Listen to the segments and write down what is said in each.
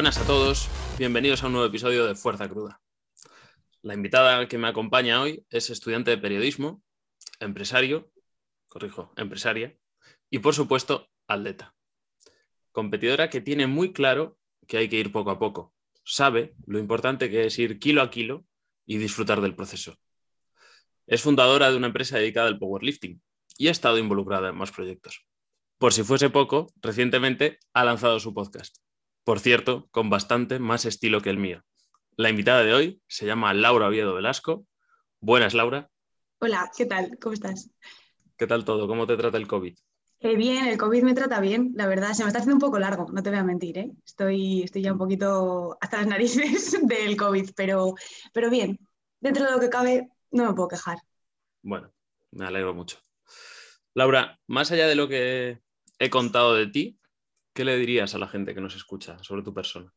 buenas a todos, bienvenidos a un nuevo episodio de Fuerza Cruda. La invitada que me acompaña hoy es estudiante de periodismo, empresario, corrijo, empresaria, y por supuesto, atleta. Competidora que tiene muy claro que hay que ir poco a poco. Sabe lo importante que es ir kilo a kilo y disfrutar del proceso. Es fundadora de una empresa dedicada al powerlifting y ha estado involucrada en más proyectos. Por si fuese poco, recientemente ha lanzado su podcast. Por cierto, con bastante más estilo que el mío. La invitada de hoy se llama Laura Oviedo Velasco. Buenas, Laura. Hola, ¿qué tal? ¿Cómo estás? ¿Qué tal todo? ¿Cómo te trata el COVID? Eh, bien, el COVID me trata bien, la verdad. Se me está haciendo un poco largo, no te voy a mentir. ¿eh? Estoy, estoy ya un poquito hasta las narices del COVID, pero, pero bien. Dentro de lo que cabe, no me puedo quejar. Bueno, me alegro mucho. Laura, más allá de lo que he contado de ti, ¿qué le dirías a la gente que nos escucha sobre tu persona?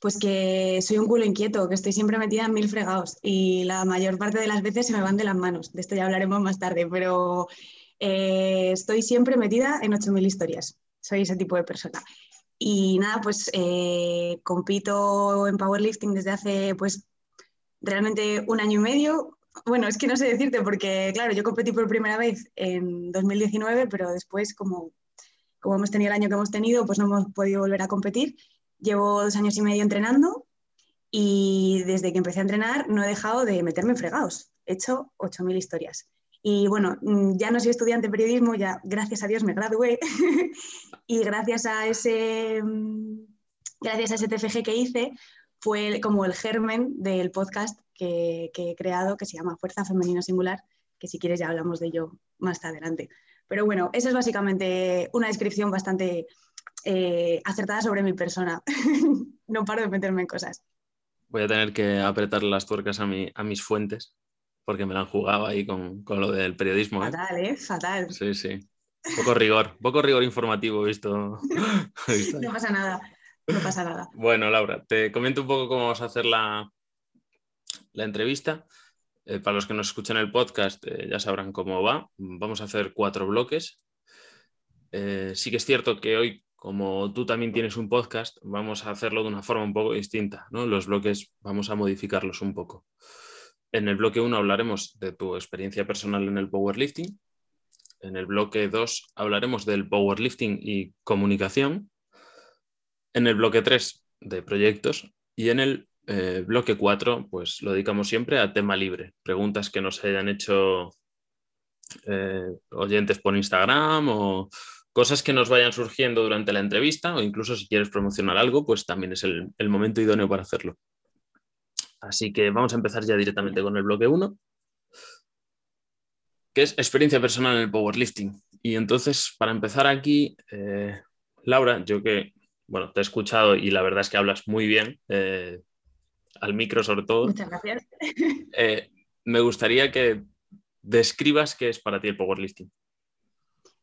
Pues que soy un culo inquieto, que estoy siempre metida en mil fregados y la mayor parte de las veces se me van de las manos. De esto ya hablaremos más tarde, pero eh, estoy siempre metida en 8.000 historias. Soy ese tipo de persona. Y nada, pues eh, compito en powerlifting desde hace pues realmente un año y medio, bueno, es que no sé decirte porque, claro, yo competí por primera vez en 2019, pero después, como, como hemos tenido el año que hemos tenido, pues no hemos podido volver a competir. Llevo dos años y medio entrenando y desde que empecé a entrenar no he dejado de meterme en fregados. He hecho 8.000 historias. Y bueno, mm, ya no soy estudiante de periodismo, ya gracias a Dios me gradué y gracias a ese, mm, gracias a ese TFG que hice fue como el germen del podcast que, he creado que se llama Fuerza Femenino Singular, que si quieres ya hablamos de ello más adelante. Pero bueno, esa es básicamente una descripción bastante eh, acertada sobre mi persona. no paro de meterme en cosas. Voy a tener que apretar las tuercas a, a mis fuentes, porque me la han jugado ahí con, con lo del periodismo. ¿eh? Fatal, ¿eh? Fatal. Sí, sí. Poco rigor, poco rigor informativo visto. no pasa nada, no pasa nada. Bueno, Laura, te comento un poco cómo vamos a hacer la, la entrevista. Eh, para los que nos escuchan el podcast eh, ya sabrán cómo va. Vamos a hacer cuatro bloques. Eh, sí que es cierto que hoy, como tú también tienes un podcast, vamos a hacerlo de una forma un poco distinta. Los bloques vamos a modificarlos un poco. En el bloque 1 hablaremos de tu experiencia personal en el powerlifting. En el bloque 2 hablaremos del powerlifting y comunicación. En el bloque 3 de proyectos. Y en el eh, bloque 4, pues lo dedicamos siempre a tema libre. Preguntas que nos hayan hecho eh, oyentes por Instagram o cosas que nos vayan surgiendo durante la entrevista o incluso si quieres promocionar algo, pues también es el, momento idóneo para hacerlo. Así que vamos a empezar ya directamente con el bloque 1, que es experiencia personal en el powerlifting. Y entonces, para empezar aquí, eh, Laura, yo que, bueno, te he escuchado y la verdad es que hablas muy bien, al micro sobre todo. Muchas gracias. Eh, me gustaría que describas qué es para ti el powerlifting.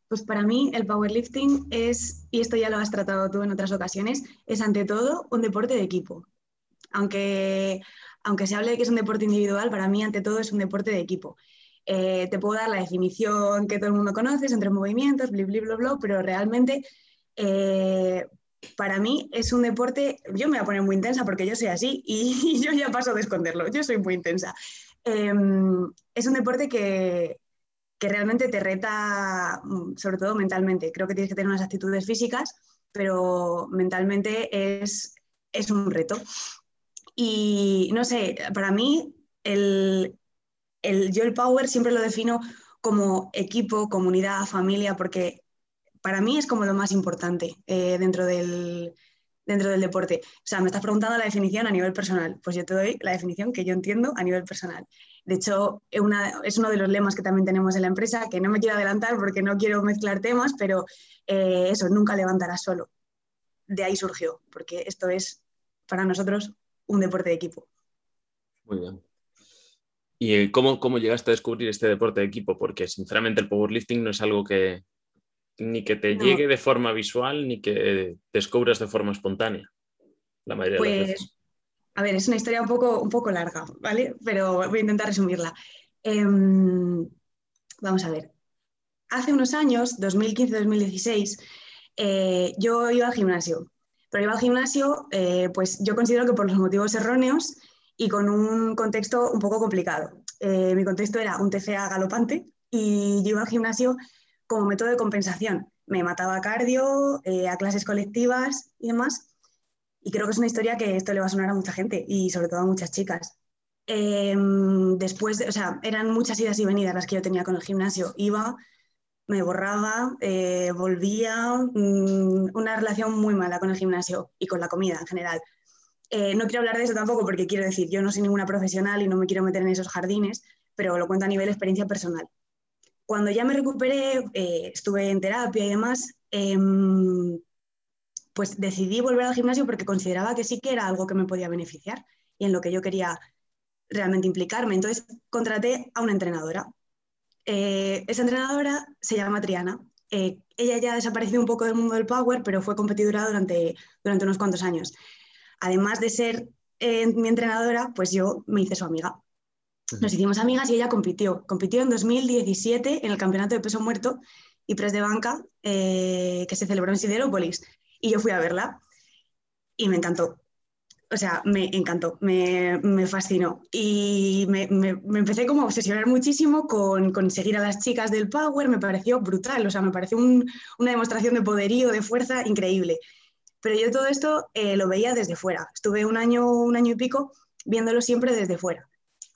Pues para mí el powerlifting es, y esto ya lo has tratado tú en otras ocasiones, es ante todo un deporte de equipo. Aunque, aunque se hable de que es un deporte individual, para mí ante todo es un deporte de equipo. Eh, te puedo dar la definición que todo el mundo conoce, entre movimientos, bli, bli, bla, bla, pero realmente eh, para mí es un deporte, yo me voy a poner muy intensa porque yo soy así y, yo ya paso de esconderlo, yo soy muy intensa. Em, es un deporte que, realmente te reta, mm, sobre todo mentalmente. Creo que tienes que tener unas actitudes físicas, pero mentalmente es, es un reto. Y no sé, para mí el, el, yo el power siempre lo defino como equipo, comunidad, familia, porque para mí es como lo más importante eh, dentro, del, dentro del deporte. O sea, me estás preguntando la definición a nivel personal. Pues yo te doy la definición que yo entiendo a nivel personal. De hecho, es uno de los lemas que también tenemos en la empresa, que no me quiero adelantar porque no quiero mezclar temas, pero eh, eso, nunca levantarás solo. De ahí surgió, porque esto es para nosotros un deporte de equipo. Muy bien. ¿Y cómo, cómo llegaste a descubrir este deporte de equipo? Porque sinceramente el powerlifting no es algo que, ni que te llegue de forma visual, ni que descubras de forma espontánea. La mayoría de las pues, veces. A ver, es una historia un poco, un poco larga, ¿vale? Pero voy a intentar resumirla. Em, vamos a ver. Hace unos años, 2015-2016, eh, yo iba al gimnasio. Pero iba al gimnasio, eh, pues yo considero que por los motivos erróneos y con un contexto un poco complicado. Eh, mi contexto era un TCA galopante y yo iba al gimnasio como método de compensación. Me mataba a cardio, eh, a clases colectivas y demás. Y creo que es una historia que esto le va a sonar a mucha gente y sobre todo a muchas chicas. Em, después, de, o sea, eran muchas idas y venidas las que yo tenía con el gimnasio. Iba, me borraba, eh, volvía, mm, una relación muy mala con el gimnasio y con la comida en general. Eh, no quiero hablar de eso tampoco porque quiero decir, yo no soy ninguna profesional y no me quiero meter en esos jardines, pero lo cuento a nivel experiencia personal. Cuando ya me recuperé, eh, estuve en terapia y demás, em, pues decidí volver al gimnasio porque consideraba que sí que era algo que me podía beneficiar y en lo que yo quería realmente implicarme. Entonces contraté a una entrenadora. Eh, esa entrenadora se llama Triana. Eh, ella ya ha desaparecido un poco del mundo del power, pero fue competidora durante, durante unos cuantos años. Además de ser eh, mi entrenadora, pues yo me hice su amiga. Nos hicimos amigas y ella compitió. Compitió en 2017 en el campeonato de peso muerto y pres de banca que se celebró en Siderópolis. Y yo fui a verla y me encantó o sea, me encantó, me, fascinó. Y me, empecé como a obsesionar muchísimo con, con, seguir a las chicas del Power, me pareció brutal, o sea, me pareció una demostración de poderío, de fuerza increíble. Pero yo todo esto eh, lo veía desde fuera. Estuve un año, un año y pico viéndolo siempre desde fuera.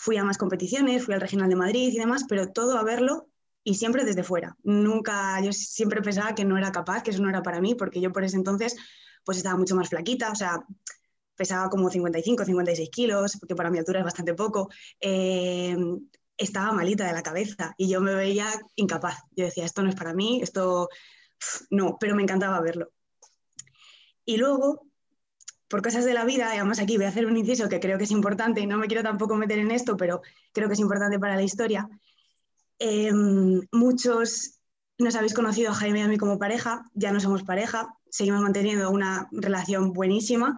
Fui a más competiciones, fui al Regional de Madrid y demás, pero todo a verlo y siempre desde fuera. Nunca, yo siempre pensaba que no era capaz, que eso no era para mí, porque yo por ese entonces pues estaba mucho más flaquita, o sea, pesaba como 55, 56 kilos, porque para mi altura es bastante poco, eh, estaba malita de la cabeza y yo me veía incapaz. Yo decía, esto no es para mí, esto no, pero me encantaba verlo. Y luego, por cosas de la vida, y además aquí voy a hacer un inciso que creo que es importante y no me quiero tampoco meter en esto, pero creo que es importante para la historia. Em, muchos nos habéis conocido a Jaime y a mí como pareja, ya no somos pareja, seguimos manteniendo una relación buenísima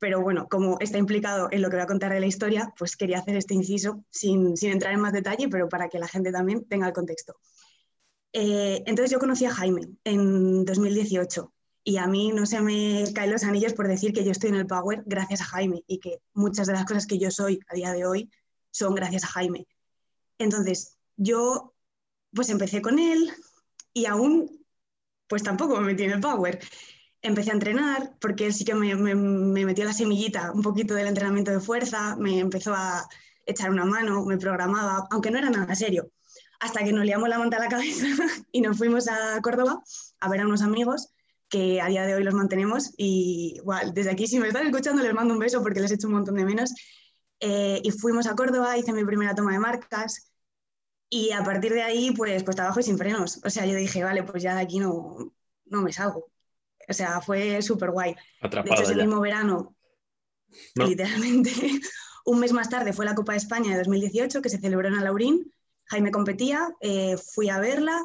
pero bueno, como está implicado en lo que voy a contar de la historia, pues quería hacer este inciso sin, entrar en más detalle, pero para que la gente también tenga el contexto. Eh, entonces yo conocí a Jaime en 2018 y a mí no se me caen los anillos por decir que yo estoy en el Power gracias a Jaime y que muchas de las cosas que yo soy a día de hoy son gracias a Jaime. Entonces yo pues empecé con él y aún pues tampoco me metí en el Power empecé a entrenar porque él sí que me, metió la semillita un poquito del entrenamiento de fuerza, me empezó a echar una mano, me programaba, aunque no era nada serio, hasta que nos liamos la manta a la cabeza y nos fuimos a Córdoba a ver a unos amigos que a día de hoy los mantenemos y igual, desde aquí si me están escuchando les mando un beso porque les he hecho un montón de menos. Eh, y fuimos a Córdoba, hice mi primera toma de marcas y a partir de ahí pues, pues trabajo y sin frenos. O sea, yo dije, vale, pues ya de aquí no, no me salgo. O sea, fue súper guay. de hecho, ese mismo verano, literalmente, un mes más tarde fue la Copa de España de 2018 que se celebró en Alaurín. Jaime competía, eh, fui a verla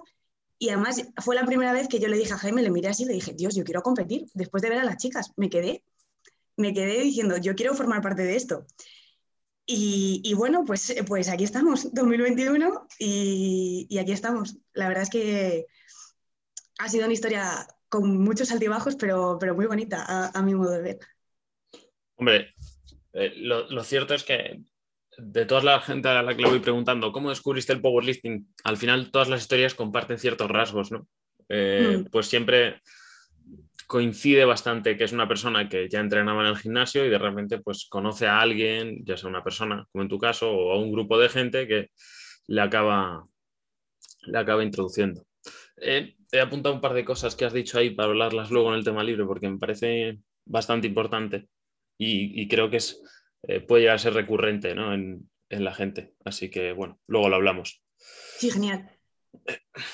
y además fue la primera vez que yo le dije a Jaime, le miré así y le dije, Dios, yo quiero competir. Después de ver a las chicas, me quedé, me quedé diciendo, yo quiero formar parte de esto. Y, bueno, pues, pues aquí estamos, 2021, y, y, aquí estamos. La verdad es que ha sido una historia con muchos altibajos, pero, pero muy bonita a, mi modo de ver. Hombre, eh, lo, cierto es que de toda la gente a la que le voy preguntando, ¿cómo descubriste el powerlifting? Al final todas las historias comparten ciertos rasgos, ¿no? Eh, mm. Pues siempre coincide bastante que es una persona que ya entrenaba en el gimnasio y de repente pues conoce a alguien, ya sea una persona, como en tu caso, o a un grupo de gente que le acaba, le acaba introduciendo. Eh, he apuntado un par de cosas que has dicho ahí para hablarlas luego en el tema libre, porque me parece bastante importante y, creo que es, eh, puede llegar a ser recurrente en, la gente. Así que, bueno, luego lo hablamos. Sí, genial.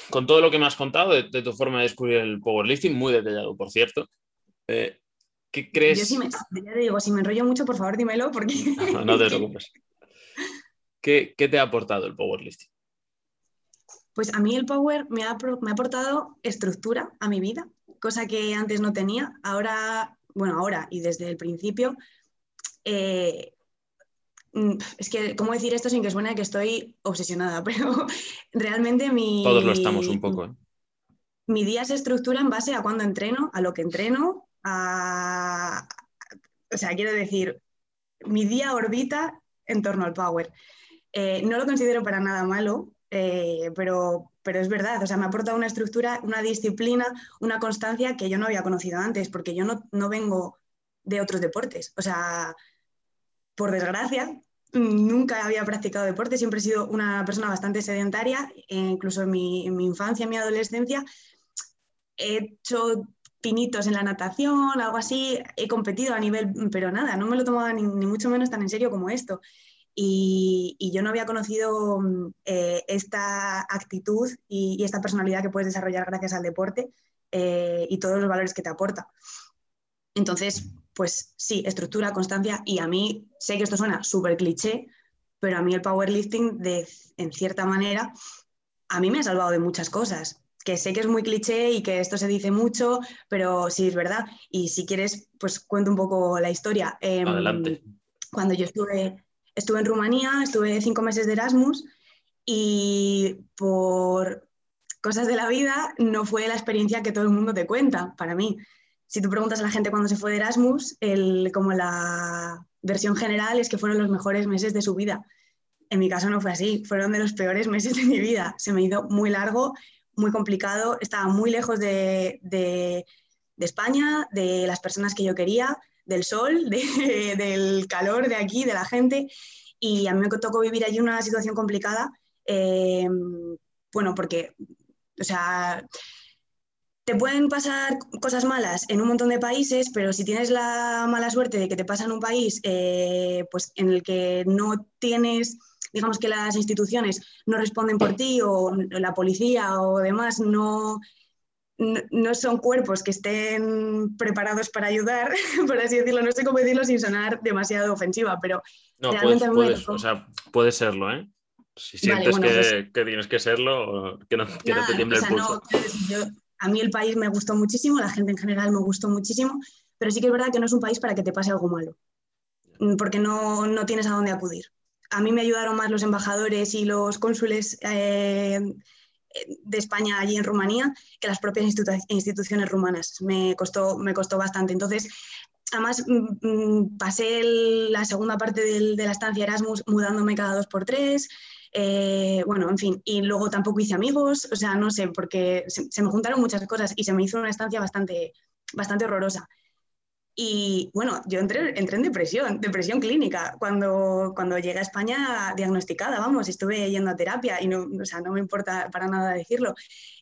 Con todo lo que me has contado de, tu forma de descubrir el powerlifting, muy detallado, por cierto, eh, ¿qué crees? Yo sí me, ya te digo, si me enrollo mucho, por favor, dímelo, porque... no, te preocupes. ¿Qué, ¿Qué te ha aportado el powerlifting? Pues a mí el Power me ha, aportado estructura a mi vida, cosa que antes no tenía. Ahora, bueno, ahora y desde el principio, eh, mm, es que, ¿cómo decir esto sin que suene que estoy obsesionada? Pero realmente mi... Todos lo estamos un poco. ¿eh? Mi día se estructura en base a cuándo entreno, a lo que entreno a, o sea, quiero decir, mi día orbita en torno al power. Eh, no lo considero para nada malo, eh, pero, pero es verdad, o sea, me aporta una estructura, una disciplina, una constancia que yo no había conocido antes, porque yo no, no vengo de otros deportes. O sea, por desgracia, nunca había practicado deporte, siempre he sido una persona bastante sedentaria, e incluso en mi, infancia, en mi adolescencia, he hecho pinitos en la natación, algo así, he competido a nivel, pero nada, no me lo tomaba ni, mucho menos tan en serio como esto. Y, yo no había conocido eh, esta actitud y, esta personalidad que puedes desarrollar gracias al deporte eh, y todos los valores que te aporta. Entonces, pues sí, estructura, constancia y a mí, sé que esto suena súper cliché, pero a mí el powerlifting, de, en cierta manera, a mí me ha salvado de muchas cosas que sé que es muy cliché y que esto se dice mucho, pero sí es verdad. Y si quieres, pues cuento un poco la historia. Em, Adelante. Cuando yo estuve, estuve en Rumanía, estuve cinco meses de Erasmus y por cosas de la vida no fue la experiencia que todo el mundo te cuenta para mí. Si tú preguntas a la gente cuando se fue de Erasmus, como la versión general es que fueron los mejores meses de su vida. En mi caso no fue así, fueron de los peores meses de mi vida. Se me hizo muy largo, muy complicado, estaba muy lejos de, España, de las personas que yo quería, del sol, del calor de aquí, de la gente. Y a mí me tocó vivir allí una situación complicada, eh, bueno, porque, o sea, te pueden pasar cosas malas en un montón de países, pero si tienes la mala suerte de que te pasa en un país eh, pues en el que no tienes digamos que las instituciones no responden por ti o la policía o demás no, no, son cuerpos que estén preparados para ayudar, por así decirlo, no sé cómo decirlo sin sonar demasiado ofensiva, pero no, realmente puedes, o sea, puede serlo, ¿eh? Si sientes pues que, tienes que serlo, que no, que no te tiemble el pulso. A mí el país me gustó muchísimo, la gente en general me gustó muchísimo, pero sí que es verdad que no es un país para que te pase algo malo, porque no, no tienes a dónde acudir a mí me ayudaron más los embajadores y los cónsules eh, de España allí en Rumanía que las propias instituciones rumanas. Me costó, me costó bastante. Entonces, además, mm, mm, pasé la segunda parte de la estancia Erasmus mudándome cada dos por tres. Eh, bueno, en fin, y luego tampoco hice amigos, o sea, no sé, porque se, se, me juntaron muchas cosas y se me hizo una estancia bastante, bastante horrorosa. Y bueno, yo entré, entré, en depresión, depresión clínica, cuando, cuando llegué a España diagnosticada, vamos, estuve yendo a terapia y no, o sea, no me importa para nada decirlo.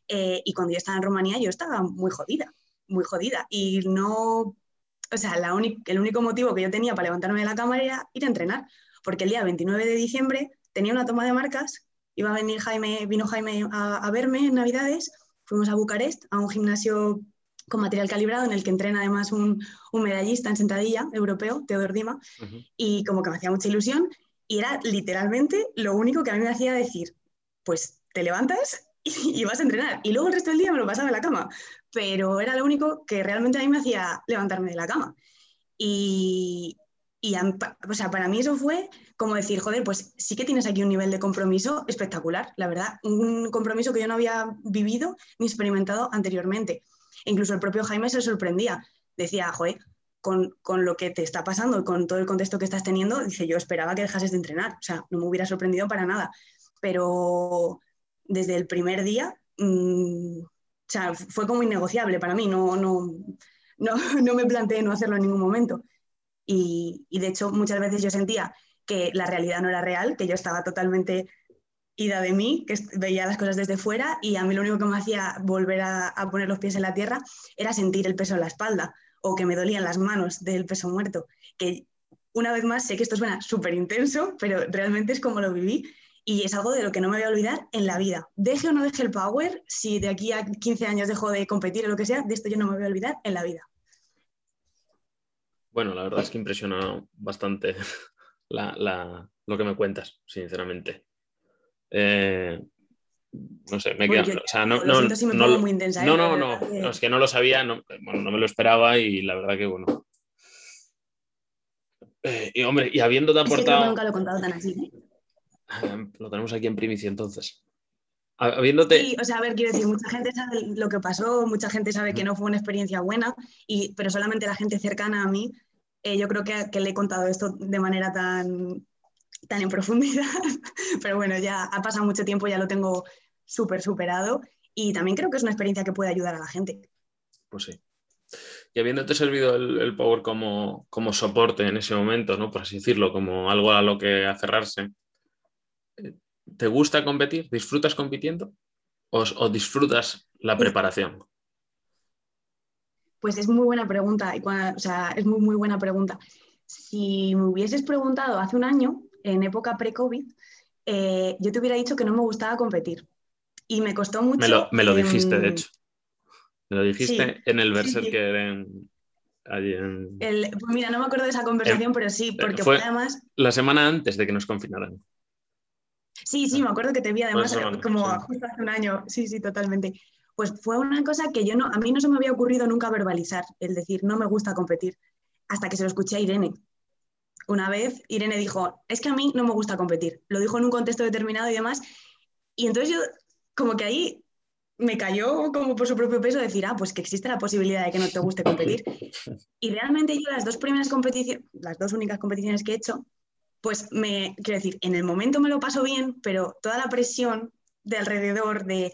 Eh, y cuando yo estaba en Rumanía yo estaba muy jodida, muy jodida. Y no, o sea, la el único motivo que yo tenía para levantarme de la cama era ir a entrenar, porque el día 29 de diciembre tenía una toma de marcas, iba a venir Jaime, vino Jaime a, a verme en Navidades, fuimos a Bucarest, a un gimnasio con material calibrado, en el que entrena además un, medallista en sentadilla europeo, Teodor Dima, y como que me hacía mucha ilusión, y era literalmente lo único que a mí me hacía decir, pues te levantas y, vas a entrenar, y luego el resto del día me lo pasaba en la cama, pero era lo único que realmente a mí me hacía levantarme de la cama. Y, y o sea, para mí eso fue como decir, joder, pues sí que tienes aquí un nivel de compromiso espectacular, la verdad, un compromiso que yo no había vivido ni experimentado anteriormente incluso el propio Jaime se sorprendía. Decía, joder, con, lo que te está pasando y con todo el contexto que estás teniendo, dice, yo esperaba que dejases de entrenar. O sea, no me hubiera sorprendido para nada. Pero desde el primer día, mm, o sea, fue como innegociable para mí. No, no, no, no me planteé no hacerlo en ningún momento. Y, de hecho, muchas veces yo sentía que la realidad no era real, que yo estaba totalmente ida de mí, que veía las cosas desde fuera y a mí lo único que me hacía volver a, poner los pies en la tierra era sentir el peso en la espalda o que me dolían las manos del peso muerto. Que una vez más sé que esto suena súper intenso, pero realmente es como lo viví y es algo de lo que no me voy a olvidar en la vida. Deje o no deje el power, si de aquí a 15 años dejo de competir o lo que sea, de esto yo no me voy a olvidar en la vida. Bueno, la verdad es que impresiona bastante lo que me cuentas, sinceramente. Eh, no sé, me he quedado. no, no, no, no, es que no lo sabía, no, no me lo esperaba y la verdad que bueno. Eh, y hombre, y habiéndote aportado. nunca lo he contado tan así. ¿eh? lo tenemos aquí en primicia entonces. Habiéndote... Sí, o sea, a ver, quiero decir, mucha gente sabe lo que pasó, mucha gente sabe que no fue una experiencia buena, y, pero solamente la gente cercana a mí, eh, yo creo que, que, le he contado esto de manera tan, tan en profundidad, pero bueno, ya ha pasado mucho tiempo, ya lo tengo súper superado, y también creo que es una experiencia que puede ayudar a la gente. Pues sí. Y habiéndote servido el, Power como, como, soporte en ese momento, ¿no? por así decirlo, como algo a lo que aferrarse, ¿te gusta competir? ¿Disfrutas compitiendo? ¿O, disfrutas la preparación? Pues es muy buena pregunta, o sea, es muy, muy buena pregunta. Si me hubieses preguntado hace un año, en época pre-COVID, eh, yo te hubiera dicho que no me gustaba competir. Y me costó mucho. Me lo, dijiste, de hecho. Me lo dijiste en el Berser que en, allí en... pues mira, no me acuerdo de esa conversación, pero sí, porque fue, además. La semana antes de que nos confinaran. Sí, sí, me acuerdo que te vi además como justo hace un año. Sí, sí, totalmente. Pues fue una cosa que yo no, a mí no se me había ocurrido nunca verbalizar, el decir, no me gusta competir, hasta que se lo escuché a Irene. Una vez Irene dijo, es que a mí no me gusta competir. Lo dijo en un contexto determinado y demás. Y entonces yo, como que ahí me cayó como por su propio peso decir, ah, pues que existe la posibilidad de que no te guste competir. Y realmente yo las dos primeras competiciones, las dos únicas competiciones que he hecho, pues me, quiero decir, en el momento me lo paso bien, pero toda la presión de alrededor, de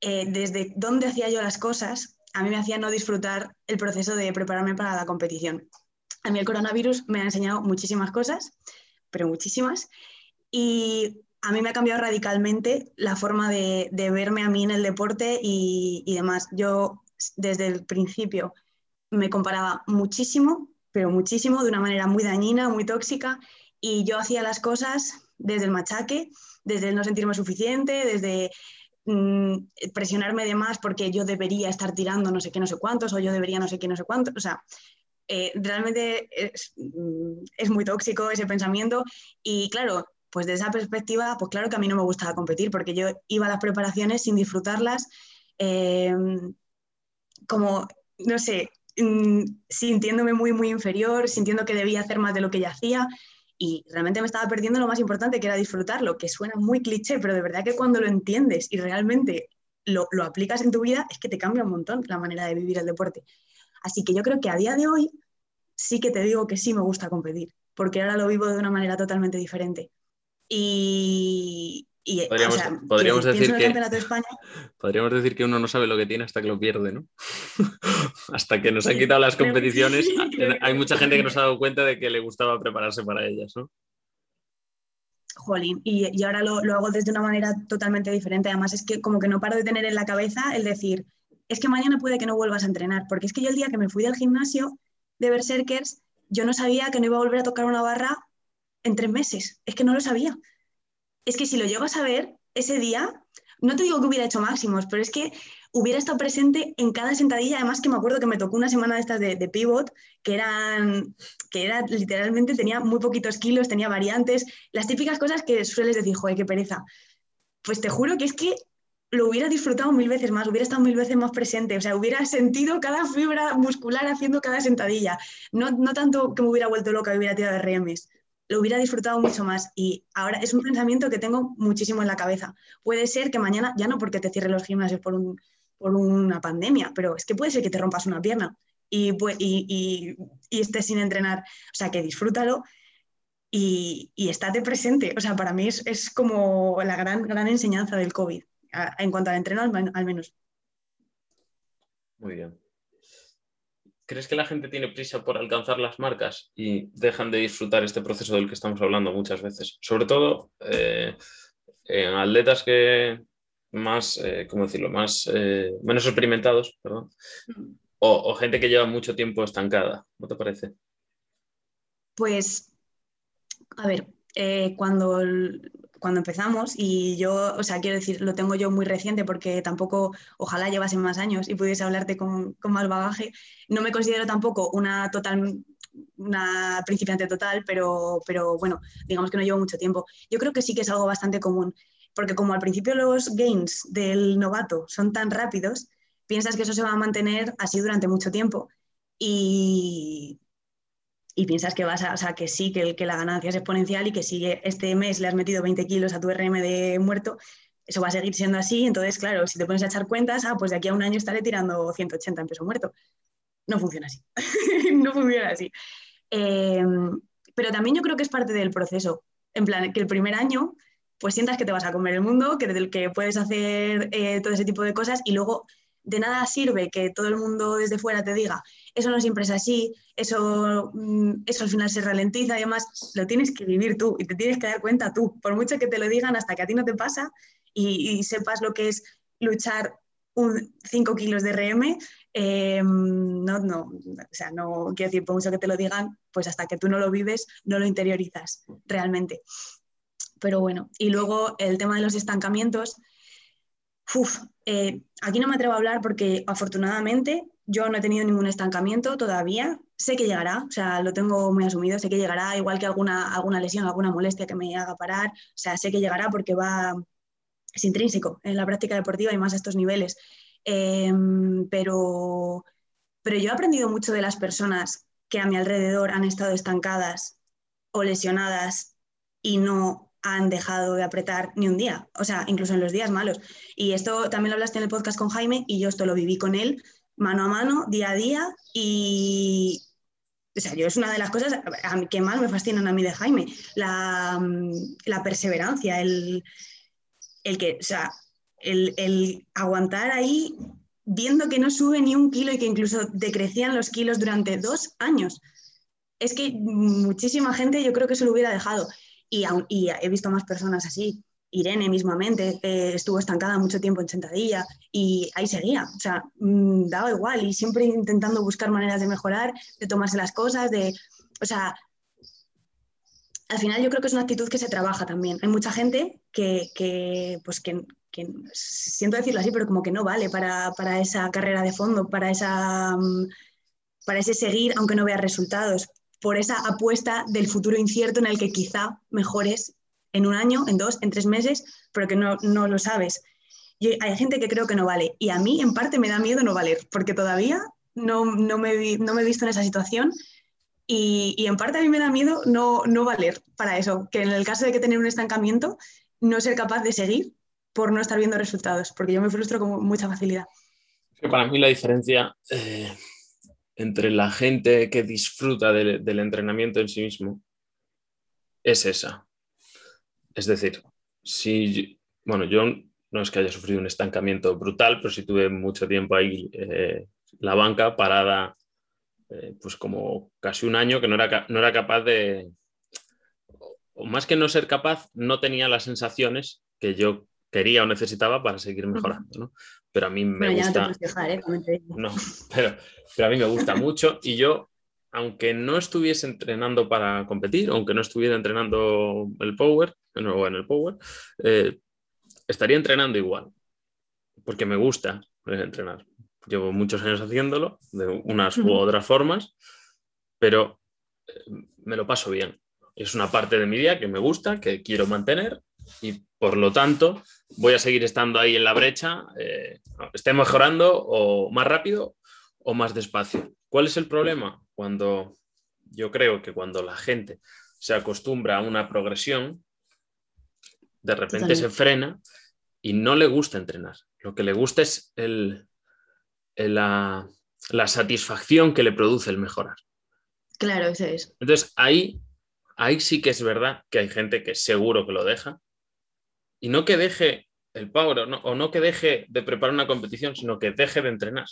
eh, desde dónde hacía yo las cosas, a mí me hacía no disfrutar el proceso de prepararme para la competición. A mí el coronavirus me ha enseñado muchísimas cosas, pero muchísimas, y a mí me ha cambiado radicalmente la forma de, verme a mí en el deporte y, demás. Yo desde el principio me comparaba muchísimo, pero muchísimo, de una manera muy dañina, muy tóxica, y yo hacía las cosas desde el machaque, desde el no sentirme suficiente, desde mm, presionarme de más porque yo debería estar tirando no sé qué, no sé cuántos, o yo debería no sé qué, no sé cuántos. O sea, eh, realmente es, mm, es, muy tóxico ese pensamiento y claro, pues de esa perspectiva, pues claro que a mí no me gustaba competir, porque yo iba a las preparaciones sin disfrutarlas, em, como, no sé, mm, sintiéndome muy, muy inferior, sintiendo que debía hacer más de lo que ya hacía, y realmente me estaba perdiendo lo más importante, que era disfrutarlo, que suena muy cliché, pero de verdad que cuando lo entiendes y realmente lo, lo aplicas en tu vida, es que te cambia un montón la manera de vivir el deporte. Así que yo creo que a día de hoy sí que te digo que sí me gusta competir, porque ahora lo vivo de una manera totalmente diferente. Y, podríamos, decir que, podríamos decir que uno no sabe lo que tiene hasta que lo pierde, ¿no? hasta que nos han quitado las competiciones, hay mucha gente que nos ha dado cuenta de que le gustaba prepararse para ellas, ¿no? Jolín, y, ahora lo, lo, hago desde una manera totalmente diferente. Además, es que como que no paro de tener en la cabeza el decir, es que mañana puede que no vuelvas a entrenar, porque es que yo el día que me fui del gimnasio de Berserkers, yo no sabía que no iba a volver a tocar una barra en tres meses. Es que no lo sabía. Es que si lo llego a saber, ese día, no te digo que hubiera hecho máximos, pero es que hubiera estado presente en cada sentadilla. Además que me acuerdo que me tocó una semana de estas de, pivot, que eran, que era literalmente, tenía muy poquitos kilos, tenía variantes, las típicas cosas que sueles decir, joder, qué pereza. Pues te juro que es que lo hubiera disfrutado mil veces más, hubiera estado mil veces más presente, o sea, hubiera sentido cada fibra muscular haciendo cada sentadilla. No, no tanto que me hubiera vuelto loca y hubiera tirado RMs, lo hubiera disfrutado mucho más. Y ahora es un pensamiento que tengo muchísimo en la cabeza. Puede ser que mañana, ya no porque te cierren los gimnasios por, un, por una pandemia, pero es que puede ser que te rompas una pierna y, y, y, estés sin entrenar. O sea, que disfrútalo y, y estate presente. O sea, para mí es, es, como la gran, gran enseñanza del COVID, en cuanto al entreno al menos. Muy bien. ¿Crees que la gente tiene prisa por alcanzar las marcas y dejan de disfrutar este proceso del que estamos hablando muchas veces? Sobre todo eh, en atletas que más, eh, ¿cómo decirlo?, más, eh, menos experimentados, perdón, o, gente que lleva mucho tiempo estancada, ¿no te parece? Pues, a ver, cuando cuando empezamos y yo, o sea, quiero decir, lo tengo yo muy reciente porque tampoco, ojalá llevase más años y pudiese hablarte con, con más bagaje. No me considero tampoco una total, una principiante total, pero, pero bueno, digamos que no llevo mucho tiempo. Yo creo que sí que es algo bastante común, porque como al principio los gains del novato son tan rápidos, piensas que eso se va a mantener así durante mucho tiempo. Y, y piensas que vas a, o sea, que sí, que, que la ganancia es exponencial y que si este mes le has metido 20 kilos a tu RM de muerto, eso va a seguir siendo así, entonces, claro, si te pones a echar cuentas, ah, pues de aquí a un año estaré tirando 180 en peso muerto. No funciona así, no funciona así. Em, pero también yo creo que es parte del proceso, en plan, que el primer año pues sientas que te vas a comer el mundo, que, que puedes hacer eh, todo ese tipo de cosas y luego de nada sirve que todo el mundo desde fuera te diga, eso no siempre es así, eso, mm, eso al final se ralentiza y además lo tienes que vivir tú y te tienes que dar cuenta tú, por mucho que te lo digan hasta que a ti no te pasa y, sepas lo que es luchar un 5 kilos de RM, eh, no, no, o sea, no quiero decir, por mucho que te lo digan, pues hasta que tú no lo vives, no lo interiorizas realmente. Pero bueno, y luego el tema de los estancamientos, eh, aquí no me atrevo a hablar porque afortunadamente yo no he tenido ningún estancamiento todavía. Sé que llegará, o sea, lo tengo muy asumido, sé que llegará, igual que alguna, alguna lesión, alguna molestia que me haga parar, o sea, sé que llegará porque va, es intrínseco en la práctica deportiva y más a estos niveles. Em, pero, pero yo he aprendido mucho de las personas que a mi alrededor han estado estancadas o lesionadas y no han dejado de apretar ni un día, o sea, incluso en los días malos. Y esto también lo hablaste en el podcast con Jaime y yo esto lo viví con él mano a mano, día a día y... O sea, yo es una de las cosas que más me fascinan a mí de Jaime, la, la perseverancia, el, el, que, o sea, el, el aguantar ahí viendo que no sube ni un kilo y que incluso decrecían los kilos durante dos años. Es que muchísima gente yo creo que se lo hubiera dejado y, he visto más personas así. Irene mismamente estuvo estancada mucho tiempo en sentadilla y ahí seguía, o sea, mm, daba igual y siempre intentando buscar maneras de mejorar, de tomarse las cosas, de, o sea, al final yo creo que es una actitud que se trabaja también. Hay mucha gente que, que pues que, que, siento decirlo así, pero como que no vale para, para esa carrera de fondo, para, esa, mm, para ese seguir aunque no vea resultados por esa apuesta del futuro incierto en el que quizá mejores en un año, en dos, en tres meses, pero que no, no lo sabes. Y hay gente que creo que no vale. Y a mí, en parte, me da miedo no valer, porque todavía no, no, me, no me, he visto en esa situación. Y, y, en parte a mí me da miedo no, no valer para eso, que en el caso de que tener un estancamiento, no ser capaz de seguir por no estar viendo resultados, porque yo me frustro con mucha facilidad. para mí la diferencia eh, entre la gente que disfruta del, entrenamiento en sí mismo es esa. Es decir, si, bueno, yo no es que haya sufrido un estancamiento brutal, pero sí tuve mucho tiempo ahí eh, la banca parada, eh, pues como casi un año que no era, no era capaz de, o más que no ser capaz, no tenía las sensaciones que yo quería o necesitaba para seguir mejorando, ¿no? Pero a mí me gusta... ¿eh? No, pero, pero a mí me gusta mucho y yo, aunque no estuviese entrenando para competir, aunque no estuviera entrenando el Power, en el Power, eh, estaría entrenando igual, porque me gusta eh, entrenar. Llevo muchos años haciéndolo, de unas u otras formas, pero me lo paso bien. Es una parte de mi día que me gusta, que quiero mantener y por lo tanto voy a seguir estando ahí en la brecha, eh, esté mejorando o más rápido o más despacio. ¿Cuál es el problema? Cuando yo creo que cuando la gente se acostumbra a una progresión, de repente se frena y no le gusta entrenar. Lo que le gusta es el, la, la, satisfacción que le produce el mejorar. Claro, eso es. Entonces ahí, ahí sí que es verdad que hay gente que seguro que lo deja y no que deje el power o no, que deje de preparar una competición, sino que deje de entrenar.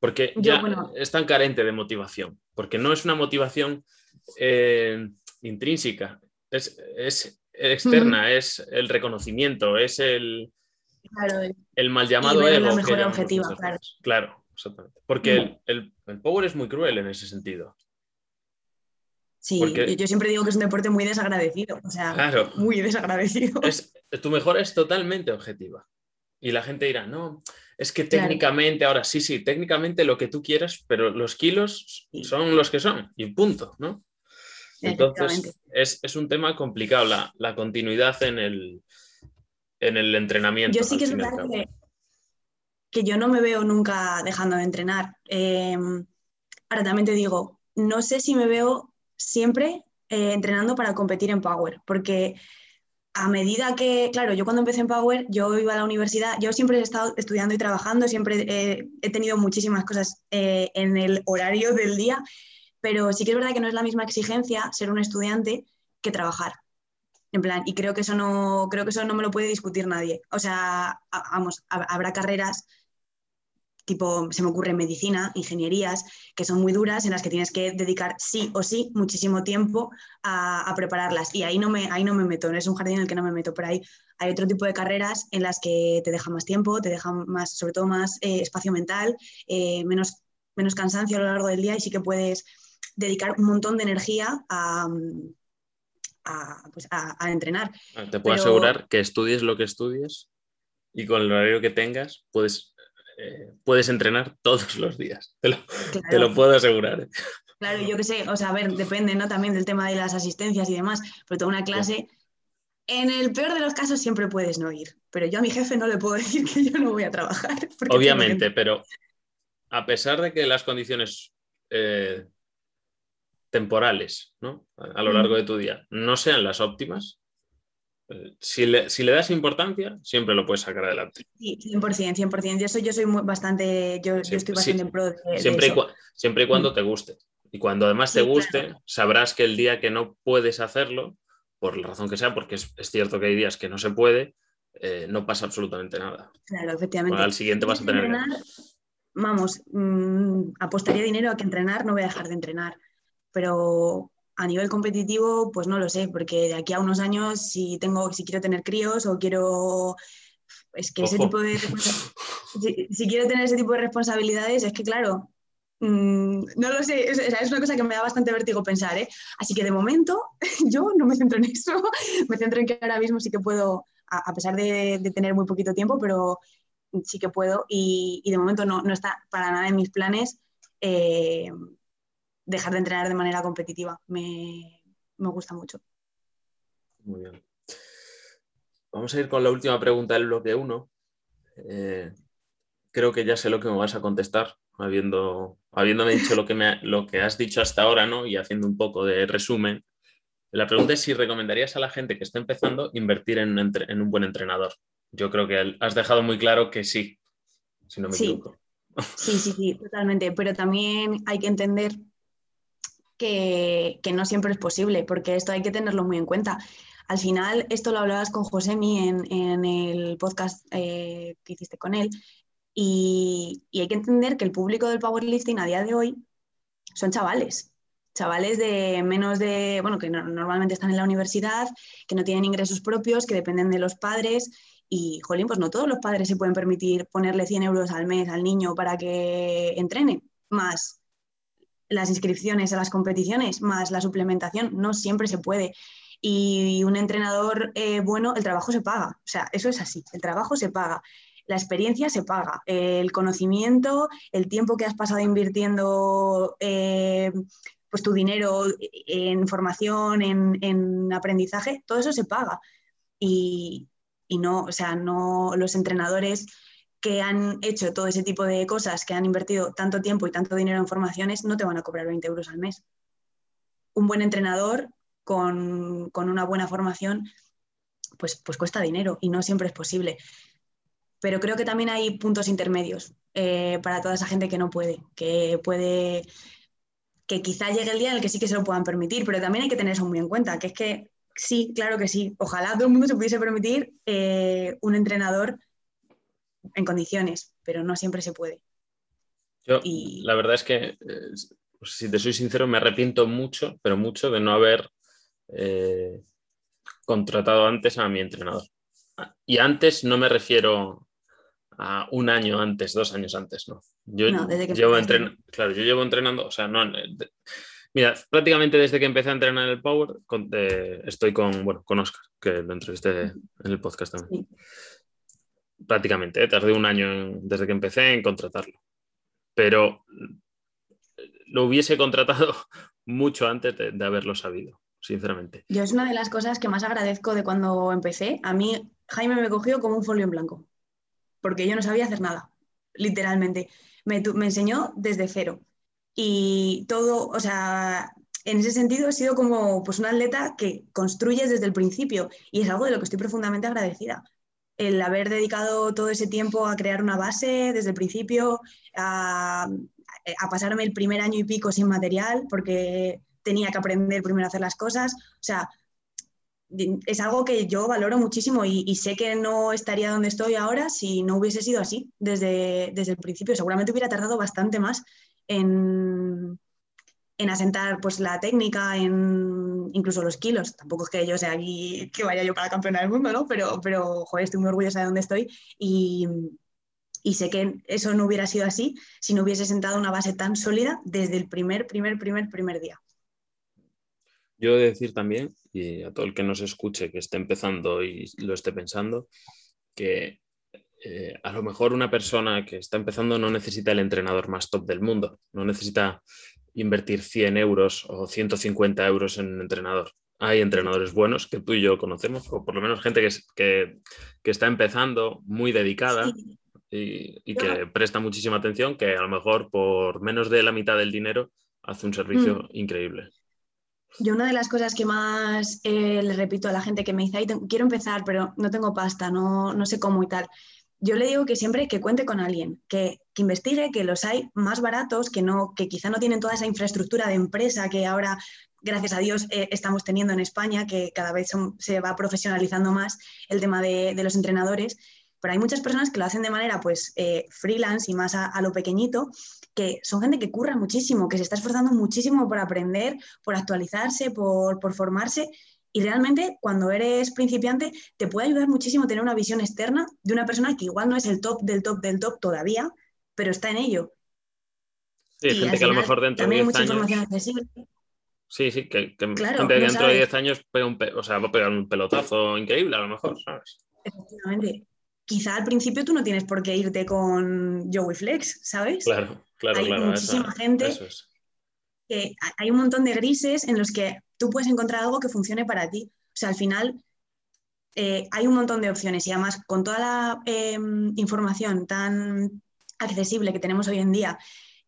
Porque ya es tan carente de motivación, porque no es una motivación eh, intrínseca, es, externa, es el reconocimiento, es el, el mal llamado ego. La mejor objetiva, claro. Claro, exactamente. Porque el, el power es muy cruel en ese sentido. Sí, yo siempre digo que es un deporte muy desagradecido, o sea, muy desagradecido. Es, tu mejor es totalmente objetiva. Y la gente dirá, no, es que técnicamente, ahora sí, sí, técnicamente lo que tú quieras, pero los kilos son los que son, y punto, ¿no? Entonces, es, un tema complicado la, continuidad en el, en el entrenamiento. Yo sí que es verdad que, yo no me veo nunca dejando de entrenar. Em, ahora también te digo, no sé si me veo siempre eh, entrenando para competir en Power, porque a medida que, claro, yo cuando empecé en Power, yo iba a la universidad, yo siempre he estado estudiando y trabajando, siempre he tenido muchísimas cosas eh, en el horario del día, pero sí que es verdad que no es la misma exigencia ser un estudiante que trabajar. En plan, y creo que eso no, creo que eso no me lo puede discutir nadie. O sea, vamos, habrá carreras tipo, se me ocurre medicina, ingenierías, que son muy duras, en las que tienes que dedicar sí o sí muchísimo tiempo a, prepararlas. Y ahí no, me, ahí no me meto, es un jardín en el que no me meto, pero ahí hay otro tipo de carreras en las que te deja más tiempo, te deja más, sobre todo más eh, espacio mental, eh, menos, menos cansancio a lo largo del día y sí que puedes dedicar un montón de energía a, pues, entrenar. Ah, te puedo asegurar que estudies lo que estudies y con el horario que tengas puedes eh, puedes entrenar todos los días, te lo, puedo asegurar. Claro, yo qué sé, o sea, a ver, depende ¿no? también del tema de las asistencias y demás, pero toda una clase, en el peor de los casos siempre puedes no ir, pero yo a mi jefe no le puedo decir que yo no voy a trabajar. Obviamente, pero a pesar de que las condiciones eh, temporales ¿no? a lo largo de tu día no sean las óptimas, si le, das importancia, siempre lo puedes sacar adelante. Sí, 100%, 100%. Yo soy, yo soy bastante, yo, estoy bastante en pro de, siempre, Y siempre y cuando mm. te guste. Y cuando además te guste, sabrás que el día que no puedes hacerlo, por la razón que sea, porque es, cierto que hay días que no se puede, eh, no pasa absolutamente nada. Claro, efectivamente. al siguiente vas a tener... vamos, mm, apostaría dinero a que entrenar, no voy a dejar de entrenar. Pero a nivel competitivo, pues no lo sé, porque de aquí a unos años, si tengo, si quiero tener críos o quiero. Es que ese tipo de. Si, quiero tener ese tipo de responsabilidades, es que claro. Mm, no lo sé, es, es, una cosa que me da bastante vértigo pensar, ¿eh? Así que de momento yo no me centro en eso, me centro en que ahora mismo sí que puedo, a, pesar de, tener muy poquito tiempo, pero sí que puedo y, de momento no, no, está para nada en mis planes eh, dejar de entrenar de manera competitiva. Me, gusta mucho. Muy bien. Vamos a ir con la última pregunta del bloque 1. Eh, creo que ya sé lo que me vas a contestar, habiendo, habiéndome dicho lo que, me, lo que has dicho hasta ahora ¿no? y haciendo un poco de resumen. La pregunta es si recomendarías a la gente que está empezando invertir en, un buen entrenador. Yo creo que has dejado muy claro que sí, si no me equivoco. Sí, sí, sí, totalmente. Pero también hay que entender que, no siempre es posible, porque esto hay que tenerlo muy en cuenta. Al final, esto lo hablabas con Josemi en, en el podcast eh, que hiciste con él, y, hay que entender que el público del powerlifting a día de hoy son chavales, chavales de menos de, bueno, que normalmente están en la universidad, que no tienen ingresos propios, que dependen de los padres. Y, jolín, pues no todos los padres se pueden permitir ponerle 100 euros al mes al niño para que entrene, más las inscripciones a las competiciones más la suplementación, no siempre se puede. Y un entrenador eh, bueno, el trabajo se paga. O sea, eso es así, el trabajo se paga. La experiencia se paga, el conocimiento, el tiempo que has pasado invirtiendo eh, pues tu dinero en formación, en, aprendizaje, todo eso se paga. Y, y no, o sea, no los entrenadores que han hecho todo ese tipo de cosas, que han invertido tanto tiempo y tanto dinero en formaciones, no te van a cobrar 20 euros al mes. Un buen entrenador con, una buena formación, pues, pues cuesta dinero y no siempre es posible. Pero creo que también hay puntos intermedios eh, para toda esa gente que no puede, que puede, que quizá llegue el día en el que sí que se lo puedan permitir, pero también hay que tener eso muy en cuenta, que es que sí, claro que sí, ojalá todo el mundo se pudiese permitir eh, un entrenador en condiciones, pero no siempre se puede. Yo, la verdad es que, eh, pues, si te soy sincero, me arrepiento mucho, pero mucho de no haber eh, contratado antes a mi entrenador. Y antes no me refiero a un año antes, dos años antes, no. Yo, llevo, claro, yo llevo entrenando, o sea, no, mira, prácticamente desde que empecé a entrenar el Power, eh, estoy con, bueno, con Oscar, que lo entrevisté en el podcast también prácticamente, ¿eh? tardé un año desde que empecé en contratarlo. Pero lo hubiese contratado mucho antes de, haberlo sabido, sinceramente. Yo es una de las cosas que más agradezco de cuando empecé. A mí Jaime me cogió como un folio en blanco, porque yo no sabía hacer nada, literalmente. Me, me enseñó desde cero. Y todo, o sea, en ese sentido he sido como pues, un atleta que construyes desde el principio y es algo de lo que estoy profundamente agradecida. El haber dedicado todo ese tiempo a crear una base desde el principio, a, a pasarme el primer año y pico sin material porque tenía que aprender primero a hacer las cosas. O sea, es algo que yo valoro muchísimo y, sé que no estaría donde estoy ahora si no hubiese sido así desde, desde el principio. Seguramente hubiera tardado bastante más en, en asentar pues, la técnica, en incluso los kilos. Tampoco es que yo sea aquí que vaya yo para campeona del mundo, ¿no? Pero, pero joder, estoy muy orgullosa de dónde estoy y, y sé que eso no hubiera sido así si no hubiese sentado una base tan sólida desde el primer, primer, primer, primer día. Yo he de decir también, y a todo el que nos escuche, que esté empezando y lo esté pensando, que eh, a lo mejor una persona que está empezando no necesita el entrenador más top del mundo, no necesita invertir 100 euros o 150 euros en un entrenador. Hay entrenadores buenos que tú y yo conocemos, o por lo menos gente que, que, está empezando, muy dedicada y, que presta muchísima atención, que a lo mejor por menos de la mitad del dinero hace un servicio mm. increíble. Yo una de las cosas que más eh, le repito a la gente que me dice, quiero empezar, pero no tengo pasta, no, no sé cómo y tal, yo le digo que siempre que cuente con alguien, que, investigue, que los hay más baratos, que, no, que quizá no tienen toda esa infraestructura de empresa que ahora, gracias a Dios, eh, estamos teniendo en España, que cada vez se va profesionalizando más el tema de, los entrenadores. Pero hay muchas personas que lo hacen de manera pues eh, freelance y más a, lo pequeñito, que son gente que curra muchísimo, que se está esforzando muchísimo por aprender, por actualizarse, por, por formarse y realmente cuando eres principiante te puede ayudar muchísimo tener una visión externa de una persona que igual no es el top del top del top todavía, pero está en ello. Sí, hay gente que a lo mejor dentro de 10 años... Sí, sí, que, que gente dentro de 10 años pega un, o sea, va a pegar un pelotazo increíble a lo mejor, ¿sabes? Efectivamente. Quizá al principio tú no tienes por qué irte con Joey Flex, ¿sabes? Claro, claro, hay muchísima gente que hay un montón de grises en los que tú puedes encontrar algo que funcione para ti. O sea, al final eh, hay un montón de opciones y además con toda la em, información tan accesible que tenemos hoy en día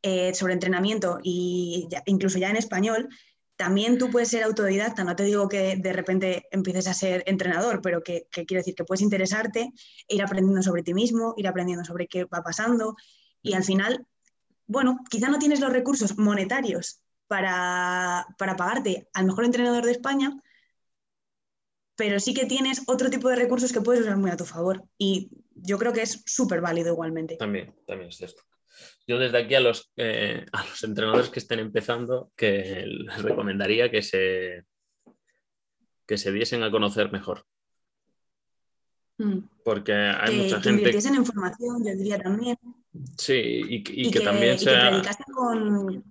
eh, sobre entrenamiento e incluso ya en español, también tú puedes ser autodidacta, no te digo que de repente empieces a ser entrenador, pero que, que quiero decir que puedes interesarte, ir aprendiendo sobre ti mismo, ir aprendiendo sobre qué va pasando y al final, bueno, quizá no tienes los recursos monetarios para, pagarte al mejor entrenador de España, pero sí que tienes otro tipo de recursos que puedes usar muy a tu favor. Y yo creo que es súper válido igualmente. También, también es cierto. Yo desde aquí a los, eh, a los entrenadores que estén empezando, que les recomendaría que se, que se diesen a conocer mejor. Mm. Porque hay mucha que gente. Que en información, yo diría también. Sí, y, que, también sea. con,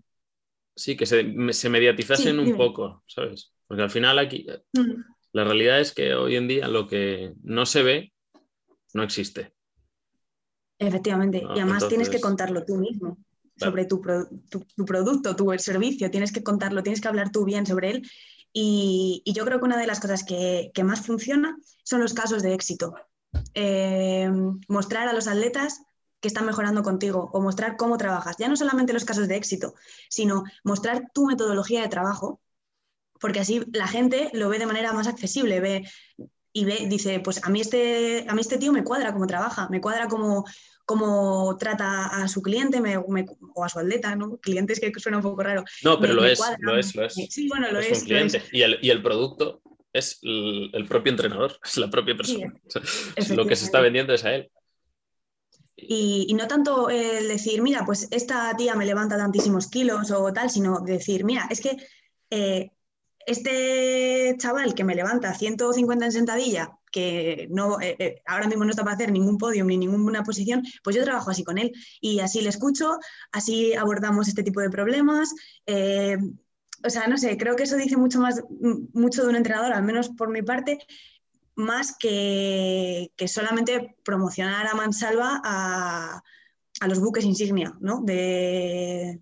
Sí, que se, mediatizasen un poco, ¿sabes? Porque al final aquí mm. la realidad es que hoy en día lo que no se ve no existe. Efectivamente, y además tienes que contarlo tú mismo sobre tu, producto, tu servicio, tienes que contarlo, tienes que hablar tú bien sobre él. Y, yo creo que una de las cosas que, más funciona son los casos de éxito. Eh, mostrar a los atletas que están mejorando contigo o mostrar cómo trabajas. Ya no solamente los casos de éxito, sino mostrar tu metodología de trabajo, porque así la gente lo ve de manera más accesible, ve y ve, dice, pues a mí este, a mí este tío me cuadra cómo trabaja, me cuadra cómo, cómo trata a su cliente o a su atleta, ¿no? Clientes que suena un poco raro. No, pero lo, es, lo es, lo es, Sí, bueno, lo es. Y, el, y, el, producto es el, propio entrenador, es la propia persona. lo que se está vendiendo es a él. Y, no tanto el decir, mira, pues esta tía me levanta tantísimos kilos o tal, sino decir, mira, es que eh, este chaval que me levanta 150 en sentadilla, que no, eh, eh, ahora mismo no está para hacer ningún podio ni ninguna posición, pues yo trabajo así con él y así le escucho, así abordamos este tipo de problemas. o sea, no sé, creo que eso dice mucho más, mucho de un entrenador, al menos por mi parte, más que, solamente promocionar a mansalva a, los buques insignia, ¿no? De,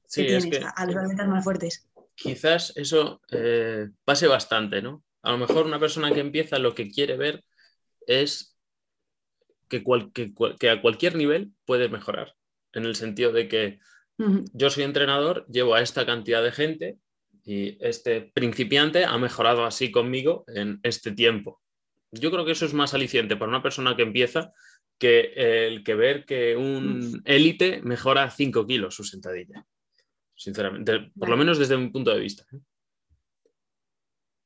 a, los atletas más fuertes. Quizás eso eh, pase bastante, ¿no? A lo mejor una persona que empieza lo que quiere ver es que, que, a cualquier nivel puede mejorar, en el sentido de que yo soy entrenador, llevo a esta cantidad de gente y este principiante ha mejorado así conmigo en este tiempo. Yo creo que eso es más aliciente para una persona que empieza que el que ver que un élite mejora 5 kilos su sentadilla. Sinceramente, por lo menos desde mi punto de vista. ¿eh?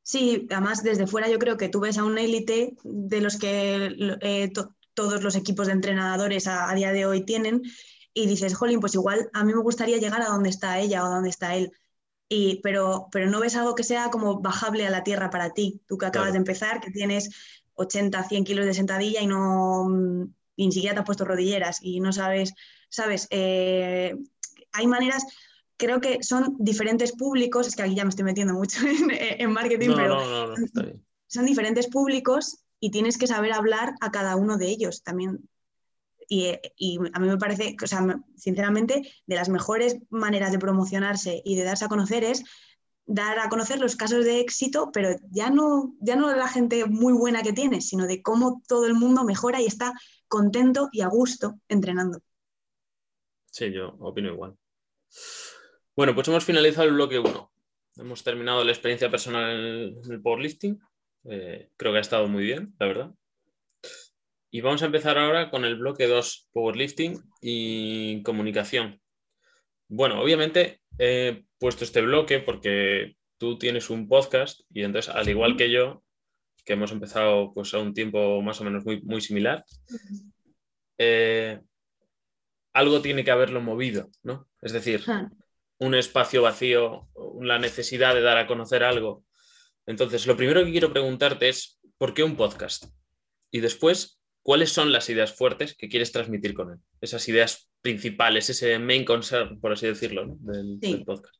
Sí, además desde fuera yo creo que tú ves a un élite de los que eh, todos los equipos de entrenadores a, día de hoy tienen y dices, jolín, pues igual a mí me gustaría llegar a donde está ella o a donde está él. Y, pero, pero no ves algo que sea como bajable a la tierra para ti, tú que acabas de empezar, que tienes 80, 100 kilos de sentadilla y no ni siquiera te has puesto rodilleras y no sabes, sabes, eh, hay maneras, creo que son diferentes públicos, es que aquí ya me estoy metiendo mucho en, marketing, pero son diferentes públicos y tienes que saber hablar a cada uno de ellos también. Y, a mí me parece, o sea, sinceramente, de las mejores maneras de promocionarse y de darse a conocer es dar a conocer los casos de éxito, pero ya no, ya no de la gente muy buena que tienes, sino de cómo todo el mundo mejora y está contento y a gusto entrenando. Sí, yo opino igual. Bueno, pues hemos finalizado el bloque 1. Hemos terminado la experiencia personal en el powerlifting. Eh, creo que ha estado muy bien, la verdad. Y vamos a empezar ahora con el bloque 2, powerlifting y comunicación. Bueno, obviamente he puesto este bloque porque tú tienes un podcast y entonces, al igual que yo, que hemos empezado pues, a un tiempo más o menos muy, muy similar, eh, algo tiene que haberlo movido, ¿no? Es decir, un espacio vacío, la necesidad de dar a conocer algo. Entonces, lo primero que quiero preguntarte es, ¿por qué un podcast? Y después, ¿cuáles son las ideas fuertes que quieres transmitir con él? Esas ideas principales, ese main concern, por así decirlo, del, podcast.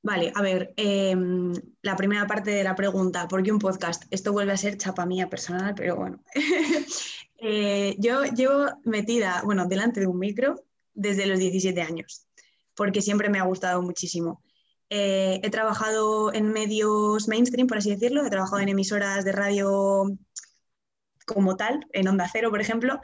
Vale, a ver, em, la primera parte de la pregunta, ¿por qué un podcast? Esto vuelve a ser chapa mía personal, pero bueno. Eh, yo llevo metida, bueno, delante de un micro desde los 17 años porque siempre me ha gustado muchísimo. Eh, he trabajado en medios mainstream, por así decirlo, he trabajado en emisoras de radio como tal, en Onda Cero, por ejemplo,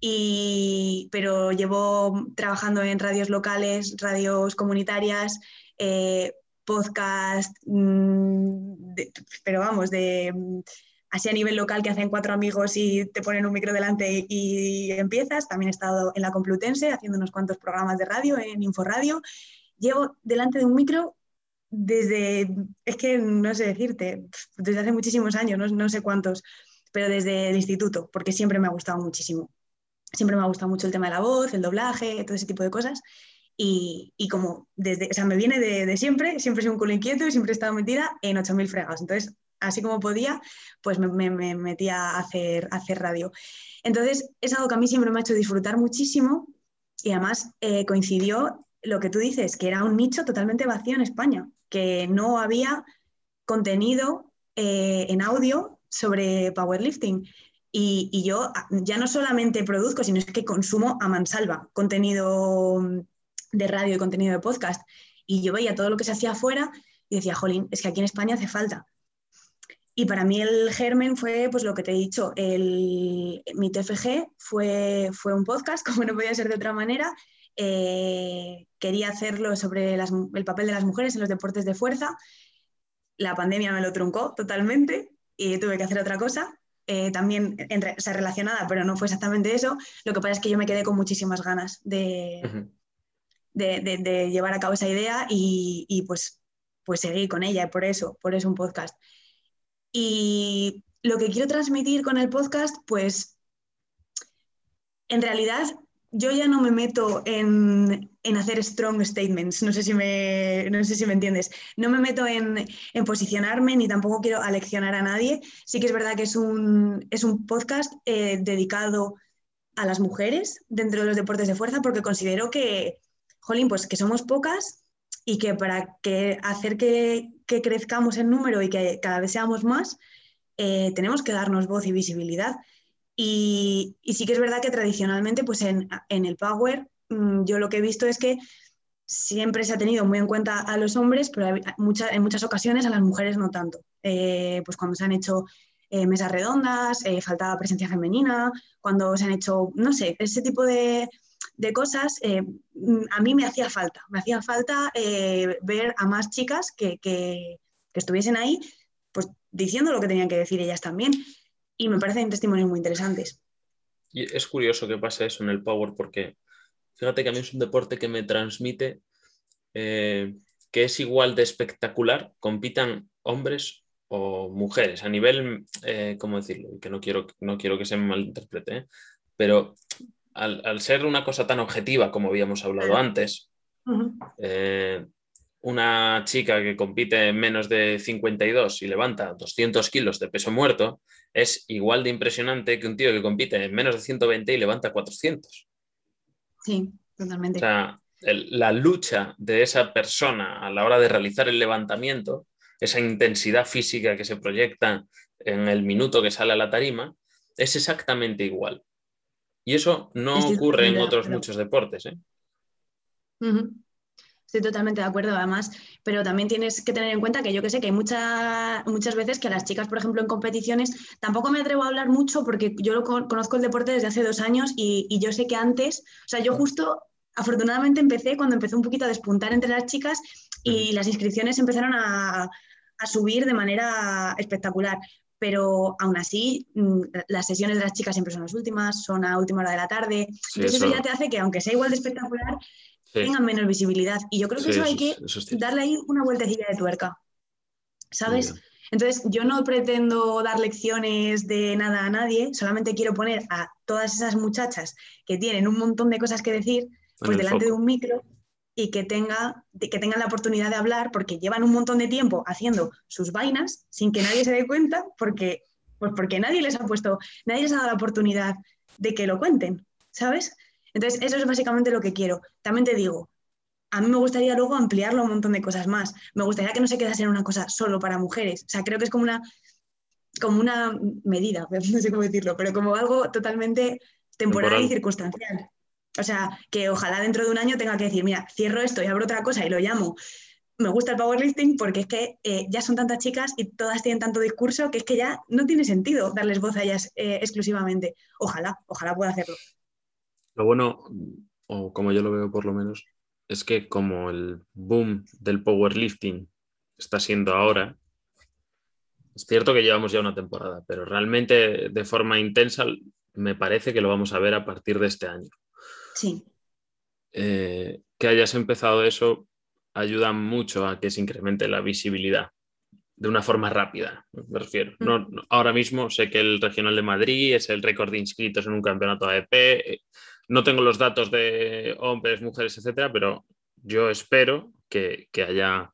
y, pero llevo trabajando en radios locales, radios comunitarias, eh, podcast, mm, pero vamos, de así a nivel local que hacen cuatro amigos y te ponen un micro delante y empiezas. También he estado en la Complutense haciendo unos cuantos programas de radio en Inforadio. Llevo delante de un micro desde, es que no sé decirte, desde hace muchísimos años, no, sé cuántos, pero desde el instituto, porque siempre me ha gustado muchísimo. Siempre me ha gustado mucho el tema de la voz, el doblaje, todo ese tipo de cosas. Y, como desde, o sea, me viene de, siempre, siempre sido un culo inquieto y siempre he estado metida en 8.000 fregados. Entonces, así como podía, pues me, me, metía a hacer, hacer radio. Entonces, es algo que a mí siempre me ha hecho disfrutar muchísimo y además eh, coincidió lo que tú dices, que era un nicho totalmente vacío en España, que no había contenido eh, en audio sobre powerlifting. Y, yo ya no solamente produzco, sino es que consumo a mansalva contenido de radio y contenido de podcast. Y yo veía todo lo que se hacía afuera y decía, jolín, es que aquí en España hace falta. Y para mí el germen fue, pues lo que te he dicho, el, mi TFG fue, fue un podcast, como no podía ser de otra manera. Eh, quería hacerlo sobre el papel de las mujeres en los deportes de fuerza. La pandemia me lo truncó totalmente y tuve que hacer otra cosa. Eh, también entre, o relacionada, pero no fue exactamente eso. Lo que pasa es que yo me quedé con muchísimas ganas de, de, llevar a cabo esa idea y, y, pues, pues seguí con ella, por eso, por eso un podcast. Y lo que quiero transmitir con el podcast, pues en realidad yo ya no me meto en, hacer strong statements, no sé, si me, no sé si me entiendes. No me meto en, posicionarme ni tampoco quiero aleccionar a nadie. Sí que es verdad que es un, es un podcast eh, dedicado a las mujeres dentro de los deportes de fuerza porque considero que, jolín, pues que somos pocas y que para que hacer que, crezcamos en número y que cada vez seamos más, eh, tenemos que darnos voz y visibilidad. Y, sí que es verdad que tradicionalmente, pues en, el Power, yo lo que he visto es que siempre se ha tenido muy en cuenta a los hombres, pero en muchas ocasiones a las mujeres no tanto. Eh, pues cuando se han hecho eh, mesas redondas, faltaba presencia femenina, cuando se han hecho, no sé, ese tipo de, cosas, eh, mm, a mí me hacía falta, me hacía falta eh, ver a más chicas que, que, estuviesen ahí, pues diciendo lo que tenían que decir ellas también. Y me parecen testimonios muy interesantes. Y es curioso que pase eso en el Power porque fíjate que a mí es un deporte que me transmite eh, que es igual de espectacular, compitan hombres o mujeres, a nivel, eh, ¿cómo decirlo? Que no quiero, no quiero que se me malinterprete, ¿eh? pero al, ser una cosa tan objetiva como habíamos hablado antes, una chica que compite en menos de 52 y levanta 200 kilos de peso muerto es igual de impresionante que un tío que compite en menos de 120 y levanta 400. Sí, totalmente. O sea, la lucha de esa persona a la hora de realizar el levantamiento, esa intensidad física que se proyecta en el minuto que sale a la tarima, es exactamente igual. Y eso no ocurre en otros muchos deportes. ¿eh? Estoy totalmente de acuerdo, además, pero también tienes que tener en cuenta que yo que sé que hay muchas veces que a las chicas, por ejemplo, en competiciones, tampoco me atrevo a hablar mucho porque yo lo conozco el deporte desde hace dos años y, y yo sé que antes, o sea, yo justo afortunadamente empecé cuando empezó un poquito a despuntar entre las chicas y las inscripciones empezaron a, subir de manera espectacular. Pero aún así, mm, las sesiones de las chicas siempre son las últimas, son a última hora de la tarde. Entonces eso... ya te hace que, aunque sea igual de espectacular, tengan menos visibilidad. Y yo creo que eso hay que darle ahí una vueltecilla de tuerca. ¿Sabes? Entonces, yo no pretendo dar lecciones de nada a nadie, solamente quiero poner a todas esas muchachas que tienen un montón de cosas que decir pues delante de un micro y que, tenga, que tengan la oportunidad de hablar porque llevan un montón de tiempo haciendo sus vainas sin que nadie se dé cuenta porque, pues porque nadie les ha puesto, nadie les ha dado la oportunidad de que lo cuenten, ¿sabes? Entonces, eso es básicamente lo que quiero. También te digo, a mí me gustaría luego ampliarlo un montón de cosas más. Me gustaría que no se quedase en una cosa solo para mujeres. O sea, creo que es como una, como una medida, no sé cómo decirlo, pero como algo totalmente temporal. y circunstancial. O sea, que ojalá dentro de un año tenga que decir, mira, cierro esto y abro otra cosa y lo llamo. Me gusta el powerlifting porque es que eh, ya son tantas chicas y todas tienen tanto discurso que es que ya no tiene sentido darles voz a ellas eh, exclusivamente. Ojalá, ojalá pueda hacerlo. Lo bueno, o como yo lo veo por lo menos, es que como el boom del powerlifting está siendo ahora, es cierto que llevamos ya una temporada, pero realmente de forma intensa me parece que lo vamos a ver a partir de este año. Sí. Eh, que hayas empezado eso ayuda mucho a que se incremente la visibilidad de una forma rápida, me refiero. Mm. ahora mismo sé que el Regional de Madrid es el récord de inscritos en un campeonato AEP. No tengo los datos de hombres, mujeres, etcétera, pero yo espero que, haya,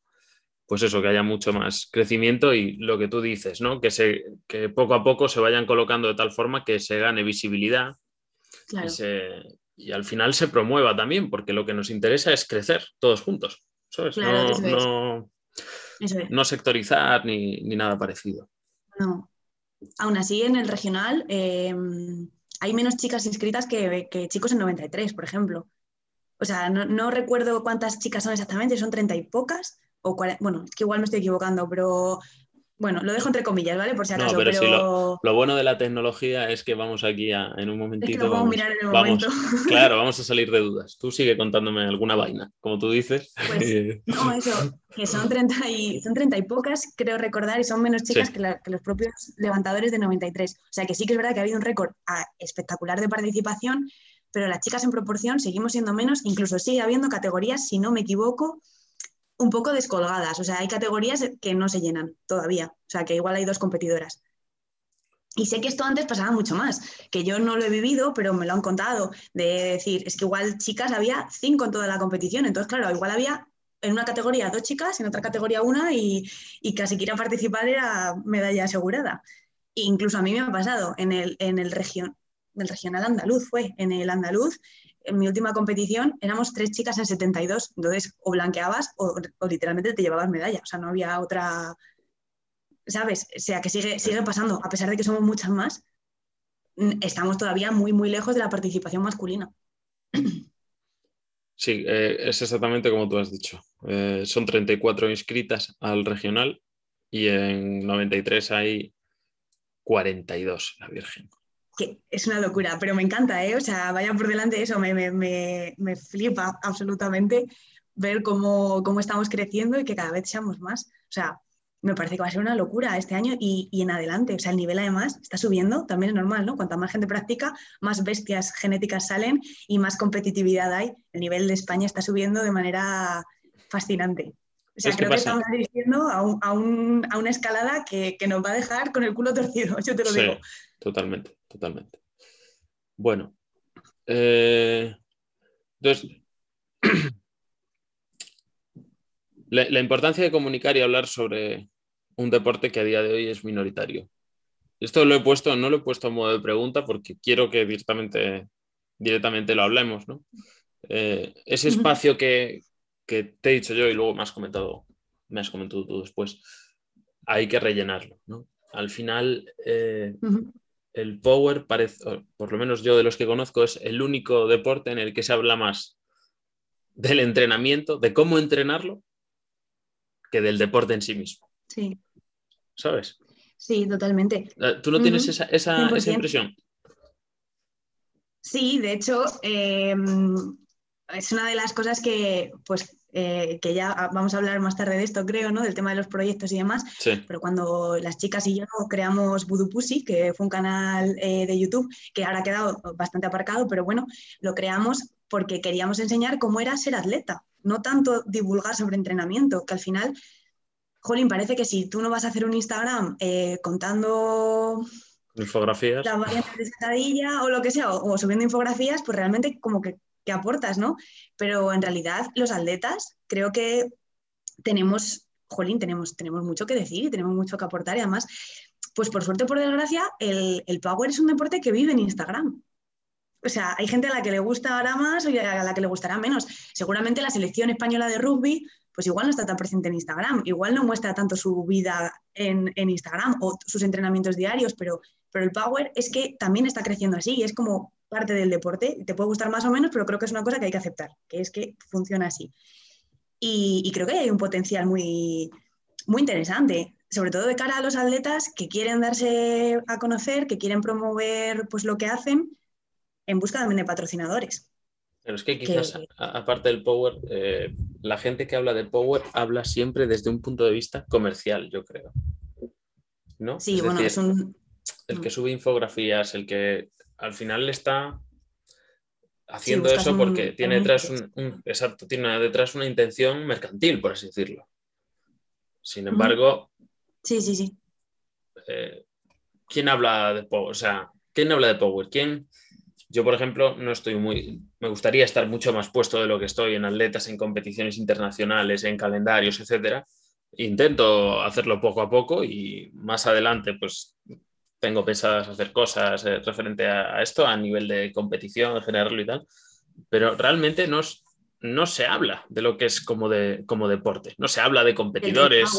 pues eso, que haya mucho más crecimiento y lo que tú dices, ¿no? Que, se, que poco a poco se vayan colocando de tal forma que se gane visibilidad y se, y al final se promueva también, porque lo que nos interesa es crecer todos juntos, no, sectorizar ni, nada parecido. No. Aún así, en el regional em, hay menos chicas inscritas que, chicos en 93, por ejemplo. O sea, no, recuerdo cuántas chicas son exactamente, son 30 y pocas, o bueno, que igual me estoy equivocando, pero bueno, lo dejo entre comillas, ¿vale? Por si acaso. No, pero, lo, bueno de la tecnología es que vamos aquí en un momentito. vamos, mirar en el momento. claro, vamos a salir de dudas. Tú sigue contándome alguna vaina, como tú dices. Pues, no, eso, que son 30, y, son 30 y pocas, creo recordar, y son menos chicas que, los propios levantadores de 93. O sea que sí que es verdad que ha habido un récord ah, espectacular de participación, pero las chicas en proporción seguimos siendo menos, incluso sigue habiendo categorías, si no me equivoco, un poco descolgadas. O sea, hay categorías que no se llenan todavía. O sea, que igual hay dos competidoras. Y sé que esto antes pasaba mucho más, que yo no lo he vivido, pero me lo han contado, de decir, es que igual chicas había cinco en toda la competición, entonces claro, igual había en una categoría dos chicas, en otra categoría una, y, casi quiera participar era medalla asegurada. E incluso a mí me ha pasado en el, en el, región, el regional andaluz, fue en el andaluz, en mi última competición éramos tres chicas en 72, entonces o blanqueabas o, literalmente te llevabas medalla, o sea, no había otra, ¿sabes? O sea, que sigue, sigue pasando, a pesar de que somos muchas más, estamos todavía muy, muy lejos de la participación masculina. Sí, eh, es exactamente como tú has dicho. Eh, son 34 inscritas al regional y en 93 hay 42, la Virgen. Que es una locura, pero me encanta, ¿eh? O sea, vaya por delante eso, me, me, me, flipa absolutamente ver cómo, cómo, estamos creciendo y que cada vez seamos más. O sea, me parece que va a ser una locura este año y, y, en adelante. O sea, el nivel además está subiendo, también es normal, ¿no? Cuanta más gente practica, más bestias genéticas salen y más competitividad hay. El nivel de España está subiendo de manera fascinante. O sea, creo que estamos dirigiendo a, un, a, un, a, una escalada que, que, nos va a dejar con el culo torcido, yo te lo sí, digo. Totalmente, totalmente. Bueno, eh, entonces, la, la, importancia de comunicar y hablar sobre un deporte que a día de hoy es minoritario. Esto lo he puesto, no lo he puesto a modo de pregunta porque quiero que directamente, directamente lo hablemos, ¿no? Eh, ese espacio que, que te he dicho yo y luego me has comentado, me has comentado tú después, hay que rellenarlo. ¿no? Al final, eh, uh -huh. el power, parece, por lo menos yo de los que conozco, es el único deporte en el que se habla más del entrenamiento, de cómo entrenarlo, que del deporte en sí mismo. Sí. ¿Sabes? Sí, totalmente. ¿Tú no tienes uh -huh. esa, esa, esa, impresión? Sí, de hecho, eh, es una de las cosas que, pues, eh, que ya vamos a hablar más tarde de esto, creo, ¿no? Del tema de los proyectos y demás. Sí. Pero cuando las chicas y yo creamos Voodoo Pussy, que fue un canal eh, de YouTube que ahora ha quedado bastante aparcado, pero bueno, lo creamos porque queríamos enseñar cómo era ser atleta, no tanto divulgar sobre entrenamiento, que al final, Jolín, parece que si tú no vas a hacer un Instagram eh, contando infografías, las variantes de sentadilla o lo que sea, o, o subiendo infografías, pues realmente como que que aportas, ¿no? Pero en realidad los atletas creo que tenemos, jolín, tenemos, tenemos mucho que decir y tenemos mucho que aportar y además, pues por suerte, por desgracia, el, el power es un deporte que vive en Instagram. O sea, hay gente a la que le gusta ahora más y a la que le gustará menos. Seguramente la selección española de rugby, pues igual no está tan presente en Instagram, igual no muestra tanto su vida en, en Instagram o sus entrenamientos diarios, pero, pero el power es que también está creciendo así. Es como parte del deporte. Te puede gustar más o menos, pero creo que es una cosa que hay que aceptar, que es que funciona así. Y, y creo que hay un potencial muy, muy interesante, sobre todo de cara a los atletas que quieren darse a conocer, que quieren promover pues, lo que hacen en busca también de patrocinadores. Pero es que quizás, que... aparte del Power, eh, la gente que habla de Power habla siempre desde un punto de vista comercial, yo creo. ¿No? Sí, es bueno, decir, es un... El que sube infografías, el que al final está haciendo sí, eso porque un, tiene detrás un, un, exacto, tiene detrás una intención mercantil, por así decirlo. Sin embargo, sí, sí, sí. Eh, ¿Quién habla de Power? O sea, ¿quién habla de Power? ¿Quién? Yo, por ejemplo, no estoy muy. Me gustaría estar mucho más puesto de lo que estoy en atletas, en competiciones internacionales, en calendarios, etcétera. Intento hacerlo poco a poco y más adelante, pues tengo pensadas hacer cosas eh, referente a, a, esto a nivel de competición, generarlo y tal, pero realmente no, no se habla de lo que es como, de, como deporte, no se habla de competidores,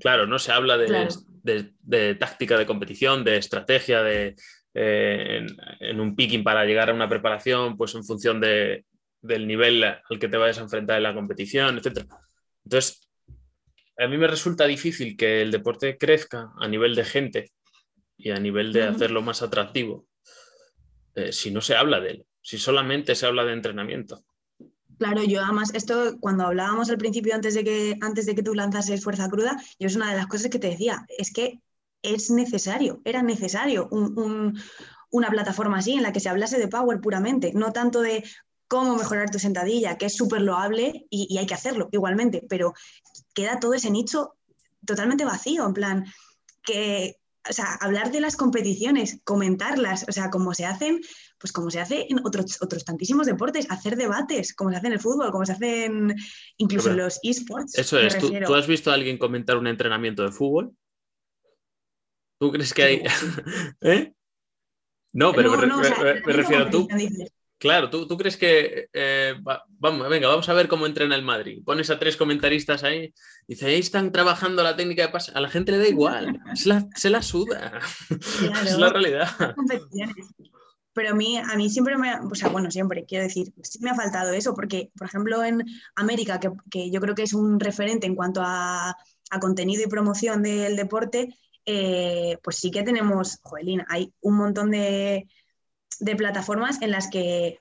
claro, no se habla de, claro. de, de, táctica de competición, de estrategia, de eh, en, en, un picking para llegar a una preparación, pues en función de, del nivel al que te vayas a enfrentar en la competición, etc. Entonces, a mí me resulta difícil que el deporte crezca a nivel de gente y a nivel de hacerlo más atractivo, eh, si no se habla de él, si solamente se habla de entrenamiento. Claro, yo además, esto cuando hablábamos al principio, antes de que, antes de que tú lanzases Fuerza Cruda, yo es una de las cosas que te decía, es que es necesario, era necesario un, un, una plataforma así en la que se hablase de Power puramente, no tanto de cómo mejorar tu sentadilla, que es súper loable y, y hay que hacerlo igualmente, pero queda todo ese nicho totalmente vacío, en plan, que o sea, hablar de las competiciones, comentarlas, o sea, como se hacen, pues como se hace en otros, otros tantísimos deportes, hacer debates, como se hace en el fútbol, como se hacen incluso en los esports. Eso es, ¿Tú, ¿tú, has visto a alguien comentar un entrenamiento de fútbol? ¿Tú crees que hay... ¿Eh? No, pero no, me, no, me, o sea, me, me refiero a tú. Claro, ¿tú, tú crees que eh, va, vamos, venga, vamos a ver cómo entrena el Madrid? Pones a tres comentaristas ahí, dice, ahí están trabajando la técnica de pase. A la gente le da igual, se la, se la suda. Claro, es la realidad. Pero a mí, a mí siempre me, o sea, bueno, siempre, quiero decir, sí me ha faltado eso, porque, por ejemplo, en América, que, que yo creo que es un referente en cuanto a, a contenido y promoción del deporte, eh, pues sí que tenemos, Joelín, hay un montón de, de plataformas en las que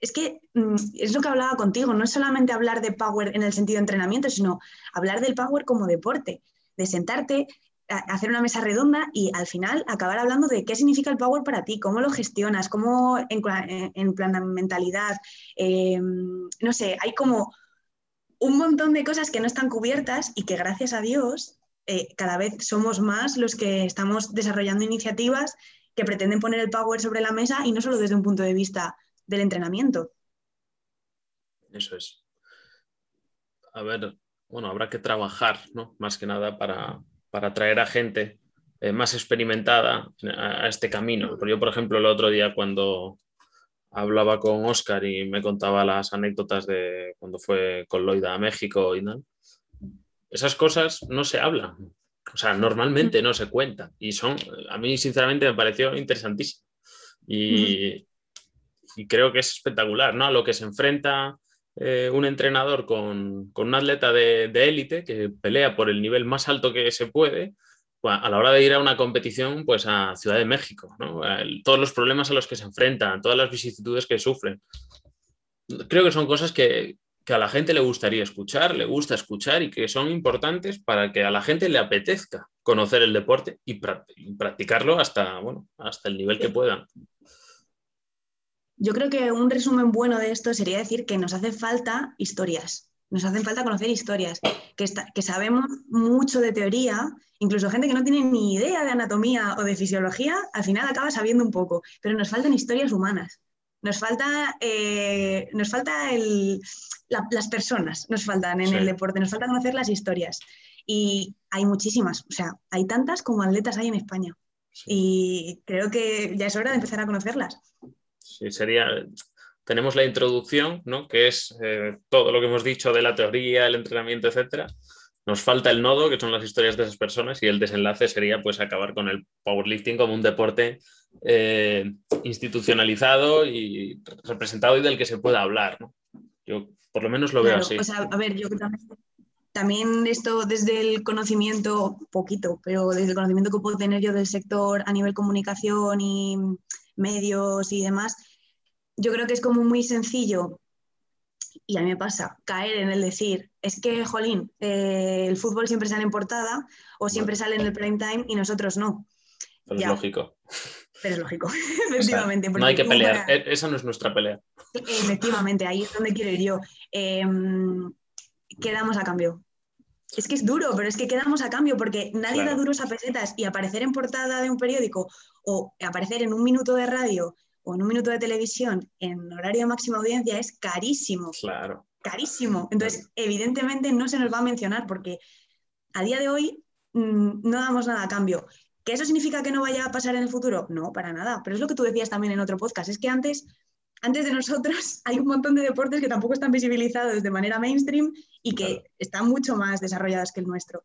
es que mm, es lo que hablaba contigo, no es solamente hablar de power en el sentido de entrenamiento, sino hablar del power como deporte, de sentarte, hacer una mesa redonda y al final acabar hablando de qué significa el power para ti, cómo lo gestionas, cómo en, plan de mentalidad, em, no sé, hay como un montón de cosas que no están cubiertas y que gracias a Dios eh, cada vez somos más los que estamos desarrollando iniciativas que pretenden poner el power sobre la mesa y no solo desde un punto de vista del entrenamiento. Eso es. A ver, bueno, habrá que trabajar, ¿no? Más que nada para, para traer a gente eh, más experimentada a, este camino. yo, por ejemplo, el otro día cuando hablaba con Oscar y me contaba las anécdotas de cuando fue con Loida a México y tal, esas cosas no se hablan. O sea, normalmente no se cuentan. Y son, a mí sinceramente me pareció interesantísimo. Y, y creo que es espectacular, ¿no? A lo que se enfrenta eh, un entrenador con, un atleta de élite que pelea por el nivel más alto que se puede, pues, a la hora de ir a una competición, pues a Ciudad de México, ¿no? todos los problemas a los que se enfrentan, todas las vicisitudes que sufren. Creo que son cosas que, a la gente le gustaría escuchar, le gusta escuchar y que son importantes para que a la gente le apetezca conocer el deporte y, practicarlo hasta, bueno, hasta el nivel que puedan. Yo creo que un resumen bueno de esto sería decir que nos hace falta historias, nos hacen falta conocer historias, que, que sabemos mucho de teoría, incluso gente que no tiene ni idea de anatomía o de fisiología, al final acaba sabiendo un poco, pero nos faltan historias humanas. Nos falta, eh, nos falta las personas, nos faltan en el deporte, nos falta conocer las historias. Y hay muchísimas, o sea, hay tantas como atletas hay en España. Y creo que ya es hora de empezar a conocerlas sí, sería, tenemos la introducción, ¿no? que es eh, todo lo que hemos dicho de la teoría, el entrenamiento, etcétera. Nos falta el nodo, que son las historias de esas personas, y el desenlace sería pues acabar con el powerlifting como un deporte eh, institucionalizado y representado y del que se pueda hablar. ¿no? Yo por lo menos lo veo así. a ver, yo también, también esto desde el conocimiento, poquito, pero desde el conocimiento que puedo tener yo del sector a nivel comunicación y medios y demás, yo creo que es como muy sencillo, y a mí me pasa, caer en el decir, es que, jolín, eh, el fútbol siempre sale en portada o siempre sale en el prime time y nosotros no. Pero es lógico. Pero es lógico, efectivamente. no hay que pelear, e-, esa no es nuestra pelea. Efectivamente, ahí es donde quiero ir yo. Em, quedamos a cambio. Es que es duro, pero es que quedamos a cambio porque nadie da duros a pesetas y aparecer en portada de un periódico o aparecer en un minuto de radio o en un minuto de televisión en horario de máxima audiencia es carísimo. Claro. Carísimo. Entonces, evidentemente no se nos va a mencionar porque a día de hoy mm, no damos nada a cambio. ¿Que eso significa que no vaya a pasar en el futuro? No, para nada. Pero es lo que tú decías también en otro podcast. Es que antes antes de nosotros hay un montón de deportes que tampoco están visibilizados de manera mainstream y que están mucho más desarrollados que el nuestro.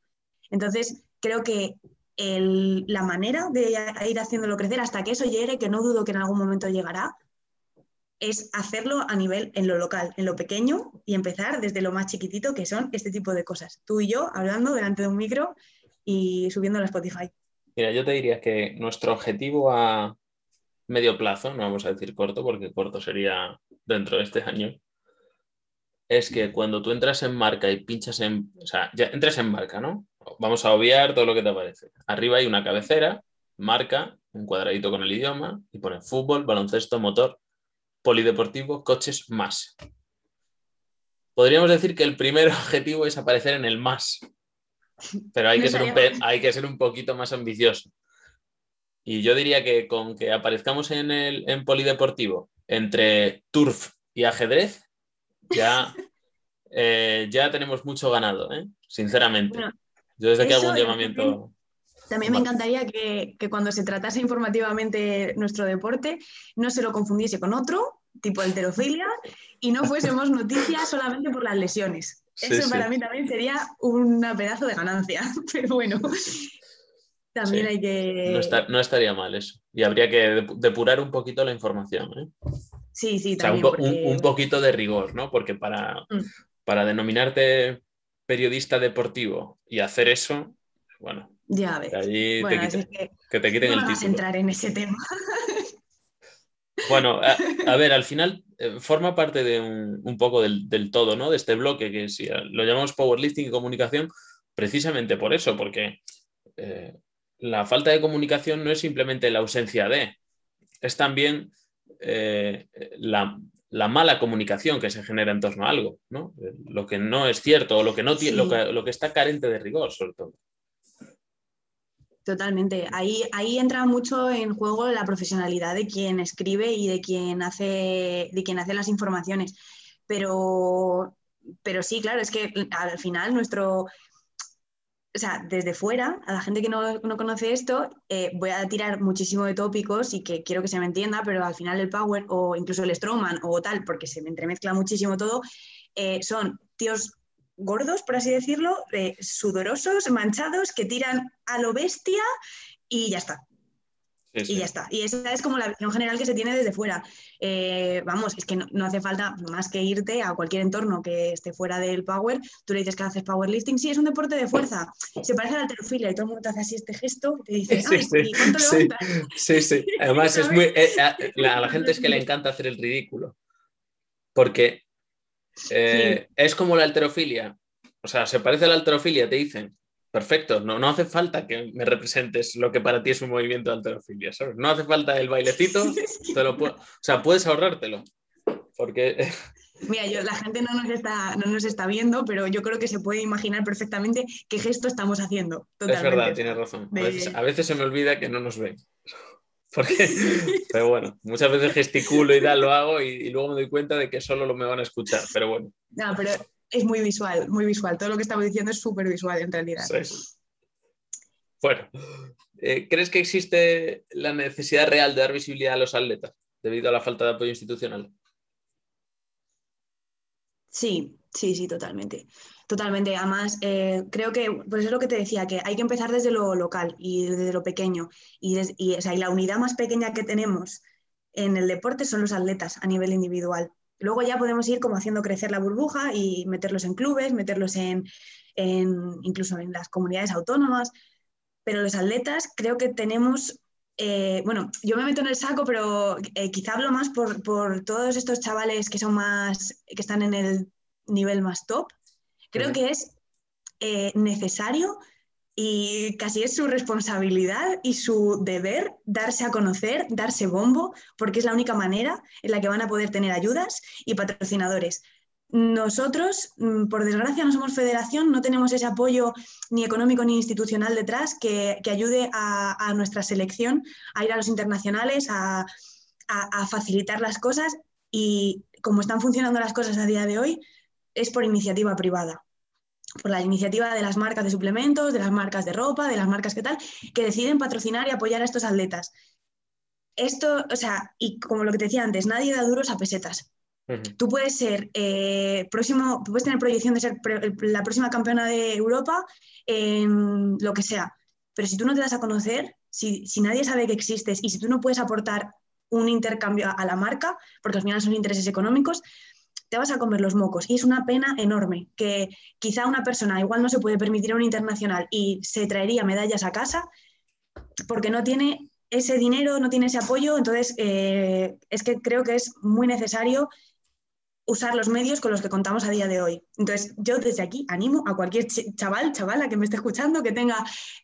Entonces, creo que la manera de ir haciéndolo crecer hasta que eso llegue, que no dudo que en algún momento llegará, es hacerlo a nivel en lo local, en lo pequeño y empezar desde lo más chiquitito que son este tipo de cosas. Tú y yo hablando delante de un micro y subiendo a Spotify. Mira, yo te diría que nuestro objetivo a, medio plazo, no vamos a decir corto, porque corto sería dentro de este año, es que cuando tú entras en marca y pinchas en, o sea, ya entras en marca, ¿no? Vamos a obviar todo lo que te aparece. Arriba hay una cabecera, marca, un cuadradito con el idioma y pone fútbol, baloncesto, motor, polideportivo, coches, más. Podríamos decir que el primer objetivo es aparecer en el más, pero hay que, ser un, hay que ser un poquito más ambicioso. Y yo diría que con que aparezcamos en el en polideportivo entre turf y ajedrez, ya, eh, ya tenemos mucho ganado, ¿eh? sinceramente. yo desde aquí hago un llamamiento. También me encantaría que, cuando se tratase informativamente nuestro deporte no se lo confundiese con otro, tipo alterofilia, y no fuésemos noticias solamente por las lesiones. Eso para mí también sería un pedazo de ganancia. Pero bueno, también hay que... No, estaría mal eso. Y habría que depurar un poquito la información. ¿eh? Sí, sí, también. un, poquito de rigor, ¿no? Porque para, mm. para denominarte periodista deportivo y hacer eso, bueno, Ya ves. Allí Bueno, te quiten- que que te quiten no el vamos a título. entrar en ese tema. Bueno, a, a ver, al final eh, forma parte de un, un poco del, del todo, ¿no? De este bloque que si lo llamamos powerlifting y comunicación, precisamente por eso, porque eh, la falta de comunicación no es simplemente la ausencia de, es también eh, la, la mala comunicación que se genera en torno a algo, ¿no? Lo que no es cierto o lo que, no Sí. lo que, lo que está carente de rigor, sobre todo. Totalmente. Ahí, ahí entra mucho en juego la profesionalidad de quien escribe y de quien hace, de quien hace las informaciones. Pero, pero sí, claro, es que al final nuestro, o sea, desde fuera, a la gente que no, no conoce esto, eh, voy a tirar muchísimo de tópicos y que quiero que se me entienda, pero al final el Power o incluso el Strongman o tal, porque se me entremezcla muchísimo todo, eh, son tíos gordos, por así decirlo, eh, sudorosos, manchados, que tiran a lo bestia y ya está. Sí, sí. Y ya está. Y esa es como la visión general que se tiene desde fuera. Eh, vamos, es que no, no, hace falta más que irte a cualquier entorno que esté fuera del power. Tú le dices que haces powerlifting, sí, es un deporte de fuerza. Se parece a la alterofilia y todo el mundo te hace así este gesto, te dice, Sí, sí, ¿y cuánto sí. Sí, sí. Además es muy... eh, a, la, a la gente es que le encanta hacer el ridículo. Porque eh, es como la alterofilia. O sea, se parece a la alterofilia, te dicen. Perfecto, no, no hace falta que me representes lo que para ti es un movimiento de alterofilia, ¿sabes? No hace falta el bailecito, te lo puedo, o sea, puedes ahorrártelo. Porque Mira, yo, la gente no nos, está, no nos está viendo, pero yo creo que se puede imaginar perfectamente qué gesto estamos haciendo. es Totalmente. verdad, tienes razón. A veces, a veces se me olvida que no nos ven. Porque, pero bueno, muchas veces gesticulo y tal, lo hago y, y luego me doy cuenta de que solo lo me van a escuchar. Pero bueno, No, pero es muy visual, muy visual. Todo lo que estamos diciendo es súper visual en realidad. Sí, sí. Bueno, eh, ¿crees que existe la necesidad real de dar visibilidad a los atletas debido a la falta de apoyo institucional? Sí, sí, sí, totalmente. Totalmente. Además, eh, creo que, por eso es lo que te decía, que hay que empezar desde lo local y desde lo pequeño. Y, la unidad más pequeña que tenemos en el deporte son los atletas a nivel individual. Luego ya podemos ir como haciendo crecer la burbuja y meterlos en clubes, meterlos en, en- incluso en las comunidades autónomas. Pero los atletas creo que tenemos, eh, bueno, yo me meto en el saco, pero eh, quizá hablo más por, por todos estos chavales que son más, que están en el nivel más top. Creo que es eh, necesario y casi es su responsabilidad y su deber darse a conocer, darse bombo, porque es la única manera en la que van a poder tener ayudas y patrocinadores. Nosotros, mm, por desgracia, no somos federación, no tenemos ese apoyo ni económico ni institucional detrás que, que ayude a, a nuestra selección a ir a los internacionales, a, a- a facilitar las cosas y como están funcionando las cosas a día de hoy, es por iniciativa privada por la iniciativa de las marcas de suplementos, de las marcas de ropa, de las marcas que tal, que deciden patrocinar y apoyar a estos atletas. Esto, o sea, y como lo que te decía antes, nadie da duros a pesetas. Tú puedes ser eh, próximo, puedes tener proyección de ser la próxima campeona de Europa en lo que sea, pero si tú no te das a conocer, si, si nadie sabe que existes y si tú no puedes aportar un intercambio a, a la marca, porque al final son intereses económicos, te vas a comer los mocos. Y es una pena enorme que quizá una persona igual no se puede permitir un internacional y se traería medallas a casa porque no tiene ese dinero, no tiene ese apoyo. Entonces, eh, es que creo que es muy necesario usar los medios con los que contamos a día de hoy. Entonces, yo desde aquí animo a cualquier ch- chaval, chavala que me esté escuchando, que tenga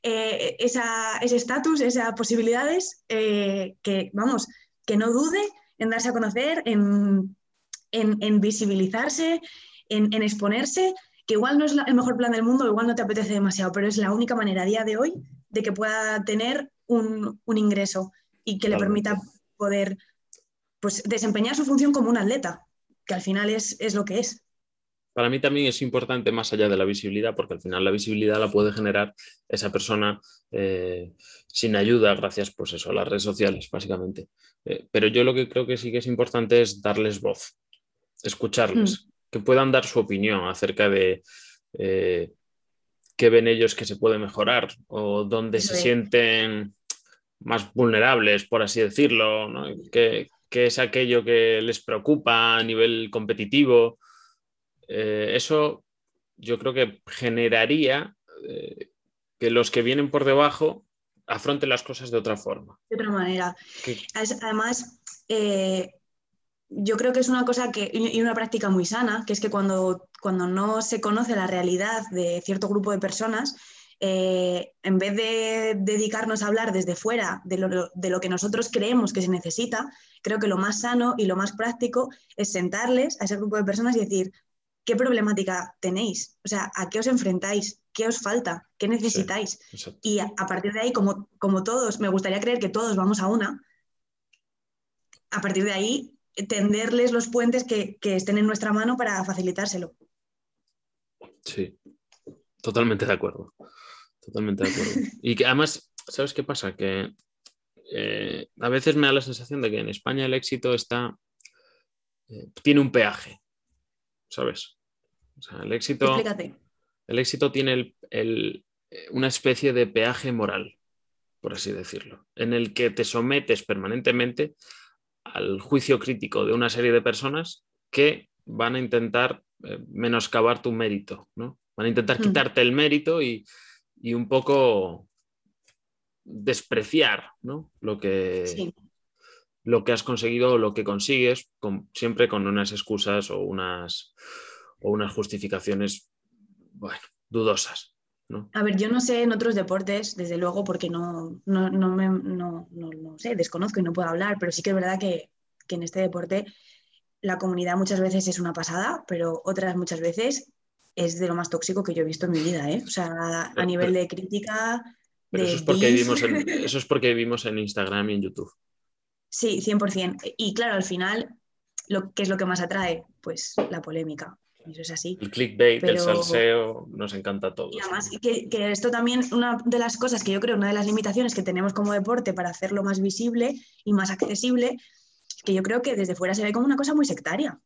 eh, esa- ese estatus, esas posibilidades, eh, que, vamos, que no dude en darse a conocer, en, en- en visibilizarse, en, en exponerse, que igual no es la- el mejor plan del mundo, igual no te apetece demasiado, pero es la única manera a día de hoy de que pueda tener un, un ingreso y que le permita poder pues, desempeñar su función como un atleta, que al final es, es lo que es. Para mí también es importante más allá de la visibilidad, porque al final la visibilidad la puede generar esa persona eh, sin ayuda, gracias pues eso, a las redes sociales, básicamente. Eh, pero yo lo que creo que sí que es importante es darles voz, escucharles, que puedan dar su opinión acerca de eh, qué ven ellos que se puede mejorar o dónde se sienten más vulnerables, por así decirlo, ¿no? ¿Qué, qué es aquello que les preocupa a nivel competitivo. Eh, eso yo creo que generaría eh, que los que vienen por debajo afronten las cosas de otra forma. De otra manera. Además, eh, yo creo que es una cosa que, y una práctica muy sana, que es que cuando, cuando no se conoce la realidad de cierto grupo de personas, eh, en vez de dedicarnos a hablar desde fuera de lo, de lo, que nosotros creemos que se necesita, creo que lo más sano y lo más práctico es sentarles a ese grupo de personas y decir, ¿qué problemática tenéis? O sea, ¿a qué os enfrentáis? ¿Qué os falta? ¿Qué necesitáis? y a, partir de ahí, como, como todos, me gustaría creer que todos vamos a una, a partir de ahí tenderles los puentes que, estén en nuestra mano para facilitárselo. Sí, totalmente de acuerdo. Totalmente de acuerdo. Y que además, ¿sabes qué pasa? Que eh, a veces me da la sensación de que en España el éxito está. Eh, tiene un peaje, ¿sabes? O sea, el éxito. El éxito tiene una especie de peaje moral, por así decirlo, en el que te sometes permanentemente al juicio crítico de una serie de personas que van a intentar eh, menoscabar tu mérito, ¿no? Van a intentar mm. quitarte el mérito y, un poco despreciar lo, que, lo que has conseguido o lo que consigues, siempre con unas excusas o unas, o unas justificaciones bueno, dudosas. A ver, yo no sé en otros deportes, desde luego, porque no, no, no, me, no, no, sé, desconozco y no puedo hablar, pero sí que es verdad que, que, en este deporte la comunidad muchas veces es una pasada, pero otras muchas veces es de lo más tóxico que yo he visto en mi vida, ¿eh? O sea, a nivel de crítica... Pero eso, es porque vivimos en, eso es porque vivimos en Instagram y en YouTube. Sí, 100%. Y claro, al final, lo, ¿qué es lo que más atrae? Pues la polémica eso es así. El clickbait, el salseo, nos encanta todo. Y además, que, esto también, una de las cosas que yo creo, una de las limitaciones que tenemos como deporte para hacerlo más visible y más accesible, que yo creo que desde fuera se ve como una cosa muy sectaria,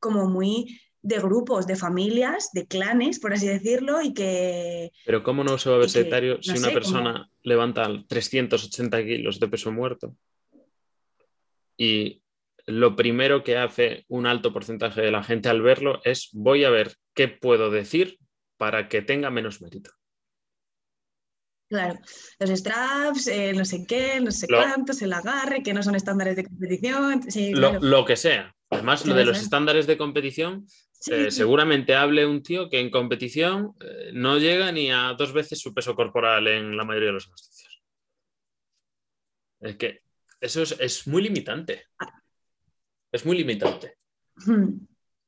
como muy de grupos, de familias, de clanes, por así decirlo, y que... Pero ¿cómo no se va a ver sectario si una persona levanta 380 kilos de peso muerto? Y lo primero que hace un alto porcentaje de la gente al verlo es voy a ver qué puedo decir para que tenga menos mérito. Claro, los straps, eh, no sé qué, no sé cuántos, el agarre, que no son estándares de competición. lo, que sea. Además, lo de los estándares de competición, eh, seguramente hable un tío que en competición eh, no llega ni a dos veces su peso corporal en la mayoría de los ejercicios. Es que eso es, es muy limitante. Es muy limitante. Hmm.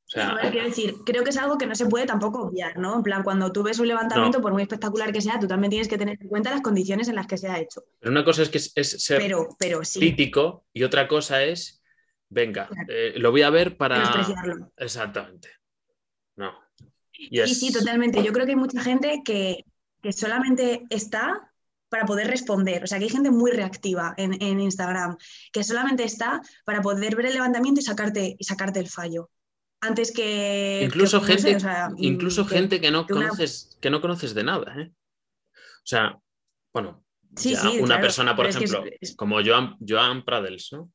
O sea, quiero decir, creo que es algo que no se puede tampoco obviar, ¿no? En plan, cuando tú ves un levantamiento, por muy espectacular que sea, tú también tienes que tener en cuenta las condiciones en las que se ha hecho. Pero una cosa es que es, ser pero, crítico y otra cosa es, venga, eh, lo voy a ver para... Exactamente. No. Sí, sí, totalmente. Yo creo que hay mucha gente que, que solamente está para poder responder. O sea, que hay gente muy reactiva en, Instagram, que solamente está para poder ver el levantamiento y sacarte, y sacarte el fallo. Antes que. Incluso gente, incluso que, gente que no, conoces, que no conoces de nada. ¿eh? O sea, bueno, una persona, por ejemplo, como Joan, Joan Pradels, ¿no?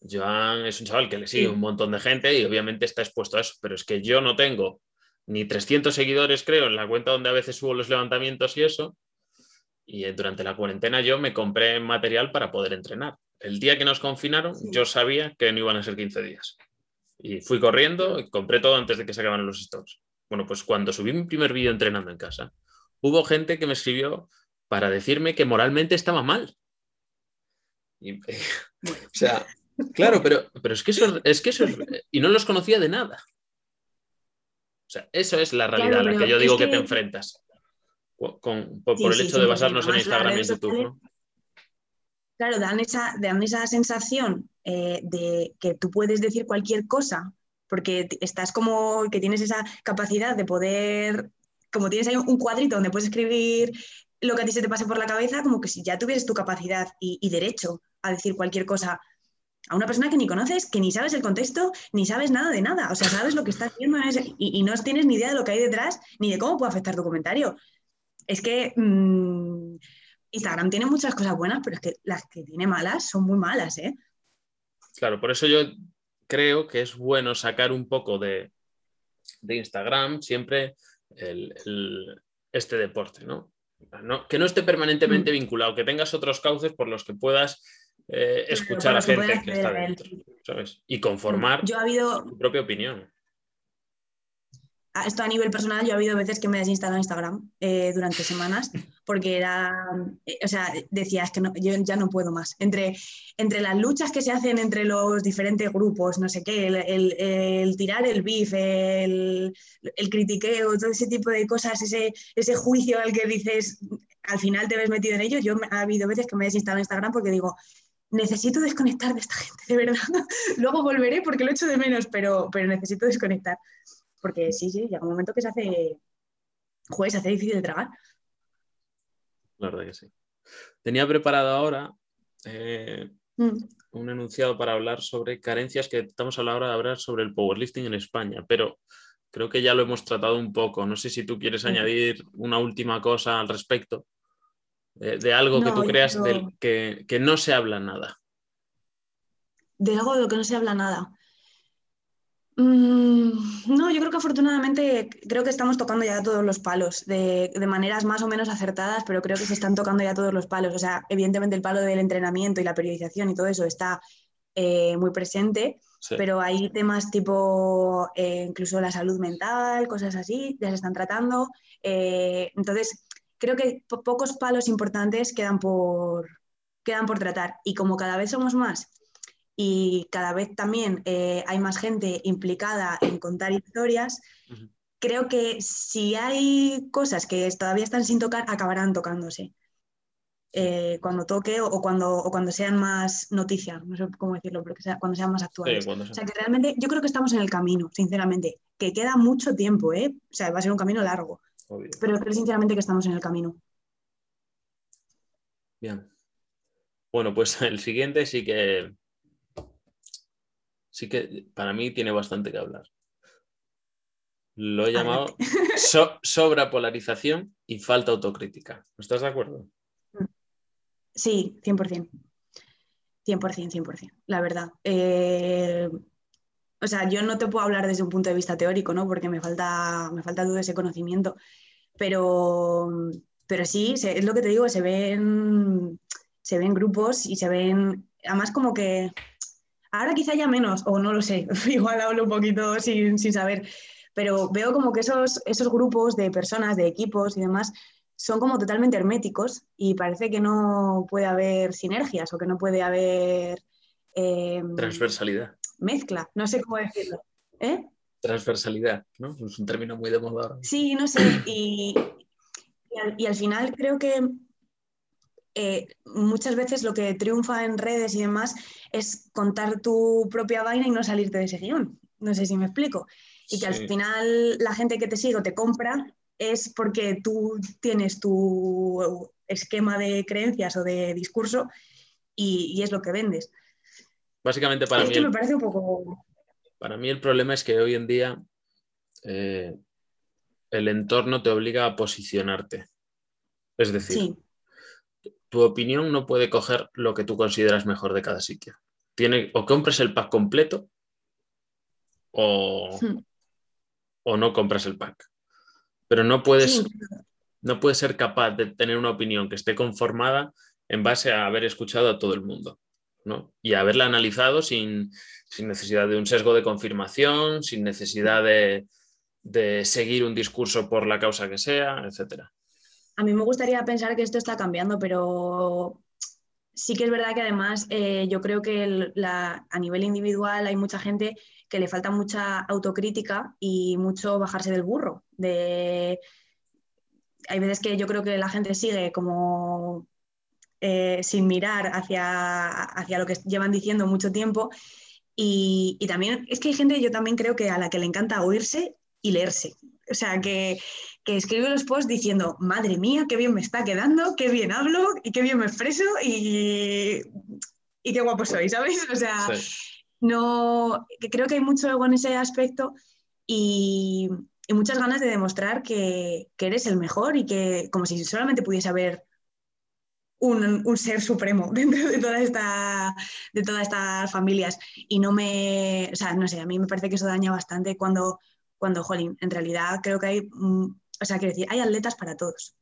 Joan es un chaval que le sigue un montón de gente y obviamente está expuesto a eso, pero es que yo no tengo ni 300 seguidores, creo, en la cuenta donde a veces subo los levantamientos y eso, y durante la cuarentena yo me compré material para poder entrenar. El día que nos confinaron, yo sabía que no iban a ser 15 días. Y fui corriendo y compré todo antes de que se acabaran los stocks. Bueno, pues cuando subí mi primer vídeo entrenando en casa, hubo gente que me escribió para decirme que moralmente estaba mal. Y, o sea, claro, pero, pero es que eso es que eso y no los conocía de nada. O sea, eso es la realidad a la que yo digo que te enfrentas por, el hecho de basarnos en Instagram y en YouTube. Claro, dan esa, dan esa sensación eh, de que tú puedes decir cualquier cosa, porque estás como que tienes esa capacidad de poder, como tienes ahí un cuadrito donde puedes escribir lo que a ti se te pase por la cabeza, como que si ya tuvieses tu capacidad y, derecho a decir cualquier cosa a una persona que ni conoces, que ni sabes el contexto, ni sabes nada de nada. O sea, sabes lo que estás haciendo y, y, no tienes ni idea de lo que hay detrás, ni de cómo puede afectar tu comentario es que mm, Instagram tiene muchas cosas buenas, pero es que las que tiene malas son muy malas, ¿eh? Claro, por eso yo creo que es bueno sacar un poco de, Instagram siempre este deporte, ¿no? que no esté permanentemente mm. vinculado, que tengas otros cauces por los que puedas eh, escuchar a gente que está dentro, ¿sabes? Y conformar Yo ha habido... tu propia opinión esto a nivel personal, yo ha habido veces que me desinstalado Instagram eh, durante semanas porque era, eh, o sea, decías que no, yo ya no puedo más. Entre, entre las luchas que se hacen entre los diferentes grupos, no sé qué, el, tirar el beef, el, el, critiqueo, todo ese tipo de cosas, ese, ese juicio al que dices, al final te ves metido en ello, yo ha habido veces que me he desinstalado Instagram porque digo, necesito desconectar de esta gente, de verdad. Luego volveré porque lo echo de menos, pero, pero necesito desconectar porque sí, sí, llega un momento que se hace, juez, se hace difícil de tragar. La verdad que sí. Tenía preparado ahora eh, mm. un enunciado para hablar sobre carencias que estamos a la hora de hablar sobre el powerlifting en España, pero creo que ya lo hemos tratado un poco. No sé si tú quieres añadir una última cosa al respecto eh, de algo que tú creas que, que, no se habla nada. De algo de lo que no se habla nada. Mm, no, yo creo que afortunadamente creo que estamos tocando ya todos los palos de, maneras más o menos acertadas, pero creo que se están tocando ya todos los palos. O sea, evidentemente el palo del entrenamiento y la periodización y todo eso está eh, muy presente, pero hay temas tipo eh, incluso la salud mental, cosas así, ya se están tratando. Eh, entonces, creo que pocos palos importantes quedan por, quedan por tratar y como cada vez somos más y cada vez también eh, hay más gente implicada en contar historias, creo que si hay cosas que todavía están sin tocar, acabarán tocándose. Eh, cuando toque o, cuando, o cuando sean más noticias, no sé cómo decirlo, pero sea, cuando sean más actuales. o sea que realmente yo creo que estamos en el camino, sinceramente, que queda mucho tiempo, ¿eh? o sea, va a ser un camino largo, pero creo sinceramente que estamos en el camino. Bien. Bueno, pues el siguiente sí que sí que para mí tiene bastante que hablar. Lo he llamado sobra polarización y falta autocrítica. ¿Estás de acuerdo? Sí, 100%. 100%, 100%, la verdad. Eh, o sea, yo no te puedo hablar desde un punto de vista teórico, ¿no? Porque me falta, me falta todo ese conocimiento. Pero, pero sí, es lo que te digo, se ven, se ven grupos y se ven, además como que Ahora quizá ya menos, o no lo sé, igual hablo un poquito sin, saber, pero veo como que esos, esos grupos de personas, de equipos y demás, son como totalmente herméticos y parece que no puede haber sinergias o que no puede haber... Em, Transversalidad. Mezcla, no sé cómo decirlo. ¿Eh? Transversalidad, ¿no? Es un término muy de moda ahora. Sí, no sé, y, y al final creo que eh, muchas veces lo que triunfa en redes y demás es contar tu propia vaina y no salirte de ese guion. No sé si me explico. Y que al final la gente que te sigue o te compra es porque tú tienes tu esquema de creencias o de discurso y, es lo que vendes. Básicamente para mí... me parece un poco... Para mí el problema es que hoy en día eh, el entorno te obliga a posicionarte. Es decir, tu opinión no puede coger lo que tú consideras mejor de cada sitio. Tiene, o compres el pack completo o, hmm. o no compras el pack. Pero no puedes, no puedes ser capaz de tener una opinión que esté conformada en base a haber escuchado a todo el mundo. ¿no? Y haberla analizado sin, necesidad de un sesgo de confirmación, sin necesidad de, de seguir un discurso por la causa que sea, etcétera. A mí me gustaría pensar que esto está cambiando, pero sí que es verdad que además eh, yo creo que a nivel individual hay mucha gente que le falta mucha autocrítica y mucho bajarse del burro. De... Hay veces que yo creo que la gente sigue como eh, sin mirar hacia, hacia lo que llevan diciendo mucho tiempo. Y, y, también es que hay gente, yo también creo que a la que le encanta oírse y leerse. O sea, que, que escribe los posts diciendo, madre mía, qué bien me está quedando, qué bien hablo y qué bien me expreso y, y qué guapo soy, ¿sabes? O sea, no, que creo que hay mucho ego en ese aspecto y, y muchas ganas de demostrar que, que, eres el mejor y que como si solamente pudiese haber un, un, ser supremo dentro de, toda esta, de todas estas familias. Y no me, o sea, no sé, a mí me parece que eso daña bastante cuando cuando, jolín, en realidad creo que hay, mm, o sea, quiero decir, hay atletas para todos.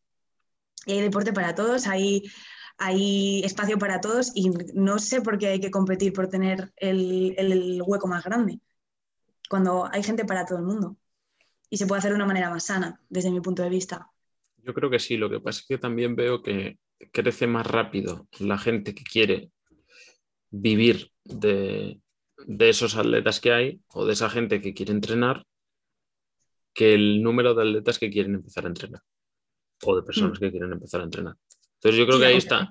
hay deporte para todos, hay, hay espacio para todos y no sé por qué hay que competir por tener el, hueco más grande, cuando hay gente para todo el mundo y se puede hacer de una manera más sana, desde mi punto de vista. Yo creo que sí, lo que pasa es que también veo que crece más rápido la gente que quiere vivir de esos atletas que hay o de esa gente que quiere entrenar que el número de atletas que quieren empezar a entrenar o de personas mm. que quieren empezar a entrenar. Entonces yo creo que ahí está.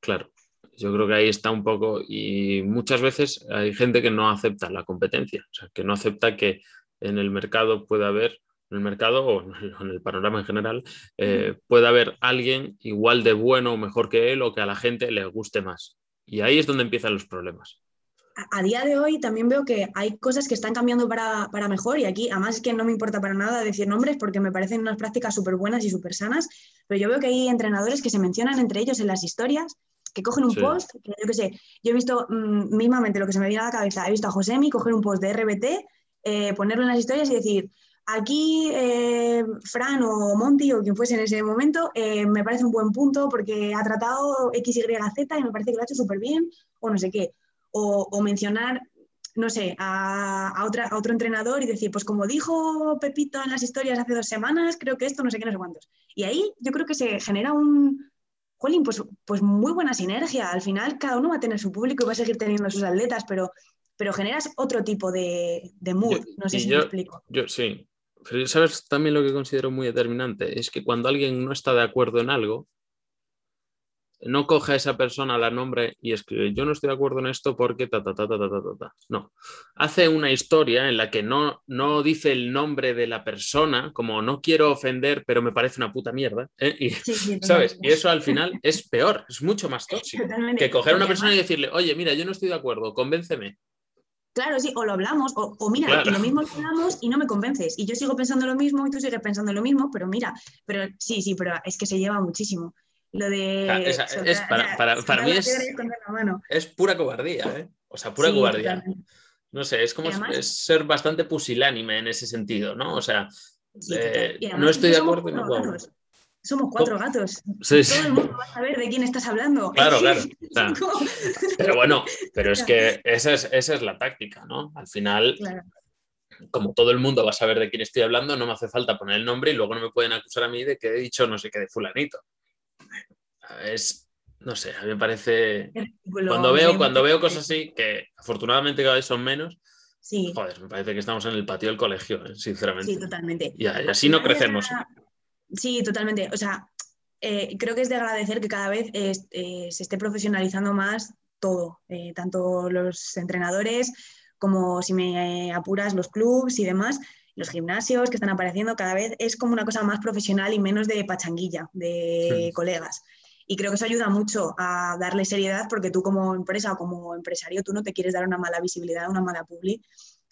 Claro, yo creo que ahí está un poco y muchas veces hay gente que no acepta la competencia, o sea, que no acepta que en el mercado pueda haber, en el mercado o en el panorama en general, eh, pueda haber alguien igual de bueno o mejor que él o que a la gente le guste más. Y ahí es donde empiezan los problemas a día de hoy también veo que hay cosas que están cambiando para, mejor y aquí además es que no me importa para nada decir nombres porque me parecen unas prácticas súper buenas y súper sanas, pero yo veo que hay entrenadores que se mencionan entre ellos en las historias, que cogen un post, que yo qué sé, yo he visto mm, mismamente lo que se me viene a la cabeza, he visto a Josemi coger un post de RBT, eh, ponerlo en las historias y decir, aquí eh, Fran o Monty o quien fuese en ese momento, eh, me parece un buen punto porque ha tratado X, Y, Z y me parece que lo ha hecho súper bien o no sé qué o, mencionar, no sé, a, otra, a otro entrenador y decir, pues como dijo Pepito en las historias hace dos semanas, creo que esto no sé qué, no sé cuántos. Y ahí yo creo que se genera un, jolín, pues, pues muy buena sinergia. Al final cada uno va a tener su público y va a seguir teniendo sus atletas, pero, pero generas otro tipo de, de mood. no sé si me explico. Yo sí. Pero sabes también lo que considero muy determinante, es que cuando alguien no está de acuerdo en algo, no coge a esa persona la nombre y escribe, yo no estoy de acuerdo en esto porque ta, ta, ta, ta, ta, ta, ta. No. Hace una historia en la que no, no dice el nombre de la persona, como no quiero ofender, pero me parece una puta mierda. ¿eh? Y, ¿Sabes? Y eso al final es peor, es mucho más tóxico que coger a una persona y decirle, oye, mira, yo no estoy de acuerdo, convénceme. Claro, sí, o lo hablamos, o, mira, y lo mismo lo hablamos y no me convences. Y yo sigo pensando lo mismo y tú sigues pensando lo mismo, pero mira, pero sí, sí, pero es que se lleva muchísimo. Lo de. es, para, mí es, pura cobardía, ¿eh? O sea, pura cobardía. No sé, es como ser bastante pusilánime en ese sentido, ¿no? O sea, eh, no estoy de acuerdo y no puedo. Somos cuatro gatos. Todo el mundo va a saber de quién estás hablando. Claro, claro. pero bueno, pero es que esa es, esa es la táctica, ¿no? Al final, como todo el mundo va a saber de quién estoy hablando, no me hace falta poner el nombre y luego no me pueden acusar a mí de que he dicho no sé qué de fulanito es, no sé, a mí me parece... Cuando veo, cuando veo cosas así, que afortunadamente cada vez son menos, sí. joder, me parece que estamos en el patio del colegio, ¿eh? sinceramente. Sí, totalmente. Y, así no crecemos. Sí, totalmente. O sea, eh, creo que es de agradecer que cada vez eh, se esté profesionalizando más todo, tanto los entrenadores como si me apuras los clubs y demás los gimnasios que están apareciendo cada vez es como una cosa más profesional y menos de pachanguilla, de colegas. Y creo que eso ayuda mucho a darle seriedad porque tú como empresa o como empresario, tú no te quieres dar una mala visibilidad, una mala publi,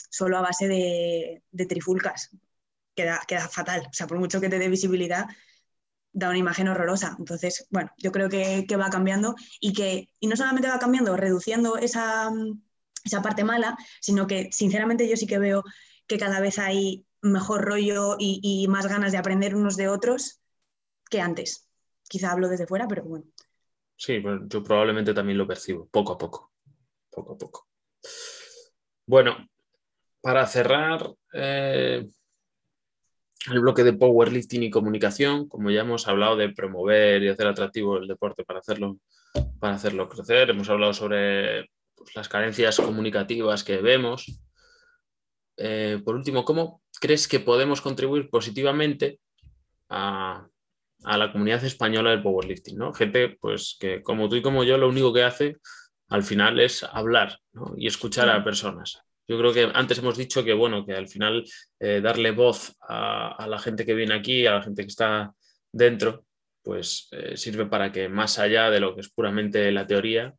solo a base de, trifulcas. Queda, queda fatal. O sea, por mucho que te dé visibilidad, da una imagen horrorosa. Entonces, bueno, yo creo que, va cambiando y que, y no solamente va cambiando, reduciendo esa, esa parte mala, sino que sinceramente yo sí que veo que cada vez hay mejor rollo y, y más ganas de aprender unos de otros que antes. Quizá hablo desde fuera, pero bueno. Sí, pues yo probablemente también lo percibo, poco a poco, poco a poco. Bueno, para cerrar eh, el bloque de powerlifting y comunicación, como ya hemos hablado de promover y hacer atractivo el deporte para hacerlo, para hacerlo crecer, hemos hablado sobre pues, las carencias comunicativas que vemos. Eh, por último, ¿cómo crees que podemos contribuir positivamente a, a la comunidad española del powerlifting, ¿no? Gente, pues, que como tú y como yo, lo único que hace al final es hablar y escuchar a personas. Yo creo que antes hemos dicho que, bueno, que al final eh, darle voz a, la gente que viene aquí, a la gente que está dentro, pues eh, sirve para que más allá de lo que es puramente la teoría,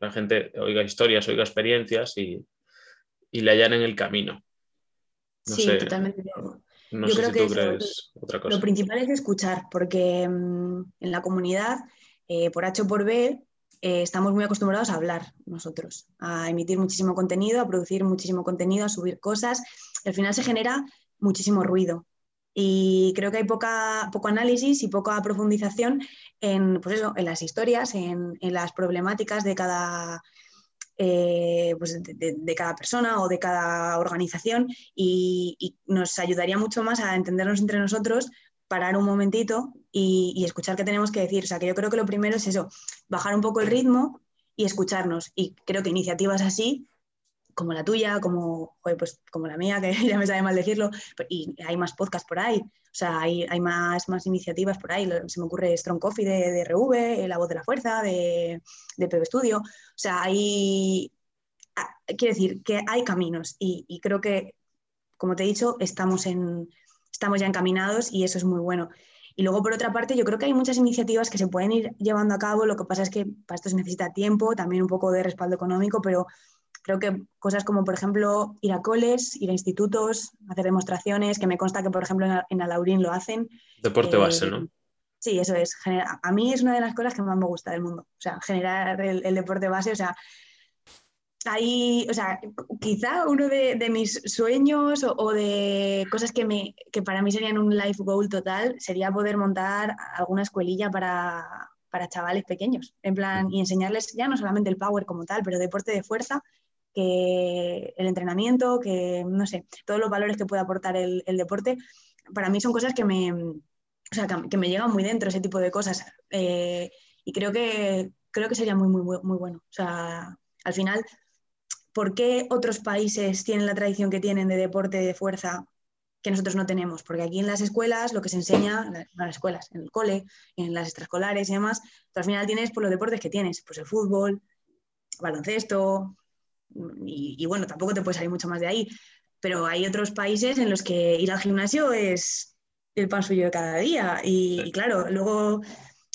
la gente oiga historias, oiga experiencias y, y le en el camino. sí, totalmente. No sé si tú crees otra cosa. Lo principal es escuchar, porque mm, en la comunidad, eh, por H o por B, eh, estamos muy acostumbrados a hablar nosotros, a emitir muchísimo contenido, a producir muchísimo contenido, a subir cosas. al final se genera muchísimo ruido. Y creo que hay poca, poco análisis y poca profundización en, pues en las historias, en, las problemáticas de cada, eh, pues de, cada persona o de cada organización y, nos ayudaría mucho más a entendernos entre nosotros, parar un momentito y, y, escuchar qué tenemos que decir. O sea, que yo creo que lo primero es eso, bajar un poco el ritmo y escucharnos. Y creo que iniciativas así como la tuya, como, pues, como la mía, que ya me sabe mal decirlo, y hay más podcasts por ahí, o sea, hay, hay más, más iniciativas por ahí, se me ocurre Strong Coffee de, de RV, La Voz de la Fuerza, de, de PB Studio, o sea, hay, quiero decir, que hay caminos y, y, creo que, como te he dicho, estamos, en, estamos ya encaminados y eso es muy bueno. Y luego, por otra parte, yo creo que hay muchas iniciativas que se pueden ir llevando a cabo, lo que pasa es que para esto se necesita tiempo, también un poco de respaldo económico, pero Creo que cosas como, por ejemplo, ir a coles, ir a institutos, hacer demostraciones, que me consta que, por ejemplo, en Alaurín lo hacen. Deporte base, ¿no? Sí, eso es. A mí es una de las cosas que más me gusta del mundo. O sea, generar el, deporte base, o sea, ahí, o sea, quizá uno de, mis sueños o, de cosas que, me, que para mí serían un life goal total sería poder montar alguna escuelilla para, para chavales pequeños, en plan, y enseñarles ya no solamente el power como tal, pero deporte de fuerza que el entrenamiento, que no sé, todos los valores que puede aportar el, deporte, para mí son cosas que me, que, me llegan muy dentro, ese tipo de cosas. Eh, y creo que, creo que sería muy, muy, muy bueno. O sea, al final, ¿por qué otros países tienen la tradición que tienen de deporte de fuerza que nosotros no tenemos? Porque aquí en las escuelas lo que se enseña, en las escuelas, en el cole, en las extraescolares y demás, al final tienes pues, los deportes que tienes, pues el fútbol, baloncesto, y, bueno, tampoco te puede salir mucho más de ahí, pero hay otros países en los que ir al gimnasio es el pan suyo de cada día. Y, claro, luego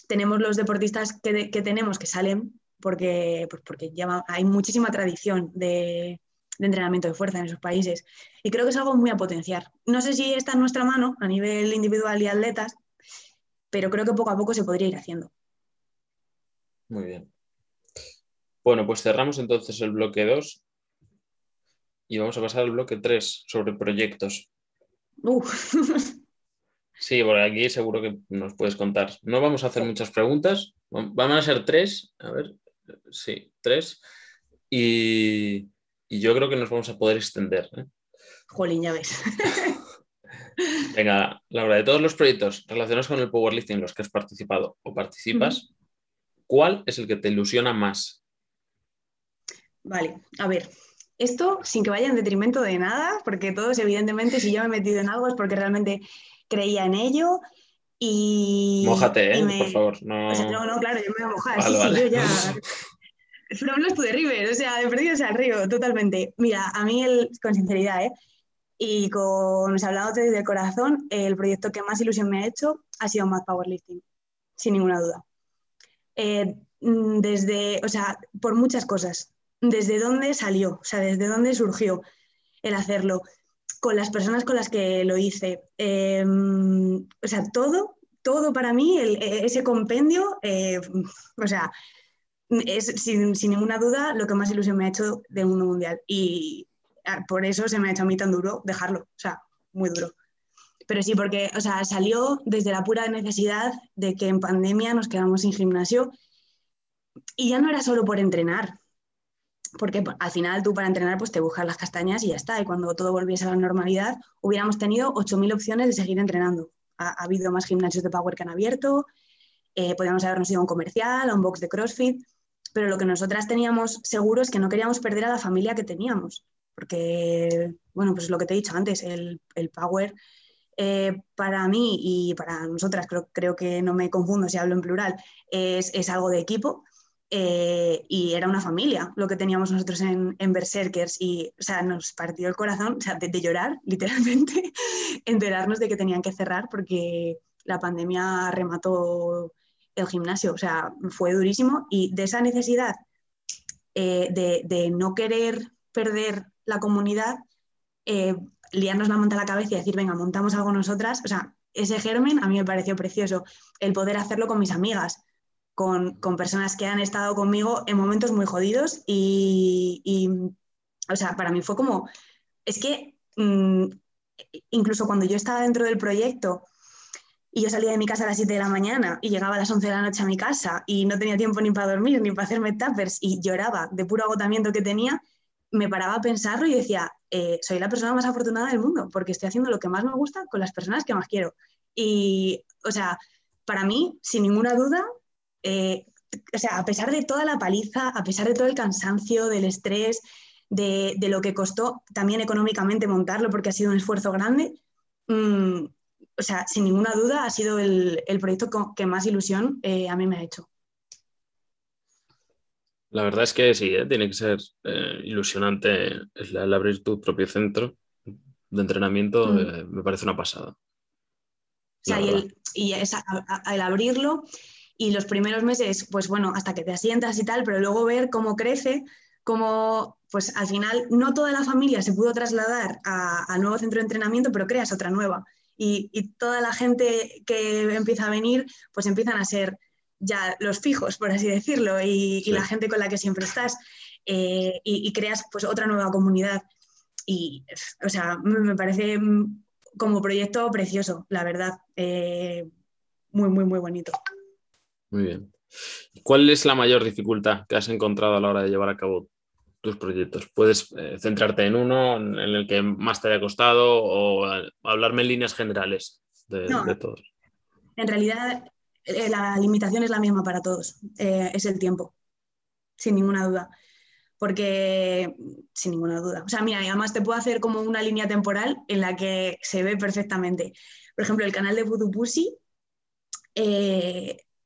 tenemos los deportistas que, tenemos que salen porque, pues porque hay muchísima tradición de, entrenamiento de fuerza en esos países. Y creo que es algo muy a potenciar. No sé si está en nuestra mano a nivel individual y atletas, pero creo que poco a poco se podría ir haciendo. Muy bien. Bueno, pues cerramos entonces el bloque 2 y vamos a pasar al bloque 3 sobre proyectos. Sí, por aquí seguro que nos puedes contar. No vamos a hacer muchas preguntas, van a ser tres, a ver, sí, tres. Y, yo creo que nos vamos a poder extender. ¿eh? Jolín, ya ves. Venga, Laura, de todos los proyectos relacionados con el powerlifting en los que has participado o participas, ¿cuál es el que te ilusiona más? Vale, a ver, esto sin que vaya en detrimento de nada, porque todos, evidentemente, si yo me he metido en algo es porque realmente creía en ello y... Mójate, ¿eh? por favor. No... no, claro, yo me voy a mojar. sí, sí, yo ya... From to the river, o sea, de perdidos al río, totalmente. Mira, a mí, el, con sinceridad, ¿eh? Y con, hablando desde el corazón, el proyecto que más ilusión me ha hecho ha sido Mad Powerlifting, sin ninguna duda. Eh, mm, desde, o sea, por muchas cosas desde dónde salió, o sea, desde dónde surgió el hacerlo, con las personas con las que lo hice. Em, o sea, todo, todo para mí, e, ese compendio, eh, o sea, es sin, ninguna duda lo que más ilusión me ha hecho de mundo mundial. Y ah, por eso se me ha hecho a mí tan duro dejarlo, o sea, muy duro. Pero sí, porque, o sea, salió desde la pura necesidad de que en pandemia nos quedamos sin gimnasio y ya no era solo por entrenar, porque al final tú para entrenar pues te buscas las castañas y ya está. Y cuando todo volviese a la normalidad, hubiéramos tenido 8.000 opciones de seguir entrenando. Ha, habido más gimnasios de Power que han abierto, eh, podríamos habernos ido a un comercial, a un box de CrossFit, pero lo que nosotras teníamos seguro es que no queríamos perder a la familia que teníamos, porque, bueno, pues lo que te he dicho antes, el, Power eh, para mí y para nosotras, creo, creo, que no me confundo si hablo en plural, es, es algo de equipo eh, y era una familia lo que teníamos nosotros en, en Berserkers y o sea, nos partió el corazón o sea, de, llorar, literalmente, enterarnos de que tenían que cerrar porque la pandemia remató el gimnasio, o sea, fue durísimo y de esa necesidad eh, de, de, no querer perder la comunidad, eh, liarnos la manta a la cabeza y decir, venga, montamos algo nosotras, o sea, ese germen a mí me pareció precioso, el poder hacerlo con mis amigas, con, personas que han estado conmigo en momentos muy jodidos y, o sea, para mí fue como, es que mm, incluso cuando yo estaba dentro del proyecto y yo salía de mi casa a las 7 de la mañana y llegaba a las 11 de la noche a mi casa y no tenía tiempo ni para dormir ni para hacerme tappers y lloraba de puro agotamiento que tenía, me paraba a pensarlo y decía, eh, soy la persona más afortunada del mundo porque estoy haciendo lo que más me gusta con las personas que más quiero. Y, o sea, para mí, sin ninguna duda, eh, o sea, a pesar de toda la paliza, a pesar de todo el cansancio, del estrés, de, lo que costó también económicamente montarlo porque ha sido un esfuerzo grande, mm, o sea, sin ninguna duda ha sido el, proyecto que más ilusión eh, a mí me ha hecho. La verdad es que sí, ¿eh? tiene que ser eh, ilusionante el, abrir tu propio centro de entrenamiento, mm. me parece una pasada. O sea, y, el, y abrirlo y los primeros meses, pues bueno, hasta que te asientas y tal, pero luego ver cómo crece, cómo pues al final no toda la familia se pudo trasladar al nuevo centro de entrenamiento, pero creas otra nueva. Y, toda la gente que empieza a venir, pues empiezan a ser ya los fijos, por así decirlo, y, la gente con la que siempre estás. Eh, y, creas pues otra nueva comunidad. Y, o sea, me parece como proyecto precioso, la verdad. Eh, muy, muy, muy bonito. Muy bien. ¿Cuál es la mayor dificultad que has encontrado a la hora de llevar a cabo tus proyectos? ¿Puedes eh, centrarte en uno, en el que más te haya costado o hablarme en líneas generales de, todos? En realidad, eh, la limitación es la misma para todos, eh, es el tiempo, sin ninguna duda. Porque, sin ninguna duda. O sea, mira, además te puedo hacer como una línea temporal en la que se ve perfectamente. Por ejemplo, el canal de Voodoo Pussy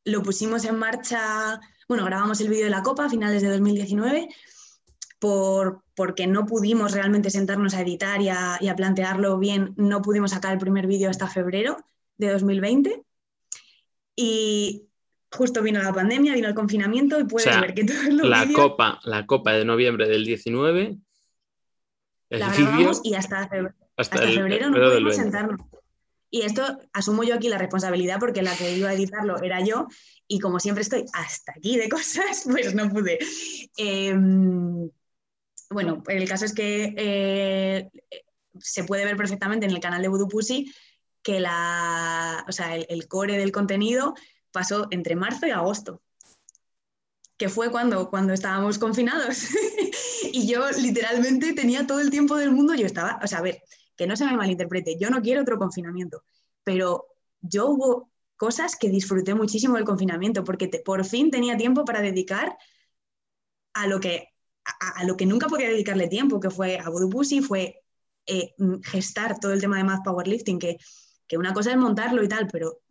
lo pusimos en marcha, bueno, grabamos el vídeo de la Copa a finales de 2019 por, porque no pudimos realmente sentarnos a editar y a, plantearlo bien, no pudimos sacar el primer vídeo hasta febrero de 2020. Y justo vino la pandemia, vino el confinamiento y puedes ver que todos los la copa La Copa de noviembre del 19... la grabamos y hasta, febrero, no pudimos sentarnos. Y esto asumo yo aquí la responsabilidad porque la que iba a editarlo era yo y como siempre estoy hasta aquí de cosas, pues no pude. Em, bueno, el caso es que eh, se puede ver perfectamente en el canal de Voodoo Pussy que la, el, core del contenido pasó entre marzo y agosto, que fue cuando, cuando estábamos confinados. y yo literalmente tenía todo el tiempo del mundo, yo estaba, o sea, a ver, que no se me malinterprete, yo no quiero otro confinamiento, pero yo hubo cosas que disfruté muchísimo del confinamiento, porque por fin tenía tiempo para dedicar a lo que, a, lo que nunca podía dedicarle tiempo, que fue a Voodoo Pussy, fue eh, gestar todo el tema de Math Powerlifting, que, que una cosa es montarlo y tal, pero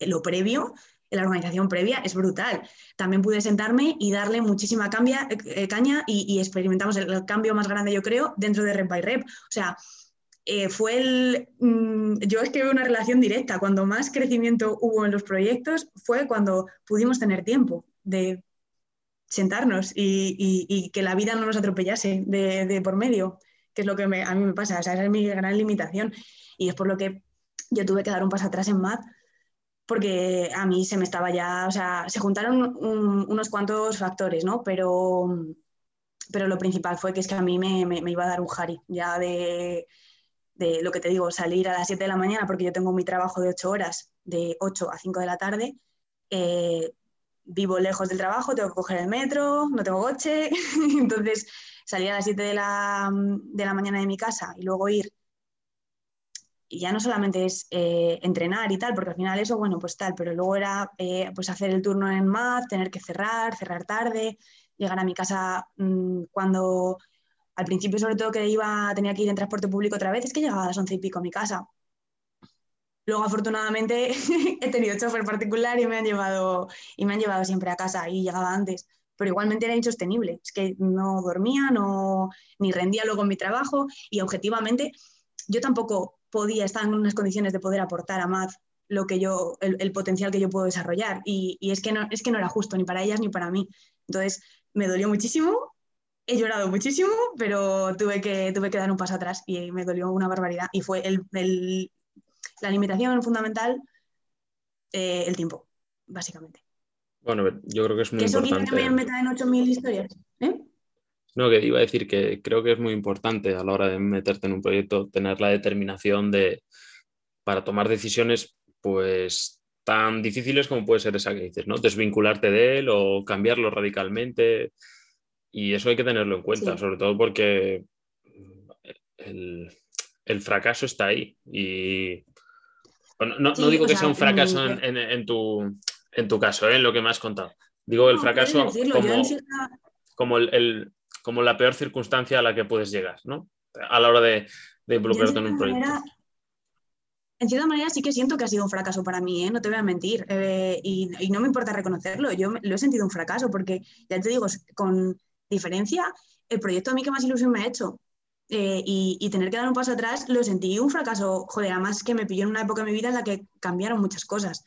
lo previo la organización previa es brutal. También pude sentarme y darle muchísima cambia, eh, caña y, experimentamos el, el, cambio más grande, yo creo, dentro de Rep by Rep. O sea, eh, fue el... Mm, yo es que veo una relación directa. Cuando más crecimiento hubo en los proyectos fue cuando pudimos tener tiempo de sentarnos y, que la vida no nos atropellase de, por medio, que es lo que a mí me pasa. esa es mi gran limitación. Y es por lo que yo tuve que dar un paso atrás en math porque a mí se me estaba ya, o sea, se juntaron unos cuantos factores, ¿no? Pero, pero lo principal fue que es que a mí me, me iba a dar un jari ya de, de lo que te digo, salir a las 7 de la mañana porque yo tengo mi trabajo de 8 horas, de 8 a 5 de la tarde, eh, vivo lejos del trabajo, tengo que coger el metro, no tengo coche, entonces salir a las 7 de la, de la, mañana de mi casa y luego ir, y ya no solamente es eh, entrenar y tal, porque al final eso, bueno, pues tal, pero luego era eh, pues hacer el turno en math, tener que cerrar, cerrar tarde, llegar a mi casa mm, cuando al principio, sobre todo, que iba, tenía que ir en transporte público otra vez, es que llegaba a las once y pico a mi casa. Luego, afortunadamente, he tenido chofer particular y me han llevado, y me han llevado siempre a casa y llegaba antes. Pero igualmente era insostenible. Es que no dormía, no, ni rendía luego en mi trabajo y objetivamente yo tampoco podía estar en unas condiciones de poder aportar a Matt lo que yo, el, potencial que yo puedo desarrollar. Y, y, es, que no, es que no era justo ni para ellas ni para mí. Entonces, me dolió muchísimo he llorado muchísimo, pero tuve que, tuve que dar un paso atrás y me dolió una barbaridad. Y fue el, la limitación fundamental, eh, el tiempo, básicamente. Bueno, yo creo que es muy importante. ¿Eso que me meta en 8.000 historias? ¿eh? No, que iba a decir que creo que es muy importante a la hora de meterte en un proyecto tener la determinación de para tomar decisiones pues tan difíciles como puede ser esa que dices, ¿no? Desvincularte de él o cambiarlo radicalmente. Y eso hay que tenerlo en cuenta, sobre todo porque el, fracaso está ahí. Y no, digo que sea un fracaso en, tu, en tu caso, ¿eh? en lo que me has contado. Digo el fracaso como, como el, como la peor circunstancia a la que puedes llegar, ¿no? A la hora de, involucrarte en un proyecto. en cierta manera sí que siento que ha sido un fracaso para mí, ¿eh? no te voy a mentir, eh, y, no me importa reconocerlo, yo lo he sentido un fracaso porque, ya te digo, con diferencia, el proyecto a mí que más ilusión me ha hecho eh, y, tener que dar un paso atrás lo sentí un fracaso, joder, además que me pilló en una época de mi vida en la que cambiaron muchas cosas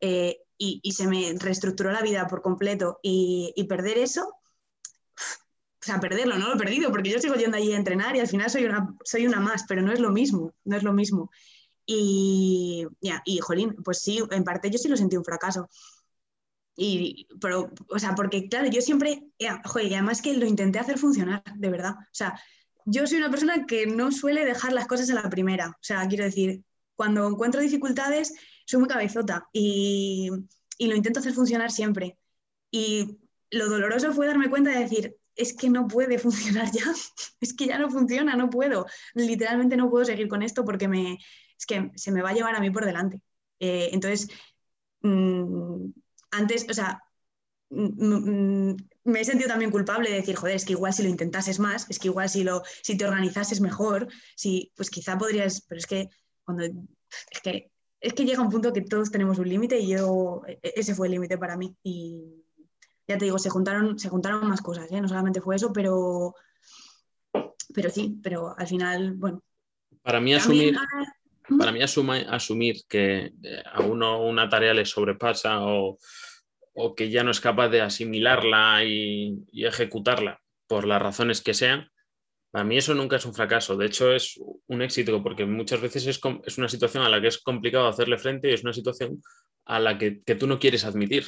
y, y, se me reestructuró la vida por completo y, perder eso o sea, perderlo, no lo he perdido, porque yo sigo yendo allí a entrenar y al final soy una, soy una más, pero no es lo mismo, no es lo mismo. Y, ya, y, jolín, pues sí, en parte yo sí lo sentí un fracaso. Y, pero, o sea, porque claro, yo siempre, joder, y además que lo intenté hacer funcionar, de verdad. O sea, yo soy una persona que no suele dejar las cosas a la primera. O sea, quiero decir, cuando encuentro dificultades, soy muy cabezota y, y lo intento hacer funcionar siempre. Y lo doloroso fue darme cuenta de decir, es que no puede funcionar ya, es que ya no funciona, no puedo, literalmente no puedo seguir con esto porque me, es que se me va a llevar a mí por delante. Eh, entonces, mm, antes, o sea, me he sentido también culpable de decir, joder, es que igual si lo intentases más, es que igual si, lo, si te organizases mejor, si, pues quizá podrías, pero es que cuando, es que, es que llega un punto que todos tenemos un límite y yo, e, e, ese fue el límite para mí. Y, ya te digo, se juntaron, se juntaron más cosas, ¿eh? no solamente fue eso, pero, pero sí, pero al final, bueno. Para mí asumir, para mí asumir que eh, a uno una tarea le sobrepasa o, que ya no es capaz de asimilarla y, ejecutarla por las razones que sean, para mí eso nunca es un fracaso, de hecho es un éxito porque muchas veces es, es una situación a la que es complicado hacerle frente y es una situación a la que, que tú no quieres admitir.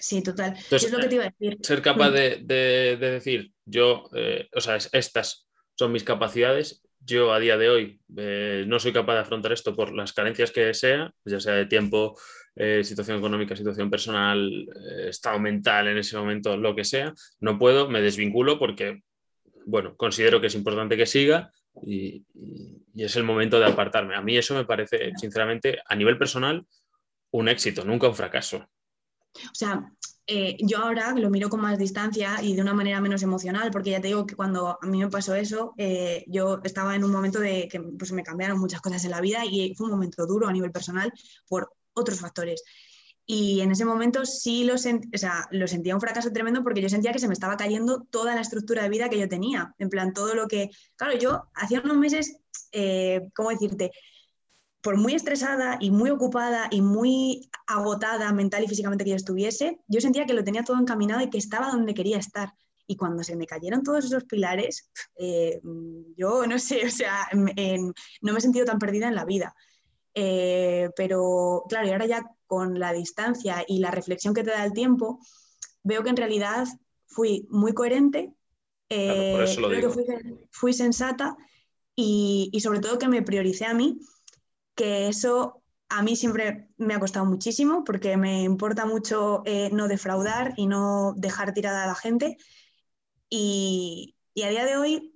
Sí, total. es lo que te iba a decir. Ser capaz mm. de, decir, yo, eh, o sea, estas son mis capacidades, yo a día de hoy eh, no soy capaz de afrontar esto por las carencias que sea, ya sea de tiempo, eh, situación económica, situación personal, estado mental en ese momento, lo que sea, no puedo, me desvinculo porque, bueno, considero que es importante que siga y, y es el momento de apartarme. A mí eso me parece, sinceramente, a nivel personal, un éxito, nunca un fracaso. O sea, eh, yo ahora lo miro con más distancia y de una manera menos emocional, porque ya te digo que cuando a mí me pasó eso, eh, yo estaba en un momento de que pues, me cambiaron muchas cosas en la vida y fue un momento duro a nivel personal por otros factores. Y en ese momento sí lo, sentía un fracaso tremendo porque yo sentía que se me estaba cayendo toda la estructura de vida que yo tenía. En plan, todo lo que. Claro, yo hacía unos meses, eh, ¿cómo decirte? Por muy estresada y muy ocupada y muy agotada mental y físicamente que yo estuviese, yo sentía que lo tenía todo encaminado y que estaba donde quería estar. Y cuando se me cayeron todos esos pilares, eh, yo no sé, o sea, no me he sentido tan perdida en la vida. Eh, pero claro, y ahora ya con la distancia y la reflexión que te da el tiempo, veo que en realidad fui muy coherente, eh, fui, sensata y, y sobre todo que me prioricé a mí que eso a mí siempre me ha costado muchísimo porque me importa mucho eh, no defraudar y no dejar tirada a la gente. Y, a día de hoy,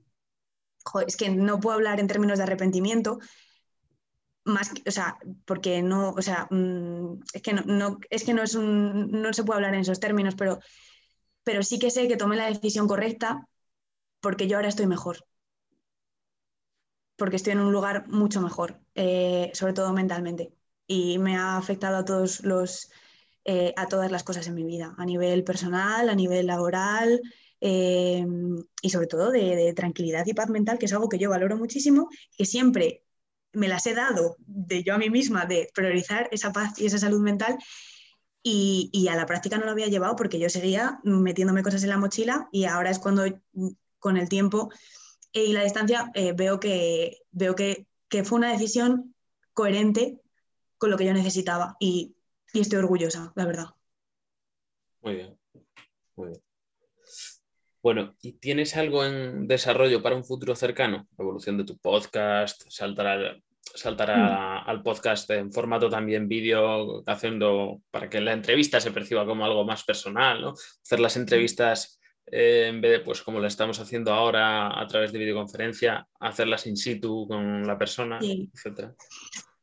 es que no puedo hablar en términos de arrepentimiento, más o sea, porque no, o sea, mm, es que no, es que no es un, no se puede hablar en esos términos, pero, pero sí que sé que tomé la decisión correcta porque yo ahora estoy mejor porque estoy en un lugar mucho mejor, eh, sobre todo mentalmente. Y me ha afectado a, todos los, eh, a todas las cosas en mi vida, a nivel personal, a nivel laboral eh, y sobre todo de, tranquilidad y paz mental, que es algo que yo valoro muchísimo, que siempre me las he dado de yo a mí misma, de priorizar esa paz y esa salud mental. Y, y a la práctica no lo había llevado porque yo seguía metiéndome cosas en la mochila y ahora es cuando con el tiempo y la distancia eh, veo, que, veo que, fue una decisión coherente con lo que yo necesitaba y, estoy orgullosa, la verdad. Muy bien, muy bien. Bueno, ¿y tienes algo en desarrollo para un futuro cercano? Evolución de tu podcast, saltar al, saltar mm. al podcast en formato también vídeo, haciendo para que la entrevista se perciba como algo más personal, ¿no? Hacer las entrevistas eh, en vez de, pues como lo estamos haciendo ahora a través de videoconferencia, hacerlas in situ con la persona, etcétera.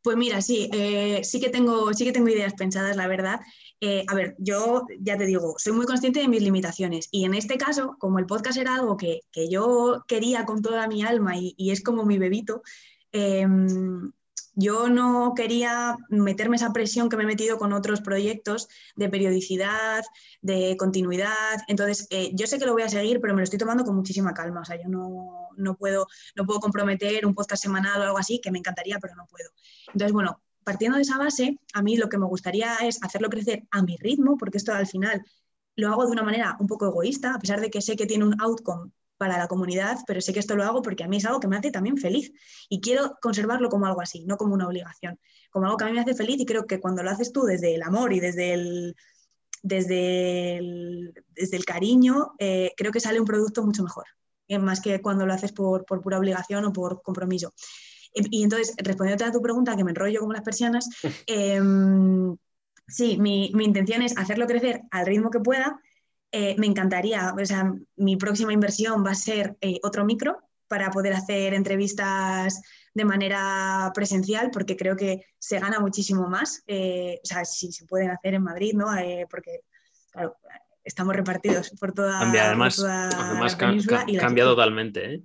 Pues mira, sí, eh, sí, que tengo, sí que tengo ideas pensadas, la verdad. Eh, a ver, yo ya te digo, soy muy consciente de mis limitaciones y en este caso, como el podcast era algo que, yo quería con toda mi alma y, y es como mi bebito, Em, yo no quería meterme esa presión que me he metido con otros proyectos de periodicidad, de continuidad. Entonces, eh, yo sé que lo voy a seguir, pero me lo estoy tomando con muchísima calma. O sea, yo no, no, puedo, no puedo comprometer un podcast semanal o algo así, que me encantaría, pero no puedo. Entonces, bueno, partiendo de esa base, a mí lo que me gustaría es hacerlo crecer a mi ritmo, porque esto al final lo hago de una manera un poco egoísta, a pesar de que sé que tiene un outcome para la comunidad, pero sé que esto lo hago porque a mí es algo que me hace también feliz y quiero conservarlo como algo así, no como una obligación, como algo que a mí me hace feliz y creo que cuando lo haces tú desde el amor y desde el, desde el, desde el cariño, eh, creo que sale un producto mucho mejor, eh, más que cuando lo haces por, pura obligación o por compromiso. Y, entonces, respondiendo a tu pregunta, que me enrollo como las persianas, em, sí, mi, mi intención es hacerlo crecer al ritmo que pueda eh, me encantaría, o sea, mi próxima inversión va a ser eh, otro micro para poder hacer entrevistas de manera presencial, porque creo que se gana muchísimo más. Eh, o sea, si se pueden hacer en Madrid, ¿no? porque, claro, estamos repartidos por toda, además, además cambia totalmente, ¿eh?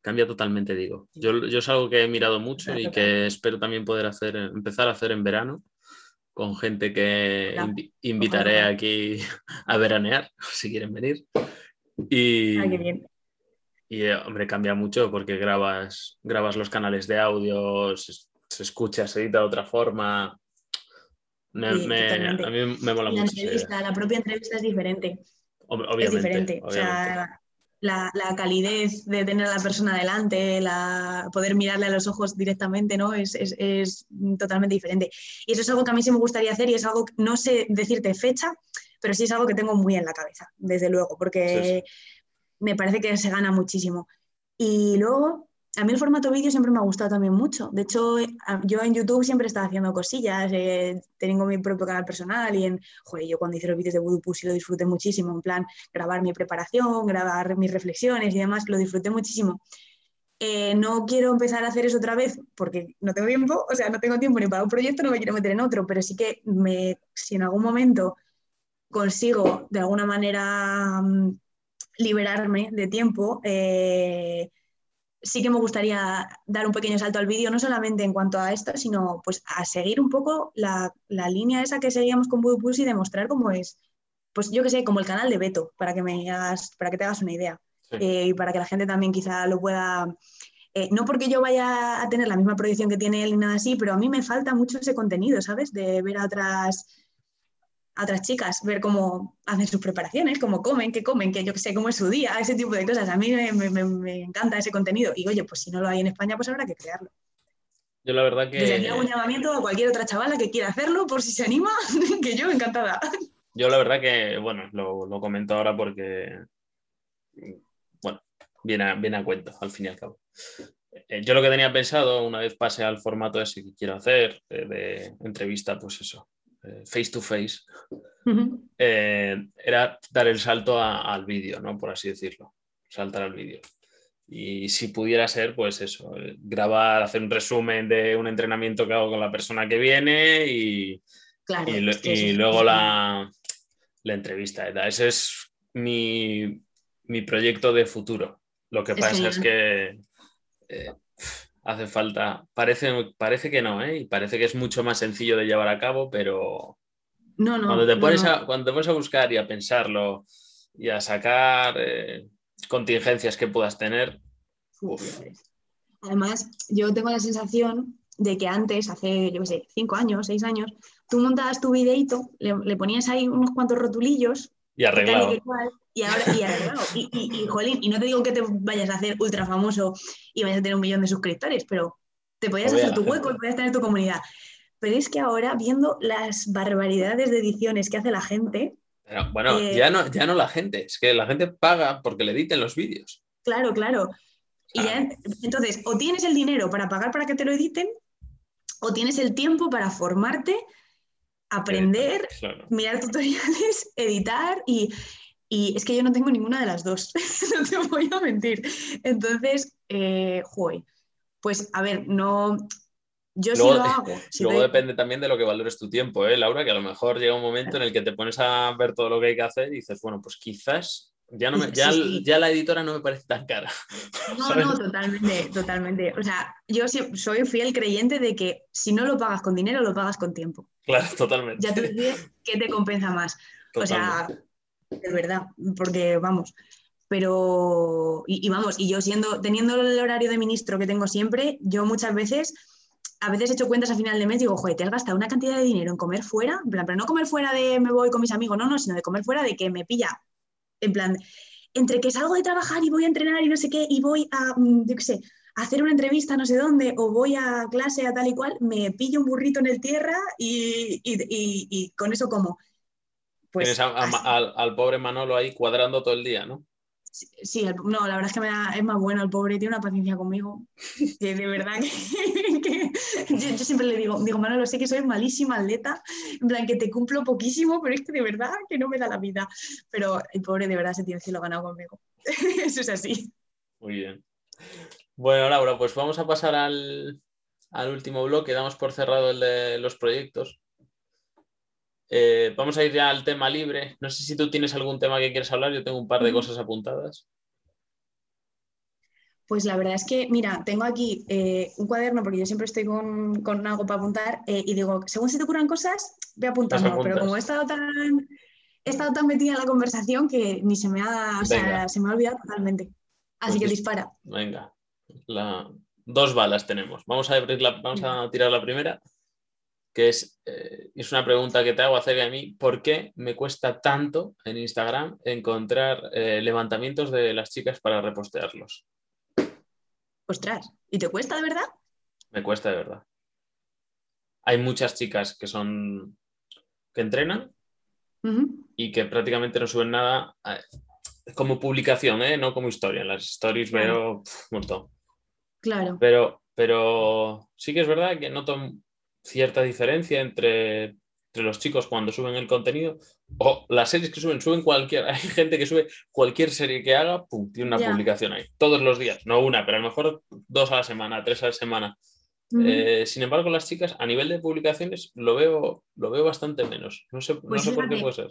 Cambia totalmente, digo. Yo, yo, es algo que he mirado mucho y que espero también poder hacer, empezar a hacer en verano con gente que invitaré aquí a veranear, si quieren venir. Y, y eh, hombre, cambia mucho porque grabas, grabas los canales de audio, se, escucha, se edita de otra forma. Me, a mí me mola la mucho. la propia entrevista es diferente. Obviamente, es diferente. O sea, la, calidez de tener a la persona delante, la, poder mirarle a los ojos directamente, ¿no? Es, totalmente diferente. Y eso es algo que a mí sí me gustaría hacer y es algo, no sé decirte fecha, pero sí es algo que tengo muy en la cabeza, desde luego, porque me parece que se gana muchísimo. Y luego, a mí el formato vídeo siempre me ha gustado también mucho. De hecho, yo en YouTube siempre he estado haciendo cosillas, eh, tengo mi propio canal personal y en, joder, yo cuando hice los vídeos de Voodoo Pussy lo disfruté muchísimo, en plan, grabar mi preparación, grabar mis reflexiones y demás, lo disfruté muchísimo. Eh, no quiero empezar a hacer eso otra vez porque no tengo tiempo, o sea, no tengo tiempo ni para un proyecto, no me quiero meter en otro, pero sí que me, si en algún momento consigo de alguna manera mm, liberarme de tiempo, eh, sí que me gustaría dar un pequeño salto al vídeo, no solamente en cuanto a esto, sino pues a seguir un poco la, línea esa que seguíamos con Voodoo y demostrar cómo es, pues yo que sé, como el canal de Beto, para que, me hagas, para que te hagas una idea. Eh, y para que la gente también quizá lo pueda... Eh, no porque yo vaya a tener la misma proyección que tiene él ni nada así, pero a mí me falta mucho ese contenido, ¿sabes? De ver a otras a otras chicas, ver cómo hacen sus preparaciones, cómo comen, qué comen, que yo que sé, cómo es su día, ese tipo de cosas. A mí me, encanta ese contenido. Y oye, pues si no lo hay en España, pues habrá que crearlo. Yo la verdad que... Desde aquí hago un llamamiento a cualquier otra chavala que quiera hacerlo, por si se anima, que yo encantada. Yo la verdad que, bueno, lo, comento ahora porque, bueno, viene a, viene a cuento, al fin y al cabo. Eh, yo lo que tenía pensado, una vez pase al formato ese que quiero hacer, de entrevista, pues eso, eh, face to face, eh, era dar el salto al vídeo, ¿no? Por así decirlo, saltar al vídeo. Y si pudiera ser, pues eso, eh, grabar, hacer un resumen de un entrenamiento que hago con la persona que viene y, y, luego la, la, entrevista. Ese es mi, mi, proyecto de futuro. Lo que pasa es que hace falta, parece, parece que no, ¿eh? y parece que es mucho más sencillo de llevar a cabo, pero no, no, cuando, te pones A, cuando te pones a buscar y a pensarlo y a sacar eh, contingencias que puedas tener. Además, yo tengo la sensación de que antes, hace, yo qué sé, cinco años, seis años, tú montabas tu videito, le, le ponías ahí unos cuantos rotulillos y arreglado. Y, ahora, y arreglado. Y, y, jolín, y no te digo que te vayas a hacer ultra famoso y vayas a tener un millón de suscriptores, pero te podías hacer tu hueco y podías tener tu comunidad. Pero es que ahora, viendo las barbaridades de ediciones que hace la gente, bueno, Eh, ya, no, ya no la gente, es que la gente paga porque le editen los vídeos. Claro, claro. Y ya, entonces, o tienes el dinero para pagar para que te lo editen, o tienes el tiempo para formarte, aprender, Claro. mirar tutoriales, editar y, y es que yo no tengo ninguna de las dos, no te voy a mentir. Entonces, eh, joder, pues a ver, no, yo sí Luego, lo hago. sí luego doy- depende también de lo que valores tu tiempo, ¿eh, Laura? Que a lo mejor llega un momento en el que te pones a ver todo lo que hay que hacer y dices, bueno, pues quizás ya, no me- Sí, ya, sí. ya la editora no me parece tan cara. No, ¿sabes? no, totalmente, totalmente. O sea, yo sí- soy fiel creyente de que si no lo pagas con dinero, lo pagas con tiempo. Claro, totalmente. Ya tú decides qué te compensa más. O sea. De verdad, porque vamos, pero, y, vamos, y yo siendo, teniendo el horario de ministro que tengo siempre, yo muchas veces, a veces he hecho cuentas a final de mes, digo, joder, te has gastado una cantidad de dinero en comer fuera, en plan, pero no comer fuera de me voy con mis amigos, no, no, sino de comer fuera de que me pilla, en plan, entre que salgo de trabajar y voy a entrenar y no sé qué, y voy a, mm, yo qué sé, hacer una entrevista no sé dónde, o voy a clase a tal y cual, me pillo un burrito en el tierra y- y- y con eso como. Pues, Tienes a- a- así. al, al pobre Manolo ahí cuadrando todo el día, ¿no? Sí, sí, el- no, la verdad es que me da- es más bueno el pobre, tiene una paciencia conmigo, que de verdad que, que yo, yo siempre le digo, digo, Manolo, sé que soy malísima atleta, en plan que te cumplo poquísimo, pero es que de verdad que no me da la vida. Pero el pobre de verdad se tiene el cielo ganado conmigo. Eso es así. Muy bien. Bueno, Laura, pues vamos a pasar al, al último bloque. Damos por cerrado el de los proyectos. Eh, vamos a ir ya al tema libre. No sé si tú tienes algún tema que quieres hablar. Yo tengo un par de cosas apuntadas. Pues la verdad es que, mira, tengo aquí eh, un cuaderno porque yo siempre estoy con, con algo para apuntar eh, y digo, según se te ocurran cosas, voy apuntando, pero como he estado tan, he estado tan metida en la conversación que ni se me ha, o sea, se me ha olvidado totalmente. Así Pues que dis- dispara. Venga, la- dos balas tenemos. Vamos a abrir la- vamos a tirar la primera, que es, eh, es una pregunta que te hago acerca de mí. ¿Por qué me cuesta tanto en Instagram encontrar eh, levantamientos de las chicas para repostearlos? Ostras, ¿y te cuesta de verdad? Me cuesta de verdad. Hay muchas chicas que son que entrenan y que prácticamente no suben nada eh, como publicación, ¿eh? no como historia. En las stories Claro. veo un montón. Claro. Pero, pero sí que es verdad que noto cierta diferencia entre, entre los chicos cuando suben el contenido o las series que suben, suben cualquier. Hay gente que sube cualquier serie que haga, pum, tiene una publicación ahí. Todos los días, no una, pero a lo mejor dos a la semana, tres a la semana. Eh, sin embargo, las chicas a nivel de publicaciones lo veo, lo veo bastante menos. No sé, no Pues sé por qué puede ser.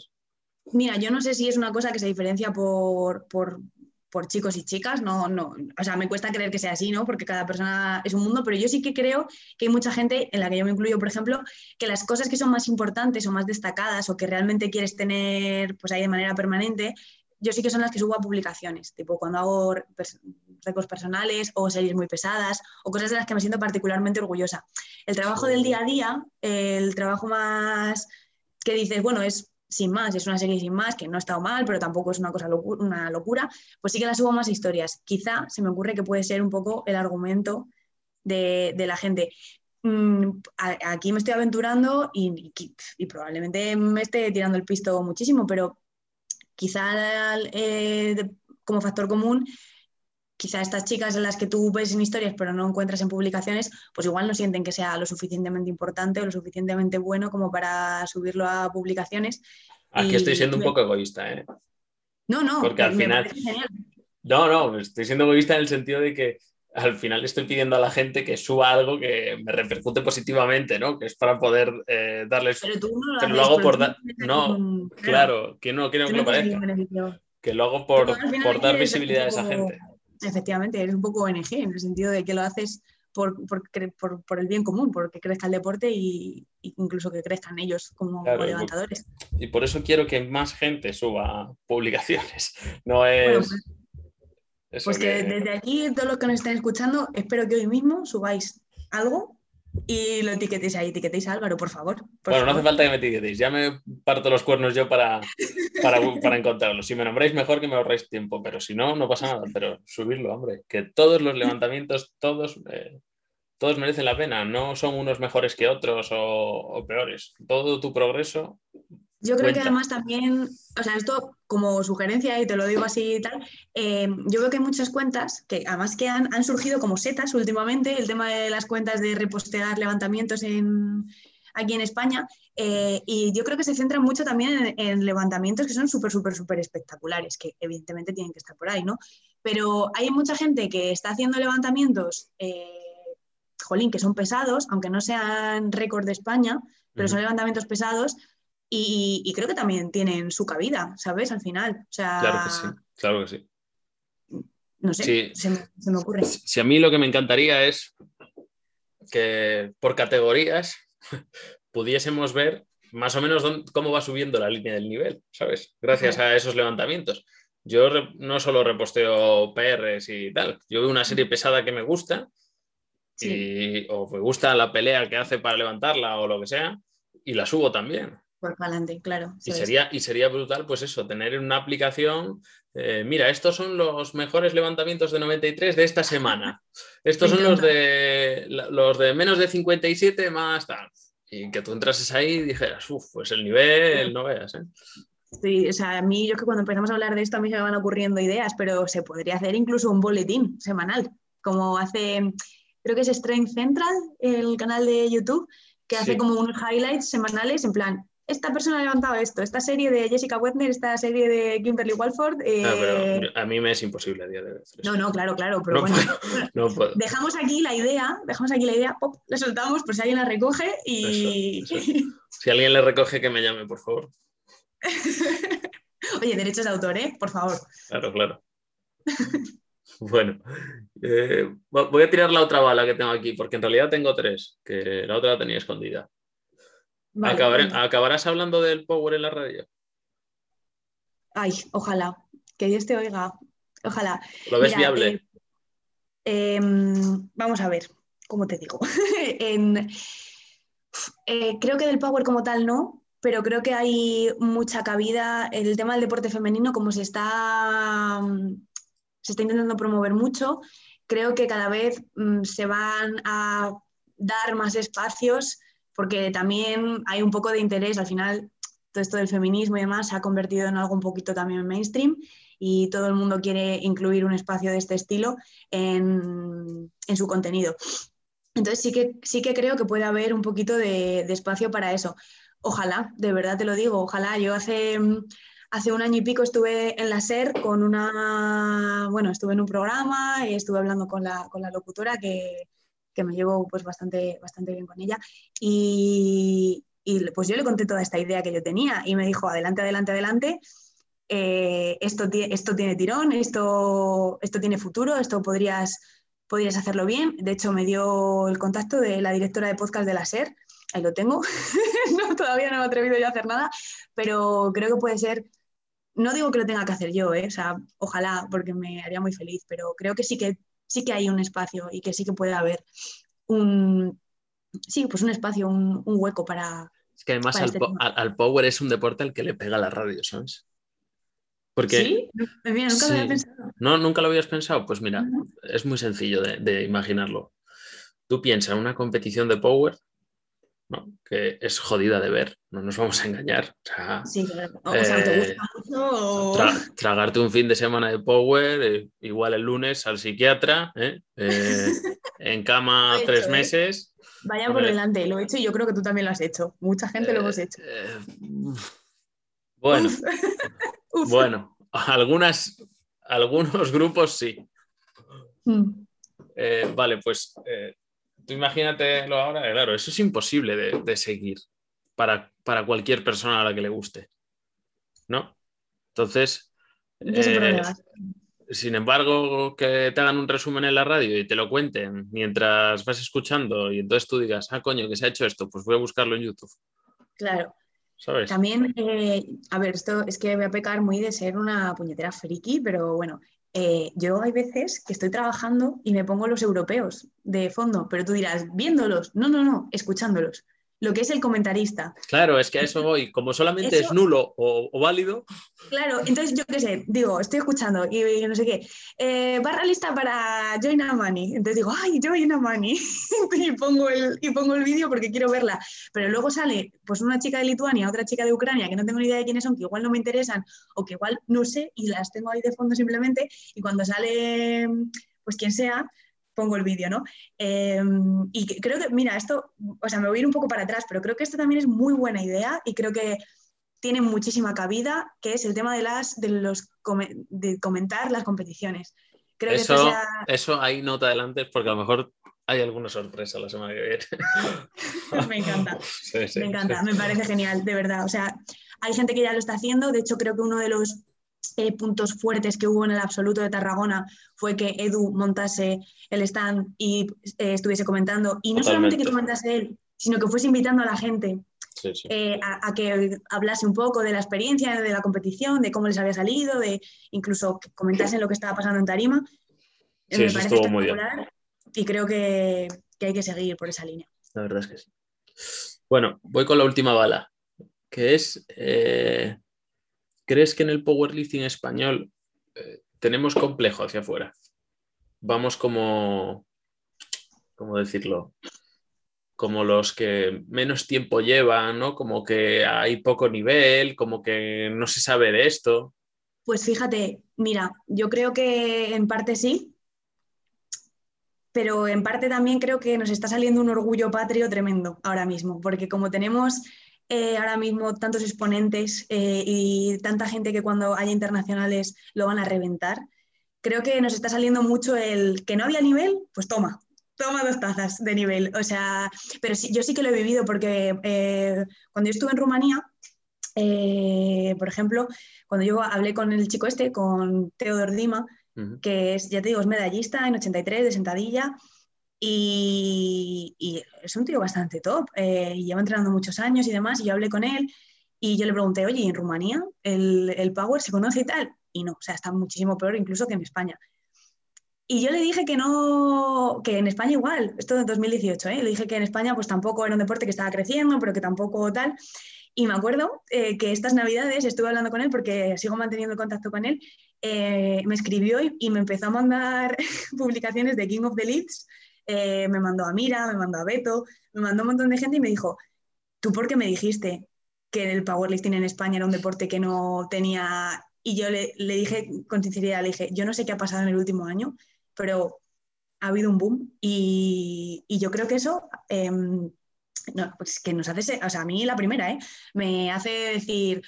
Mira, yo no sé si es una cosa que se diferencia por, por, por chicos y chicas, no, no, o sea, me cuesta creer que sea así, ¿no? Porque cada persona es un mundo, pero yo sí que creo que hay mucha gente, en la que yo me incluyo, por ejemplo, que las cosas que son más importantes o más destacadas o que realmente quieres tener pues ahí de manera permanente, yo sí que son las que subo a publicaciones, tipo cuando hago récords personales o series muy pesadas o cosas de las que me siento particularmente orgullosa. El trabajo del día a día, el trabajo más que dices, bueno, es sin más, es una serie sin más, que no ha estado mal, pero tampoco es una cosa locu- una locura, pues sí que la subo más historias. Quizá se me ocurre que puede ser un poco el argumento de, de la gente. Mm, aquí me estoy aventurando y, probablemente me esté tirando el pisto muchísimo, pero quizá eh, como factor común, quizá estas chicas en las que tú ves en historias pero no encuentras en publicaciones, pues igual no sienten que sea lo suficientemente importante o lo suficientemente bueno como para subirlo a publicaciones. Aquí Y- estoy siendo un poco egoísta, ¿eh? No, no, Porque al final-. No, no, estoy siendo egoísta en el sentido de que al final estoy pidiendo a la gente que suba algo que me repercute positivamente, ¿no? Que es para poder eh, darles... Pero tú no lo, Pero lo hago por dar- no, Claro, que no quiero que lo parezca, que lo hago por, dar visibilidad a esa gente. Efectivamente, eres un poco ONG, en el sentido de que lo haces por, por, por- por el bien común, porque crezca el deporte y, y incluso que crezcan ellos como Claro, levantadores. Y por eso quiero que más gente suba publicaciones. No es... Bueno, pues, Pues que que- desde aquí, todos los que nos estén escuchando, espero que hoy mismo subáis algo y lo etiquetéis ahí, etiquetéis a Álvaro, por favor. por Bueno, no hace falta que me etiquetéis, ya me parto los cuernos yo para, para, para encontrarlo. Si me nombráis mejor que me ahorréis tiempo, pero si no, no pasa nada. Pero subirlo, hombre, que todos los levantamientos, todos, eh, todos merecen la pena. No son unos mejores que otros o, o peores. Todo tu progreso Yo creo que además también, o sea, esto como sugerencia, y te lo digo así y tal, eh, yo veo que hay muchas cuentas que además que han, han surgido como setas últimamente, el tema de las cuentas de repostear levantamientos en, aquí en España, eh, y yo creo que se centran mucho también en, en levantamientos que son súper, súper, súper espectaculares, que evidentemente tienen que estar por ahí, ¿no? Pero hay mucha gente que está haciendo levantamientos, eh, jolín, que son pesados, aunque no sean récord de España, pero son levantamientos pesados y, y creo que también tienen su cabida, ¿sabes? Al final. O sea, Claro que sí, claro que sí. no sé, Sí. se, me, se me ocurre. Si a mí lo que me encantaría es que por categorías pudiésemos ver más o menos dónde- cómo va subiendo la línea del nivel, ¿sabes? Gracias a esos levantamientos. Yo no solo reposteo PRs y tal, yo veo una serie pesada que me gusta Sí. y, o me gusta la pelea que hace para levantarla o lo que sea y la subo también. Por adelante, claro. Y es. sería, y sería brutal, pues eso, tener en una aplicación, eh, mira, estos son los mejores levantamientos de 93 de esta semana. Estos son los de, los de menos de 57 más tal. Y que tú entrases ahí y dijeras, uff, pues el nivel, no veas, ¿eh? Sí, o sea, a mí, yo que cuando empezamos a hablar de esto, a mí se me van ocurriendo ideas, pero se podría hacer incluso un boletín semanal, como hace, creo que es Strength Central, el canal de YouTube, que hace Sí. como unos highlights semanales en plan, esta persona ha levantado esto, esta serie de Jessica Wetner, esta serie de Kimberly Walford. eh, Ah, pero a mí me es imposible a día de hoy. No, no, claro, claro, pero No bueno. puedo, no puedo. Dejamos aquí la idea, dejamos aquí la idea, pop, la soltamos por si alguien la recoge y... Eso, Si alguien le recoge, que me llame, por favor. Oye, derechos de autor, ¿eh? Por favor. Claro, claro. Bueno, eh, vo- voy a tirar la otra bala que tengo aquí, porque en realidad tengo tres, que la otra la tenía escondida. Vale. ¿Acabarás hablando del power en la radio? Ay, ojalá, que Dios te oiga, ojalá. ¿Lo ves Mira, viable? eh, em, vamos a ver, ¿cómo te digo? En- eh, creo que del power como tal no, pero creo que hay mucha cabida. El tema del deporte femenino, como se está, mm, se está intentando promover mucho, creo que cada vez mm, se van a dar más espacios porque también hay un poco de interés. Al final, todo esto del feminismo y demás se ha convertido en algo un poquito también mainstream y todo el mundo quiere incluir un espacio de este estilo en, en su contenido. Entonces sí que, sí que creo que puede haber un poquito de, de espacio para eso. Ojalá, de verdad te lo digo, ojalá. Yo hace, hace un año y pico estuve en la SER con una, bueno, estuve en un programa y estuve hablando con la, con la locutora que, que me llevo pues bastante, bastante bien con ella y, pues yo le conté toda esta idea que yo tenía y me dijo, adelante, adelante, adelante, eh, esto, esto tiene tirón, esto, esto tiene futuro, esto podrías, podrías hacerlo bien. De hecho, me dio el contacto de la directora de podcast de la SER, ahí lo tengo. no, todavía no me he atrevido yo a hacer nada, pero creo que puede ser, no digo que lo tenga que hacer yo, ¿eh? o sea, ojalá, porque me haría muy feliz, pero creo que sí que, sí que hay un espacio y que sí que puede haber un, sí, pues un espacio, un, un hueco para, Es que además al, este po- al- al power es un deporte al que le pega la radio, ¿sabes? Porque ¿Sí? Mira, nunca lo había Sí. pensado. ¿No, ¿Nunca lo habías pensado? Pues mira, es muy sencillo de, de imaginarlo. Tú piensas en una competición de power, ¿no? que es jodida de ver, no nos vamos a engañar. O sea, Sí, claro. O sea, ¿te Eh, gusta mucho o- tra- tragarte un fin de semana de power, eh, igual el lunes al psiquiatra, ¿eh? En cama tres hecho, meses. Vaya por delante, lo he hecho y yo creo que tú también lo has hecho. Mucha gente lo hemos hecho. bueno, Uf. Uf. bueno, algunas, algunos grupos sí. Mm. Eh, vale, pues tú imagínatelo ahora, claro, eso es imposible de, de seguir para, para cualquier persona a la que le guste, ¿no? Entonces, eh, sin embargo, que te hagan un resumen en la radio y te lo cuenten mientras vas escuchando y entonces tú digas, ah, coño, que se ha hecho esto, pues voy a buscarlo en YouTube, Claro. ¿sabes? También, eh, a ver, esto es que voy a pecar muy de ser una puñetera friki, pero bueno, eh, yo hay veces que estoy trabajando y me pongo los europeos de fondo, pero tú dirás, viéndolos, no, no, no, escuchándolos. Lo que es el comentarista. Claro, es que a eso voy. Como solamente es nulo o, válido. Claro, entonces yo qué sé, digo, estoy escuchando y, no sé qué. Eh, barra lista para Join Money. Entonces digo, ¡ay, Join Money! y pongo el, y pongo el vídeo porque quiero verla. Pero luego sale pues una chica de Lituania, otra chica de Ucrania, que no tengo ni idea de quiénes son, que igual no me interesan o que igual no sé y las tengo ahí de fondo simplemente. Y cuando sale, pues quien sea, pongo el vídeo, ¿no? Em, y creo que, mira, esto, o sea, me voy a ir un poco para atrás, pero creo que esto también es muy buena idea y creo que tiene muchísima cabida, que es el tema de, las, de, los, de comentar las competiciones. Creo eso, que eso ahí no te adelantes porque a lo mejor hay alguna sorpresa la semana que viene. me encanta, me encanta, me parece genial, de verdad. O sea, hay gente que ya lo está haciendo, de hecho creo que uno de los eh, puntos fuertes que hubo en el absoluto de Tarragona fue que Edu montase el stand y eh, estuviese comentando. Y no solamente que comentase él, sino que fuese invitando a la gente eh, a, que hablase un poco de la experiencia, de la competición, de cómo les había salido, de incluso que comentasen lo que estaba pasando en Tarima. me parece espectacular y creo que, que hay que seguir por esa línea. La verdad es que sí. Bueno, voy con la última bala, que es ¿Crees que en el powerlifting español eh, tenemos complejo hacia afuera? Vamos como, ¿cómo decirlo? Como los que menos tiempo llevan, ¿no? Como que hay poco nivel, como que no se sabe de esto. Pues fíjate, mira, yo creo que en parte sí, pero en parte también creo que nos está saliendo un orgullo patrio tremendo ahora mismo, porque como tenemos eh, ahora mismo tantos exponentes eh, y tanta gente que cuando haya internacionales lo van a reventar. Creo que nos está saliendo mucho el que no había nivel, pues toma, toma dos tazas de nivel. O sea, pero sí, yo sí que lo he vivido porque eh, cuando yo estuve en Rumanía, por ejemplo, cuando yo hablé con el chico este, con Teodor Dima, que es, ya te digo, es medallista en 83 de sentadilla, y, es un tío bastante top, eh, lleva entrenando muchos años y demás, y yo hablé con él y yo le pregunté, oye, ¿en Rumanía el, el Power se conoce y tal? Y no, o sea, está muchísimo peor incluso que en España. Y yo le dije que no, que en España igual, esto en 2018, ¿eh? le dije que en España pues tampoco era un deporte que estaba creciendo, pero que tampoco tal. Y me acuerdo eh, que estas navidades estuve hablando con él porque sigo manteniendo contacto con él, eh, me escribió y, y, me empezó a mandar publicaciones de King of the Leads eh, me mandó a Mira, me mandó a Beto, me mandó un montón de gente y me dijo, ¿tú por qué me dijiste que el powerlifting en España era un deporte que no tenía... Y yo le, dije con sinceridad, le dije, yo no sé qué ha pasado en el último año, pero ha habido un boom y, yo creo que eso... Em, pues que nos hace, o sea, a mí la primera, ¿eh? me hace decir,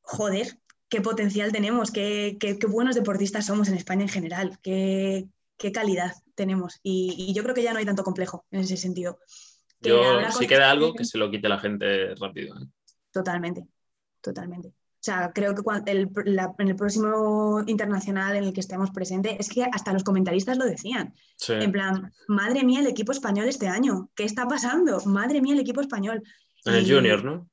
joder, qué potencial tenemos, qué, qué, buenos deportistas somos en España en general, qué, qué calidad tenemos. Y, yo creo que ya no hay tanto complejo en ese sentido. yo, si queda algo, que se lo quite la gente rápido. ¿eh? Totalmente, totalmente. O sea, creo que en el próximo internacional en el que estemos presentes, es que hasta los comentaristas lo decían. En plan, madre mía, el equipo español este año, ¿qué está pasando? Madre mía, el equipo español. En el Junior, ¿no?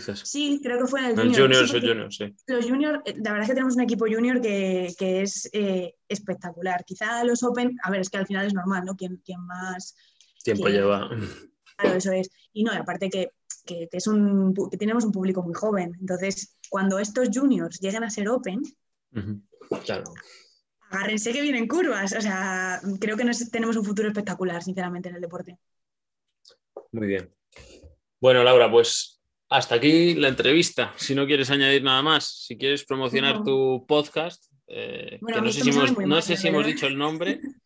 Sí, creo que fue en el Junior. junior, sí, Los Junior, eh, la verdad es que tenemos un equipo Junior que, es eh, espectacular. Quizá los Open, a ver, es que al final es normal, ¿no? Quien, más... Tiempo lleva. Claro, eso es. Y no, aparte que, es un, que tenemos un público muy joven. Entonces, cuando estos Juniors lleguen a ser Open, claro. agárrense que vienen curvas. O sea, creo que tenemos un futuro espectacular, sinceramente, en el deporte. Muy bien. Bueno, Laura, pues hasta aquí la entrevista. Si no quieres añadir nada más, si quieres promocionar tu podcast, eh, que no sé si, hemos, no sé si hemos dicho el nombre.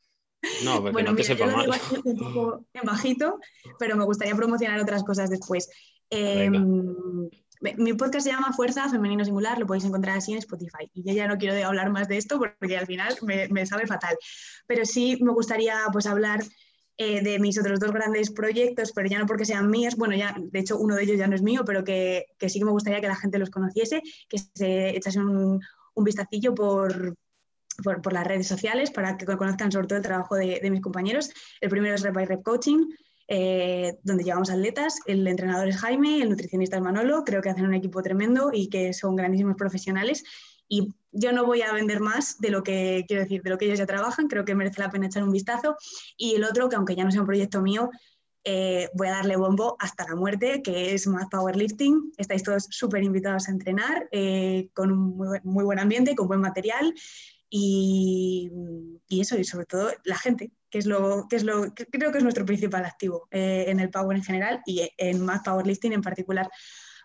No, porque no te sepa mal. Un poco en bajito, pero me gustaría promocionar otras cosas después. Em, mi podcast se llama Fuerza Femenino Singular, lo podéis encontrar así en Spotify. Y yo ya no quiero hablar más de esto porque al final me, me sabe fatal. Pero sí me gustaría pues hablar eh, de mis otros dos grandes proyectos, pero ya no porque sean míos, bueno, ya de hecho uno de ellos ya no es mío, pero que, que sí que me gustaría que la gente los conociese, que se echase un, un vistacillo por, por, las redes sociales para que conozcan sobre todo el trabajo de, de mis compañeros. El primero es Rep by Rep Coaching, eh, donde llevamos atletas. El entrenador es Jaime, el nutricionista es Manolo. Creo que hacen un equipo tremendo y que son grandísimos profesionales. Y yo no voy a vender más de lo que quiero decir, de lo que ellos ya trabajan. Creo que merece la pena echar un vistazo. Y el otro, que aunque ya no sea un proyecto mío, eh, voy a darle bombo hasta la muerte, que es más powerlifting. Estáis todos súper invitados a entrenar, eh, con un muy, buen ambiente, con buen material y, eso, y sobre todo la gente, que es lo que, es lo, creo que es nuestro principal activo eh, en el Power en general y en más Powerlifting en particular.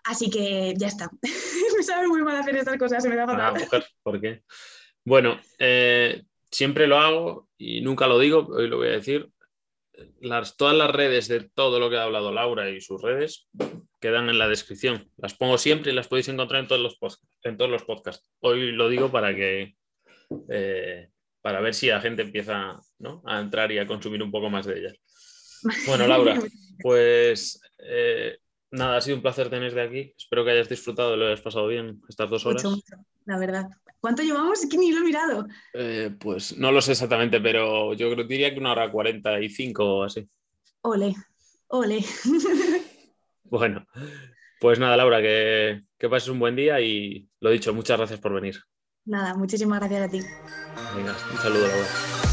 Así que ya está. me sabe muy mal hacer estas cosas, se me da fatal. ¿por qué? Bueno, siempre lo hago y nunca lo digo, hoy lo voy a decir las, todas las redes de todo lo que ha hablado Laura y sus redes quedan en la descripción. Las pongo siempre y las podéis encontrar en todos los, en todos los podcasts. Hoy lo digo para que eh, para ver si la gente empieza a entrar y a consumir un poco más de ellas. Bueno, Laura, pues eh, nada, ha sido un placer tenerte aquí. Espero que hayas disfrutado, lo hayas pasado bien estas dos horas. Mucho, mucho, la verdad. ¿Cuánto llevamos? Es que ni lo he mirado. Eh, pues no lo sé exactamente, pero yo creo, diría que una hora cuarenta y cinco o así. Ole, ole. bueno, pues nada, Laura, que, que pases un buen día y lo dicho, muchas gracias por venir. Nada, muchísimas gracias a ti. Venga, un saludo, Laura.